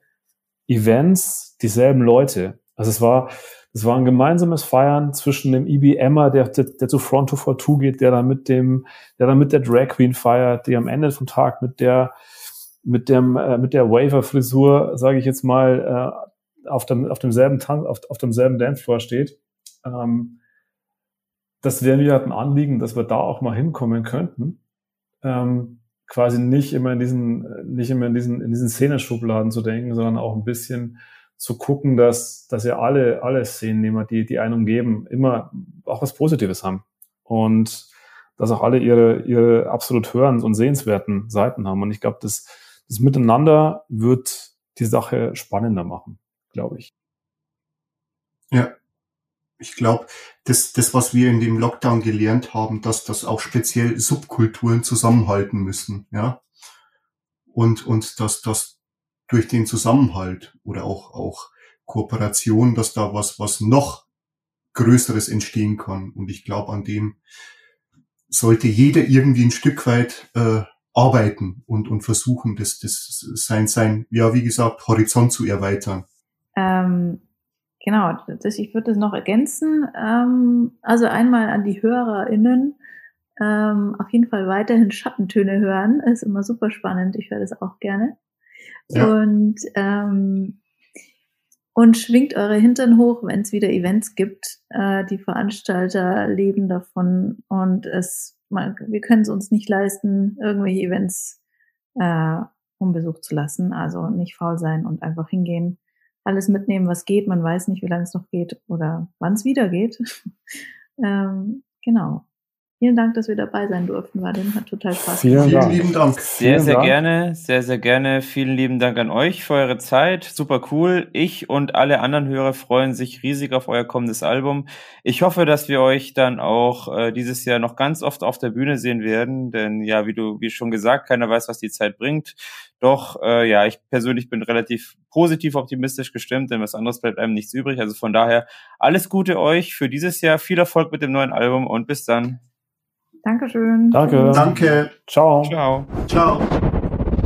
Events dieselben Leute. Also es war, es war ein gemeinsames Feiern zwischen dem IBMer, der, der, der zu Front 242 geht, der dann mit dem, der dann mit der Drag Queen feiert, die am Ende vom Tag mit der mit dem äh, mit der Waver-Frisur, sage ich jetzt mal, äh, auf dem auf demselben Tan auf, auf demselben Dancefloor steht. Ähm, das wäre mir halt ein Anliegen, dass wir da auch mal hinkommen könnten. Ähm, quasi nicht immer in diesen nicht immer in diesen in diesen Szeneschubladen zu denken, sondern auch ein bisschen zu gucken, dass, dass ihr alle, alle Szenen, die, die einen umgeben, immer auch was Positives haben. Und dass auch alle ihre, ihre absolut hörens- und sehenswerten Seiten haben. Und ich glaube, das, das Miteinander wird die Sache spannender machen, glaube ich. Ja, ich glaube, das, das, was wir in dem Lockdown gelernt haben, dass das auch speziell Subkulturen zusammenhalten müssen, ja. Und, und dass das durch den Zusammenhalt oder auch, auch Kooperation, dass da was, was noch Größeres entstehen kann. Und ich glaube, an dem sollte jeder irgendwie ein Stück weit äh, arbeiten und, und versuchen, das, das sein, sein, ja, wie gesagt, Horizont zu erweitern. Ähm, genau, das, ich würde das noch ergänzen. Ähm, also einmal an die HörerInnen, ähm, auf jeden Fall weiterhin Schattentöne hören, ist immer super spannend. Ich höre das auch gerne. Ja. Und ähm, und schwingt eure Hintern hoch, wenn es wieder Events gibt. Äh, die Veranstalter leben davon und es, man, wir können es uns nicht leisten, irgendwelche Events äh, unbesucht zu lassen. Also nicht faul sein und einfach hingehen, alles mitnehmen, was geht. Man weiß nicht, wie lange es noch geht oder wann es wieder geht. ähm, genau. Vielen Dank, dass wir dabei sein durften, Vadim. Hat total Spaß gemacht. Vielen Dank. lieben Dank. Sehr, Vielen sehr Dank. gerne, sehr, sehr gerne. Vielen lieben Dank an euch für eure Zeit. Super cool. Ich und alle anderen Hörer freuen sich riesig auf euer kommendes Album. Ich hoffe, dass wir euch dann auch äh, dieses Jahr noch ganz oft auf der Bühne sehen werden, denn ja, wie du, wie schon gesagt, keiner weiß, was die Zeit bringt. Doch, äh, ja, ich persönlich bin relativ positiv optimistisch gestimmt, denn was anderes bleibt einem nichts übrig. Also von daher alles Gute euch für dieses Jahr. Viel Erfolg mit dem neuen Album und bis dann. Dankeschön. Danke. Danke. Ciao. Ciao. Ciao.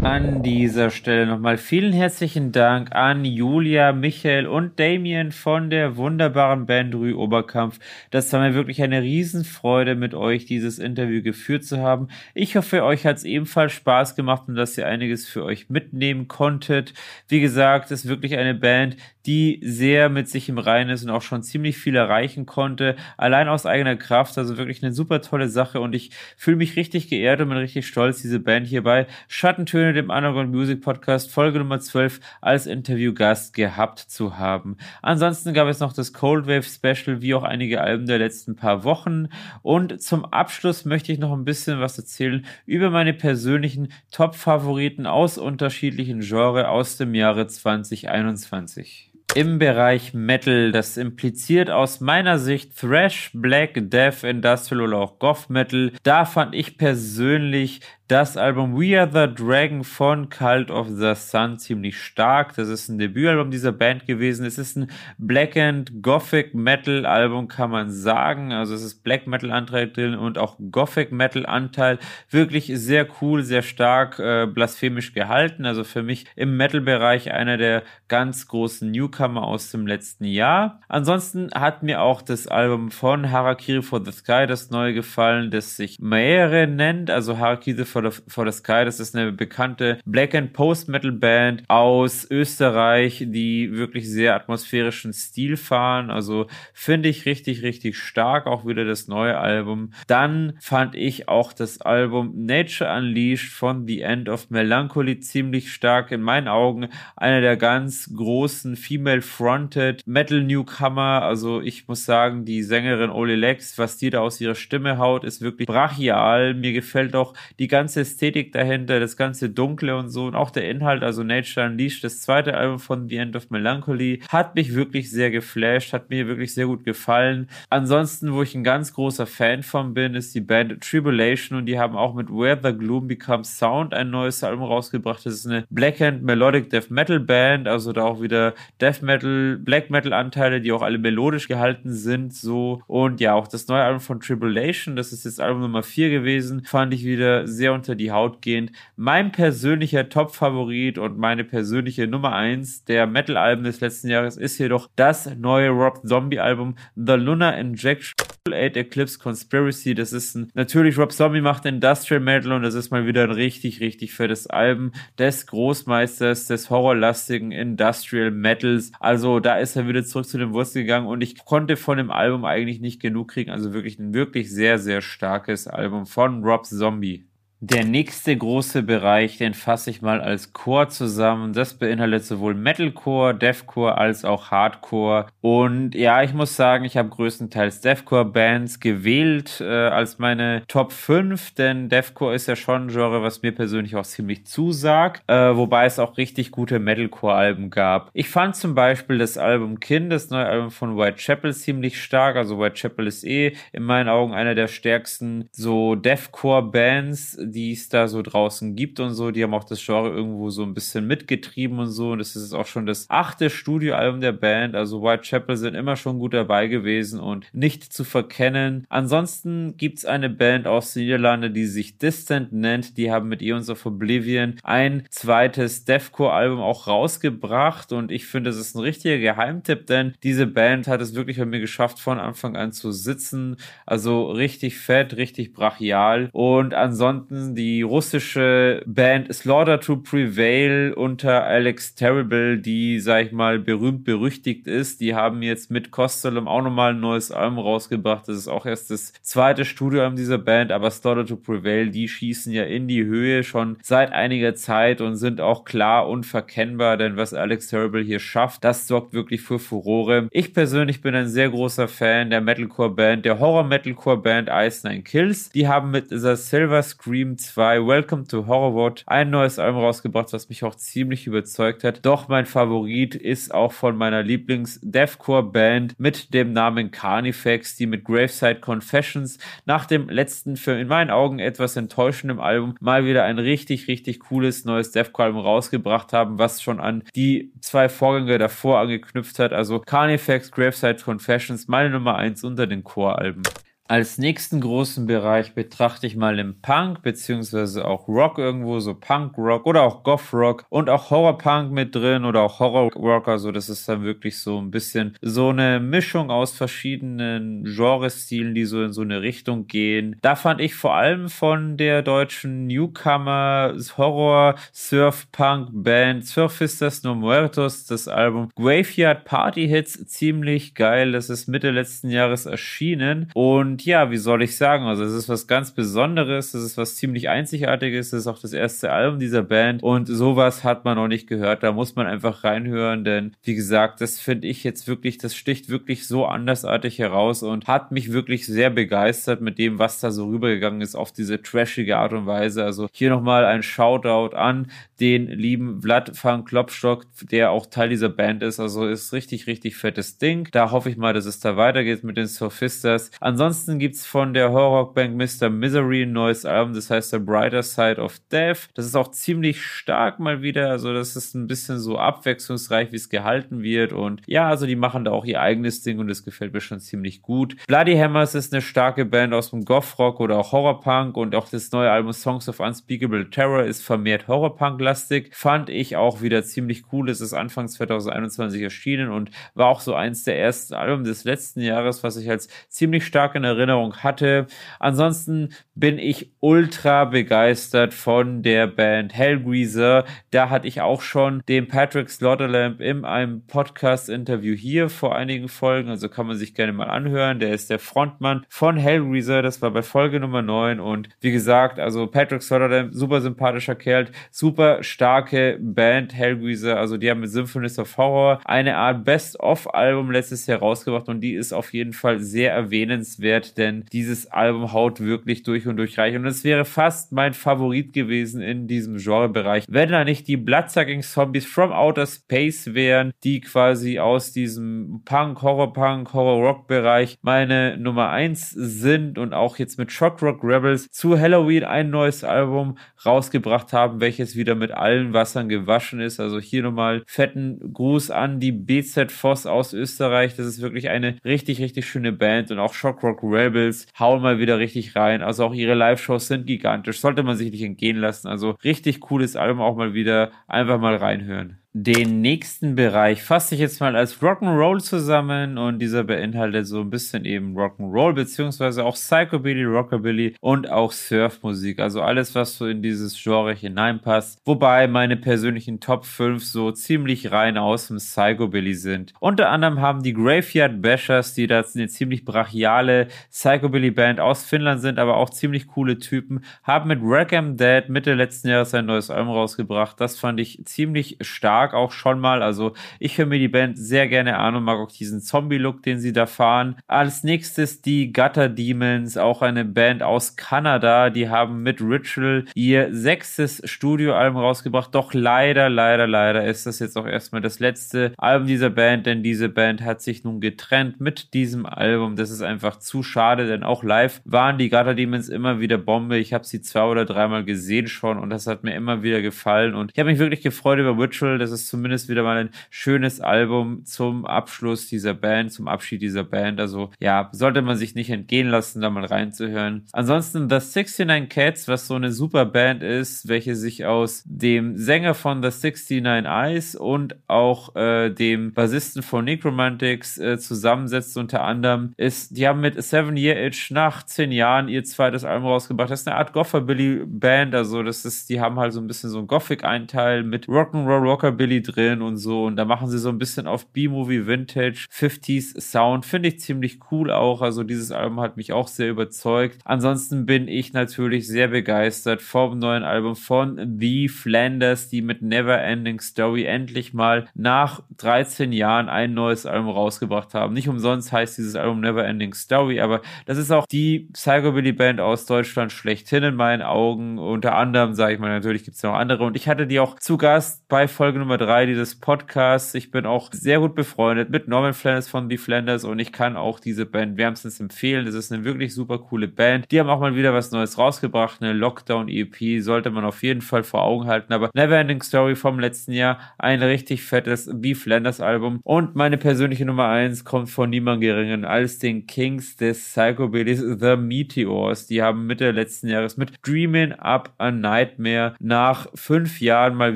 An dieser Stelle nochmal vielen herzlichen Dank an Julia, Michael und Damien von der wunderbaren Band Rue Oberkampf. Das war mir wirklich eine Riesenfreude, mit euch dieses Interview geführt zu haben. Ich hoffe, euch hat es ebenfalls Spaß gemacht und dass ihr einiges für euch mitnehmen konntet. Wie gesagt, es ist wirklich eine Band, die sehr mit sich im Reinen ist und auch schon ziemlich viel erreichen konnte, allein aus eigener Kraft. Also wirklich eine super tolle Sache und ich fühle mich richtig geehrt und bin richtig stolz, diese Band hier bei Schattentöne, dem Underground Music Podcast, Folge Nummer 12, als Interviewgast gehabt zu haben. Ansonsten gab es noch das Cold Wave Special, wie auch einige Alben der letzten paar Wochen. Und zum Abschluss möchte ich noch ein bisschen was erzählen über meine persönlichen Top-Favoriten aus unterschiedlichen Genres aus dem Jahre 2021 im Bereich Metal. Das impliziert aus meiner Sicht Thrash, Black, Death, Industrial oder auch Goth Metal. Da fand ich persönlich das Album We Are the Dragon von Cult of the Sun ziemlich stark. Das ist ein Debütalbum dieser Band gewesen. Es ist ein Black and Gothic Metal Album, kann man sagen. Also es ist Black Metal Anteil drin und auch Gothic Metal Anteil. Wirklich sehr cool, sehr stark, äh, blasphemisch gehalten. Also für mich im Metal Bereich einer der ganz großen Newcomer aus dem letzten Jahr. Ansonsten hat mir auch das Album von Harakiri for the Sky, das neue gefallen, das sich Maere nennt. Also Harakiri for for the, for the Sky. Das ist eine bekannte Black and Post Metal Band aus Österreich, die wirklich sehr atmosphärischen Stil fahren. Also finde ich richtig, richtig stark. Auch wieder das neue Album. Dann fand ich auch das Album Nature Unleashed von The End of Melancholy ziemlich stark. In meinen Augen einer der ganz großen Female-Fronted Metal Newcomer. Also ich muss sagen, die Sängerin Oli Lex, was die da aus ihrer Stimme haut, ist wirklich brachial. Mir gefällt auch die ganze Ästhetik dahinter, das ganze Dunkle und so und auch der Inhalt, also Nature Unleashed, das zweite Album von The End of Melancholy, hat mich wirklich sehr geflasht, hat mir wirklich sehr gut gefallen. Ansonsten, wo ich ein ganz großer Fan von bin, ist die Band Tribulation und die haben auch mit Where the Gloom Becomes Sound ein neues Album rausgebracht. Das ist eine Black and Melodic Death Metal Band, also da auch wieder Death Metal, Black Metal Anteile, die auch alle melodisch gehalten sind, so. Und ja, auch das neue Album von Tribulation, das ist jetzt Album Nummer 4 gewesen, fand ich wieder sehr unter die Haut gehend. Mein persönlicher Top-Favorit und meine persönliche Nummer 1 der Metal-Alben des letzten Jahres ist jedoch das neue Rob Zombie-Album The Lunar Injection. 8 Eclipse Conspiracy, das ist ein, natürlich Rob Zombie macht Industrial Metal und das ist mal wieder ein richtig, richtig fettes Album des Großmeisters des horrorlastigen Industrial Metals. Also da ist er wieder zurück zu den Wurzeln gegangen und ich konnte von dem Album eigentlich nicht genug kriegen. Also wirklich ein wirklich sehr, sehr starkes Album von Rob Zombie. Der nächste große Bereich, den fasse ich mal als Core zusammen. Das beinhaltet sowohl Metalcore, Deathcore als auch Hardcore. Und ja, ich muss sagen, ich habe größtenteils Deathcore-Bands gewählt äh, als meine Top 5, denn Deathcore ist ja schon ein Genre, was mir persönlich auch ziemlich zusagt, äh, wobei es auch richtig gute Metalcore-Alben gab. Ich fand zum Beispiel das Album Kind, das neue Album von Whitechapel, ziemlich stark. Also Whitechapel ist eh in meinen Augen einer der stärksten so Deathcore-Bands die es da so draußen gibt und so. Die haben auch das Genre irgendwo so ein bisschen mitgetrieben und so. Und das ist auch schon das achte Studioalbum der Band. Also Whitechapel sind immer schon gut dabei gewesen und nicht zu verkennen. Ansonsten gibt's eine Band aus den Niederlanden, die sich Distant nennt. Die haben mit Eons of Oblivion ein zweites Deathcore-Album auch rausgebracht. Und ich finde, das ist ein richtiger Geheimtipp, denn diese Band hat es wirklich bei mir geschafft, von Anfang an zu sitzen. Also richtig fett, richtig brachial. Und ansonsten die russische Band Slaughter to Prevail unter Alex Terrible, die, sag ich mal, berühmt berüchtigt ist. Die haben jetzt mit Kostelum auch nochmal ein neues Album rausgebracht. Das ist auch erst das zweite Studioalbum dieser Band, aber Slaughter to Prevail, die schießen ja in die Höhe schon seit einiger Zeit und sind auch klar unverkennbar, denn was Alex Terrible hier schafft, das sorgt wirklich für Furore. Ich persönlich bin ein sehr großer Fan der Metalcore-Band, der Horror-Metalcore-Band Ice Nine Kills. Die haben mit The Silver Scream Scream 2 Welcome to Horrorwood ein neues Album rausgebracht, was mich auch ziemlich überzeugt hat. Doch mein Favorit ist auch von meiner Lieblings-Deathcore-Band mit dem Namen Carnifex, die mit Graveside Confessions nach dem letzten, für in meinen Augen etwas enttäuschenden Album mal wieder ein richtig, richtig cooles neues Deathcore-Album rausgebracht haben, was schon an die zwei Vorgänge davor angeknüpft hat. Also Carnifex, Graveside Confessions, meine Nummer 1 unter den Core-Alben. Als nächsten großen Bereich betrachte ich mal den Punk, beziehungsweise auch Rock irgendwo, so Punk-Rock oder auch Goth-Rock und auch Horror-Punk mit drin oder auch Horror-Rock, also das ist dann wirklich so ein bisschen so eine Mischung aus verschiedenen Genrestilen, die so in so eine Richtung gehen. Da fand ich vor allem von der deutschen Newcomer Horror Surf Punk Band Surfistas No Muertos das Album Graveyard Party Hits ziemlich geil. Das ist Mitte letzten Jahres erschienen und ja, wie soll ich sagen? Also, es ist was ganz Besonderes, es ist was ziemlich Einzigartiges, es ist auch das erste Album dieser Band und sowas hat man noch nicht gehört. Da muss man einfach reinhören, denn wie gesagt, das finde ich jetzt wirklich, das sticht wirklich so andersartig heraus und hat mich wirklich sehr begeistert mit dem, was da so rübergegangen ist auf diese trashige Art und Weise. Also hier nochmal ein Shoutout an den lieben Vlad van Klopstock, der auch Teil dieser Band ist. Also ist richtig, richtig fettes Ding. Da hoffe ich mal, dass es da weitergeht mit den Sophistas. Ansonsten Ansonsten gibt's von der Horrorband Mr. Misery ein neues Album, das heißt The Brighter Side of Death. Das ist auch ziemlich stark mal wieder, also das ist ein bisschen so abwechslungsreich, wie es gehalten wird und ja, also die machen da auch ihr eigenes Ding und das gefällt mir schon ziemlich gut. Bloody Hammers ist eine starke Band aus dem Goth-Rock oder auch Horrorpunk und auch das neue Album Songs of Unspeakable Terror ist vermehrt Horrorpunk-lastig. Fand ich auch wieder ziemlich cool. Es ist Anfang 2021 erschienen und war auch so eins der ersten Alben des letzten Jahres, was ich als ziemlich stark in Erinnerung Erinnerung hatte. Ansonsten bin ich ultra begeistert von der Band Hellgreaser. Da hatte ich auch schon den Patrick Slaughterlamp in einem Podcast-Interview hier vor einigen Folgen. Also kann man sich gerne mal anhören. Der ist der Frontmann von Hellgreaser. Das war bei Folge Nummer 9. Und wie gesagt, also Patrick Slaughterlamp, super sympathischer Kerl, super starke Band Hellgreaser. Also die haben mit Symphonies of Horror eine Art Best-of-Album letztes Jahr rausgebracht und die ist auf jeden Fall sehr erwähnenswert denn dieses Album haut wirklich durch und durch reich. Und es wäre fast mein Favorit gewesen in diesem Genrebereich, wenn da nicht die Bloodsucking Zombies from Outer Space wären, die quasi aus diesem Punk, Horror-Punk, Horror-Rock-Bereich meine Nummer eins sind und auch jetzt mit Shock Rock Rebels zu Halloween ein neues Album rausgebracht haben, welches wieder mit allen Wassern gewaschen ist. Also hier nochmal fetten Gruß an die BZ Voss aus Österreich. Das ist wirklich eine richtig, richtig schöne Band und auch Shock Rock Rebels hauen mal wieder richtig rein. Also auch ihre Live-Shows sind gigantisch. Sollte man sich nicht entgehen lassen. Also richtig cooles Album auch mal wieder. Einfach mal reinhören. Den nächsten Bereich fasse ich jetzt mal als Rock'n'Roll zusammen und dieser beinhaltet so ein bisschen eben Rock'n'Roll beziehungsweise auch Psychobilly, Rockabilly und auch Surfmusik. Also alles, was so in dieses Genre hineinpasst. Wobei meine persönlichen Top 5 so ziemlich rein aus dem Psychobilly sind. Unter anderem haben die Graveyard Bashers, die da eine ziemlich brachiale Psychobilly Band aus Finnland sind, aber auch ziemlich coole Typen, haben mit Rackham Dead Mitte letzten Jahres ein neues Album rausgebracht. Das fand ich ziemlich stark stark auch schon mal. Also ich höre mir die Band sehr gerne an und mag auch diesen Zombie-Look, den sie da fahren. Als nächstes die Gutter Demons, auch eine Band aus Kanada. Die haben mit Ritual ihr sechstes Studioalbum rausgebracht. Doch leider, leider, leider ist das jetzt auch erstmal das letzte Album dieser Band, denn diese Band hat sich nun getrennt mit diesem Album. Das ist einfach zu schade, denn auch live waren die Gutter Demons immer wieder Bombe. Ich habe sie zwei oder dreimal gesehen schon und das hat mir immer wieder gefallen und ich habe mich wirklich gefreut über Ritual. Das das ist zumindest wieder mal ein schönes Album zum Abschluss dieser Band, zum Abschied dieser Band. Also ja, sollte man sich nicht entgehen lassen, da mal reinzuhören. Ansonsten The 69 Cats, was so eine super Band ist, welche sich aus dem Sänger von The 69 Eyes und auch äh, dem Bassisten von Necromantics äh, zusammensetzt unter anderem, ist, die haben mit Seven Year Itch nach zehn Jahren ihr zweites Album rausgebracht. Das ist eine Art Gofferbilly Band, also das ist, die haben halt so ein bisschen so ein Gothic-Einteil mit Rock'n'Roll Rockabilly Rockabilly drin und so. Und da machen sie so ein bisschen auf B-Movie Vintage 50s Sound. Finde ich ziemlich cool auch. Also dieses Album hat mich auch sehr überzeugt. Ansonsten bin ich natürlich sehr begeistert vom neuen Album von The Flanders, die mit Never Ending Story endlich mal nach 13 Jahren ein neues Album rausgebracht haben. Nicht umsonst heißt dieses Album Never Ending Story, aber das ist auch die Psychobilly Band aus Deutschland schlechthin in meinen Augen. Unter anderem, sage ich mal, natürlich gibt es noch andere. Und ich hatte die auch zu Gast bei Folge Nummer Nummer drei dieses Podcasts. Ich bin auch sehr gut befreundet mit Norman Flanders von The Flanders und ich kann auch diese Band wärmstens empfehlen. Das ist eine wirklich super coole Band. Die haben auch mal wieder was Neues rausgebracht, eine Lockdown-EP, sollte man auf jeden Fall vor Augen halten. Aber Neverending Story vom letzten Jahr, ein richtig fettes The Flanders Album. Und meine persönliche Nummer eins kommt von niemand geringen als den Kings des Psychobillys The Meteors. Die haben Mitte letzten Jahres mit Dreaming Up a Nightmare nach fünf Jahren mal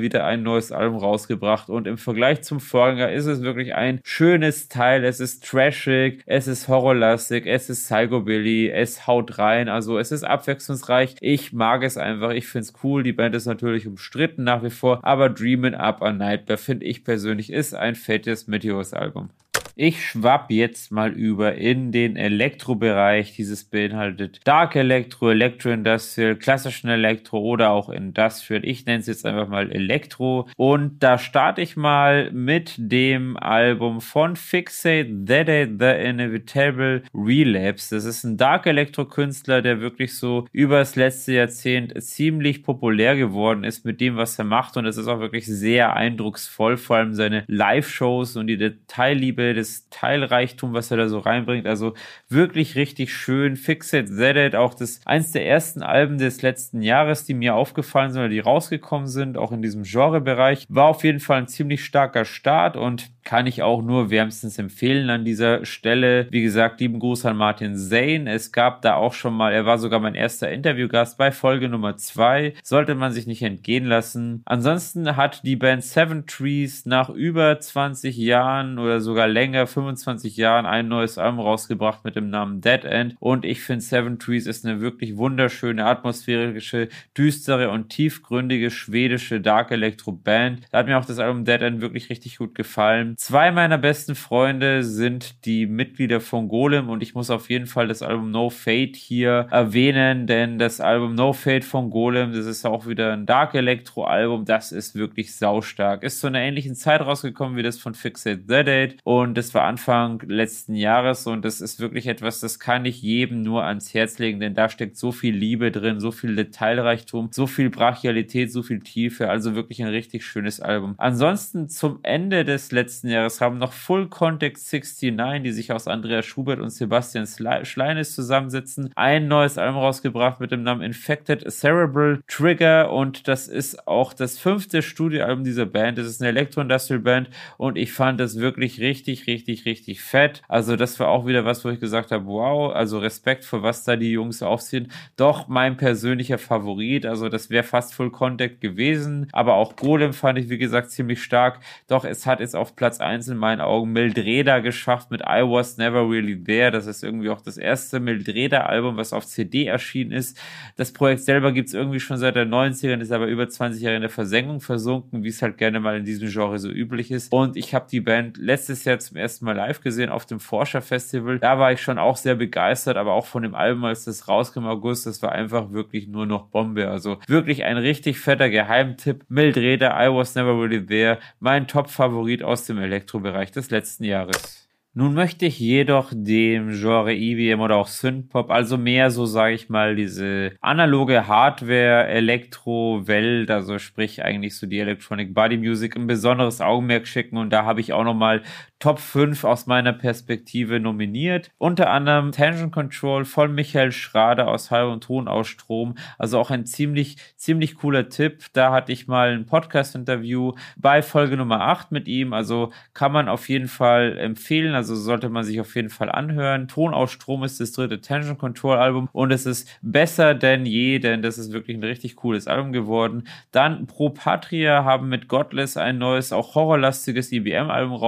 wieder ein neues Album rausgebracht rausgebracht und im Vergleich zum Vorgänger ist es wirklich ein schönes Teil. Es ist trashig, es ist horrorlastig, es ist Psychobilly, es haut rein, also es ist abwechslungsreich. Ich mag es einfach, ich finde es cool. Die Band ist natürlich umstritten nach wie vor, aber Dreamin' Up a Nightmare finde ich persönlich ist ein fettes Meteors-Album. Ich schwapp jetzt mal über in den Elektrobereich. Dieses beinhaltet Dark Electro, Electro Industrial, klassischen Elektro oder auch Industrial. Ich nenne es jetzt einfach mal Elektro. Und da starte ich mal mit dem Album von Fixate, That Ain't The Inevitable Relapse. Das ist ein Dark Electro Künstler, der wirklich so über das letzte Jahrzehnt ziemlich populär geworden ist mit dem, was er macht. Und es ist auch wirklich sehr eindrucksvoll, vor allem seine Live-Shows und die Detailliebe des das Teilreichtum, was er da so reinbringt. Also wirklich richtig schön. Fixed Zedit, auch das eins der ersten Alben des letzten Jahres, die mir aufgefallen sind oder die rausgekommen sind, auch in diesem Genrebereich. War auf jeden Fall ein ziemlich starker Start und kann ich auch nur wärmstens empfehlen an dieser Stelle. Wie gesagt, lieben Gruß an Martin Zane. Es gab da auch schon mal, er war sogar mein erster Interviewgast bei Folge Nummer zwei. Sollte man sich nicht entgehen lassen. Ansonsten hat die Band Seven Trees nach über 20 Jahren oder sogar länger, 25 Jahren, ein neues Album rausgebracht mit dem Namen Dead End. Und ich finde Seven Trees ist eine wirklich wunderschöne, atmosphärische, düstere und tiefgründige schwedische Dark Electro Band. Da hat mir auch das Album Dead End wirklich richtig gut gefallen. Zwei meiner besten Freunde sind die Mitglieder von Golem und ich muss auf jeden Fall das Album No Fate hier erwähnen, denn das Album No Fate von Golem, das ist auch wieder ein Dark Electro Album, das ist wirklich saustark. Ist zu einer ähnlichen Zeit rausgekommen wie das von Fixate The Date und das war Anfang letzten Jahres und das ist wirklich etwas, das kann ich jedem nur ans Herz legen, denn da steckt so viel Liebe drin, so viel Detailreichtum, so viel Brachialität, so viel Tiefe, also wirklich ein richtig schönes Album. Ansonsten zum Ende des letzten letzten Jahres haben noch Full Context 69, die sich aus Andreas Schubert und Sebastian Schleines zusammensetzen, ein neues Album rausgebracht mit dem Namen Infected Cerebral Trigger und das ist auch das fünfte Studioalbum dieser Band. Das ist eine Elektro-Industrial-Band und ich fand das wirklich richtig, richtig, richtig fett. Also das war auch wieder was, wo ich gesagt habe, wow, also Respekt für was da die Jungs aufziehen. Doch mein persönlicher Favorit, also das wäre fast Full Contact gewesen, aber auch Golem fand ich, wie gesagt, ziemlich stark. Doch es hat jetzt auf Platz 1 in meinen Augen Mildreda geschafft mit I Was Never Really There. Das ist irgendwie auch das erste Mildreda-Album, was auf CD erschienen ist. Das Projekt selber gibt es irgendwie schon seit den 90ern, ist aber über 20 Jahre in der Versenkung versunken, wie es halt gerne mal in diesem Genre so üblich ist. Und ich habe die Band letztes Jahr zum ersten Mal live gesehen auf dem Forscher Festival. Da war ich schon auch sehr begeistert, aber auch von dem Album, als das rauskam im August, das war einfach wirklich nur noch Bombe. Also wirklich ein richtig fetter Geheimtipp. Mildreda, I Was Never Really There, mein Top-Favorit aus dem Elektrobereich des letzten Jahres. Nun möchte ich jedoch dem Genre EBM oder auch Synthpop, also mehr so sage ich mal diese analoge Hardware, Elektro-Welt, also sprich eigentlich so die Electronic Body Music, ein besonderes Augenmerk schicken und da habe ich auch nochmal Top 5 aus meiner Perspektive nominiert. Unter anderem Tension Control von Michael Schrader aus Hall und Ton aus Strom. Also auch ein ziemlich, ziemlich cooler Tipp. Da hatte ich mal ein Podcast-Interview bei Folge Nummer 8 mit ihm. Also kann man auf jeden Fall empfehlen. Also sollte man sich auf jeden Fall anhören. Ton aus Strom ist das dritte Tension Control Album und es ist besser denn je, denn das ist wirklich ein richtig cooles Album geworden. Dann Pro Patria haben mit Godless ein neues, auch horrorlastiges IBM-Album e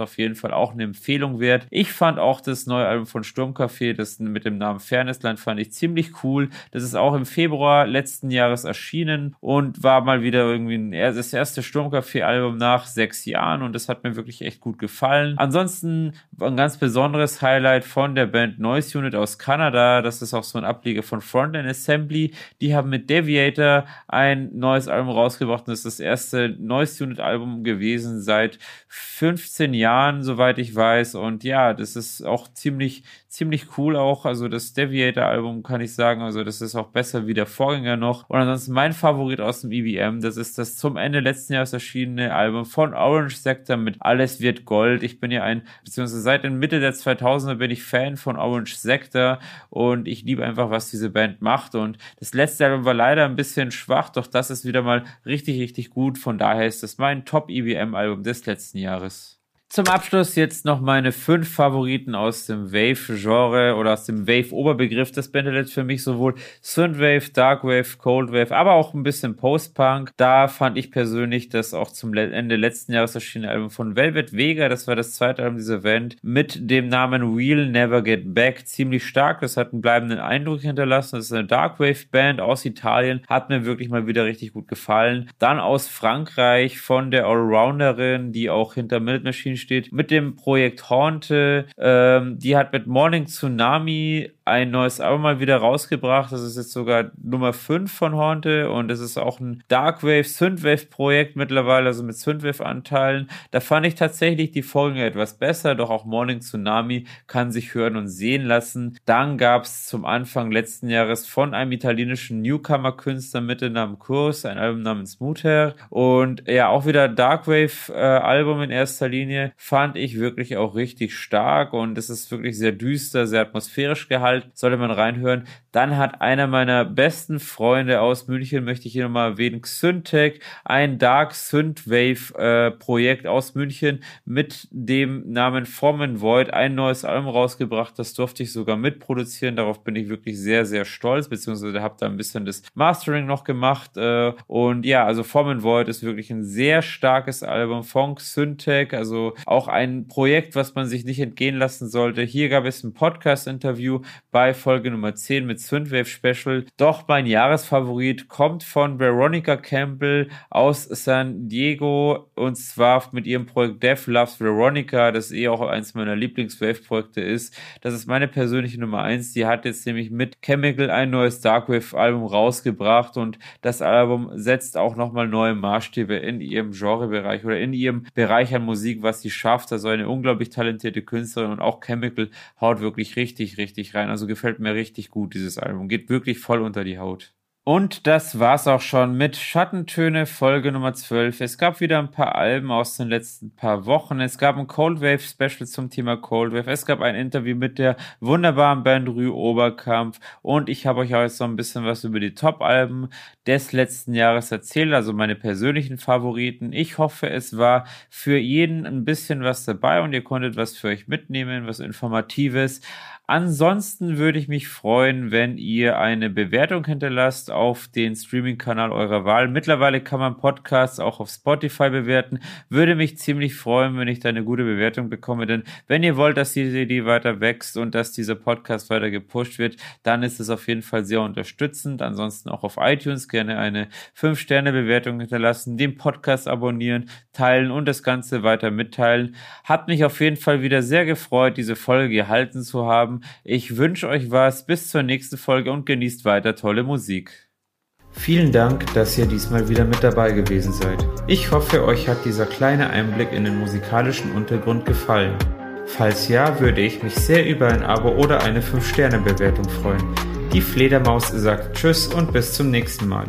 auf jeden Fall auch eine Empfehlung wert. Ich fand auch das neue Album von Sturmcafé, das mit dem Namen Fairnessland, fand ich ziemlich cool. Das ist auch im Februar letzten Jahres erschienen und war mal wieder irgendwie das erste Sturmcafé-Album nach sechs Jahren und das hat mir wirklich echt gut gefallen. Ansonsten ein ganz besonderes Highlight von der Band Noise Unit aus Kanada. Das ist auch so ein Ableger von Frontend Assembly. Die haben mit Deviator ein neues Album rausgebracht und das ist das erste Noise Unit Album gewesen seit 15 Jahren. Jahren, soweit ich weiß. Und ja, das ist auch ziemlich, ziemlich cool auch. Also das Deviator-Album kann ich sagen, also das ist auch besser wie der Vorgänger noch. Und ansonsten mein Favorit aus dem EBM, das ist das zum Ende letzten Jahres erschienene Album von Orange Sector mit Alles wird Gold. Ich bin ja ein, beziehungsweise seit der Mitte der 2000er bin ich Fan von Orange Sector und ich liebe einfach, was diese Band macht. Und das letzte Album war leider ein bisschen schwach, doch das ist wieder mal richtig, richtig gut. Von daher ist das mein Top-EBM-Album des letzten Jahres. Zum Abschluss jetzt noch meine fünf Favoriten aus dem Wave-Genre oder aus dem Wave-Oberbegriff. Das bändet für mich sowohl Synthwave, Darkwave, Coldwave, aber auch ein bisschen Post-Punk. Da fand ich persönlich das auch zum Ende letzten Jahres erschienene Album von Velvet Vega, das war das zweite Album dieser Band, mit dem Namen We'll Never Get Back, ziemlich stark. Das hat einen bleibenden Eindruck hinterlassen. Das ist eine Darkwave-Band aus Italien, hat mir wirklich mal wieder richtig gut gefallen. Dann aus Frankreich von der Allrounderin, die auch hinter Minute Machine steht, mit dem Projekt Haunte. Ähm, die hat mit Morning Tsunami ein neues Album mal wieder rausgebracht. Das ist jetzt sogar Nummer 5 von Haunte und es ist auch ein Darkwave, Synthwave Projekt mittlerweile, also mit Synthwave Anteilen. Da fand ich tatsächlich die Folgen etwas besser, doch auch Morning Tsunami kann sich hören und sehen lassen. Dann gab es zum Anfang letzten Jahres von einem italienischen Newcomer-Künstler mit dem Namen Kurs ein Album namens Mutter und ja, auch wieder Darkwave äh, Album in erster Linie fand ich wirklich auch richtig stark und es ist wirklich sehr düster, sehr atmosphärisch gehalten Inhalt sollte man reinhören. Dann hat einer meiner besten Freunde aus München, möchte ich hier nochmal erwähnen, Xyntech, ein Dark Synthwave äh, Projekt aus München mit dem Namen Formen Void ein neues Album rausgebracht. Das durfte ich sogar mitproduzieren. Darauf bin ich wirklich sehr, sehr stolz, beziehungsweise habe da ein bisschen das Mastering noch gemacht. Äh, und ja, also Formen Void ist wirklich ein sehr starkes Album von Xyntech, also auch ein Projekt, was man sich nicht entgehen lassen sollte. Hier gab es ein Podcast-Interview bei Folge Nummer 10 mit Synthwave Special. Doch mein Jahresfavorit kommt von Veronica Campbell aus San Diego und zwar mit ihrem Projekt Death Loves Veronica, das eh auch eins meiner Lieblingswave-Projekte ist. Das ist meine persönliche Nummer 1. Die hat jetzt nämlich mit Chemical ein neues Darkwave-Album rausgebracht und das Album setzt auch nochmal neue Maßstäbe in ihrem Genrebereich oder in ihrem Bereich an Musik, was sie schafft. Also eine unglaublich talentierte Künstlerin und auch Chemical haut wirklich richtig, richtig rein. Also gefällt mir richtig gut, dieses Album. Geht wirklich voll unter die Haut. Und das war's auch schon mit Schattentöne Folge Nummer 12. Es gab wieder ein paar Alben aus den letzten paar Wochen. Es gab ein Cold Wave Special zum Thema Cold Wave. Es gab ein Interview mit der wunderbaren Band Rue Oberkampf. Und ich habe euch auch jetzt so ein bisschen was über die Top-Alben des letzten Jahres erzählt, also meine persönlichen Favoriten. Ich hoffe, es war für jeden ein bisschen was dabei und ihr konntet was für euch mitnehmen, was Informatives. Ansonsten würde ich mich freuen, wenn ihr eine Bewertung hinterlasst auf den Streaming-Kanal eurer Wahl. Mittlerweile kann man Podcasts auch auf Spotify bewerten. Würde mich ziemlich freuen, wenn ich da eine gute Bewertung bekomme, denn wenn ihr wollt, dass diese Idee weiter wächst und dass dieser Podcast weiter gepusht wird, dann ist es auf jeden Fall sehr unterstützend. Ansonsten auch auf iTunes gerne eine 5-Sterne-Bewertung hinterlassen, den Podcast abonnieren, teilen und das Ganze weiter mitteilen. Hat mich auf jeden Fall wieder sehr gefreut, diese Folge gehalten zu Ich wünsche euch was, bis zur nächsten Folge und genießt weiter tolle Musik. Vielen Dank, dass ihr diesmal wieder mit dabei gewesen seid. Ich hoffe, euch hat dieser kleine Einblick in den musikalischen Untergrund gefallen. Falls ja, würde ich mich sehr über ein Abo oder eine 5-Sterne-Bewertung freuen. Die Fledermaus sagt Tschüss und bis zum nächsten Mal.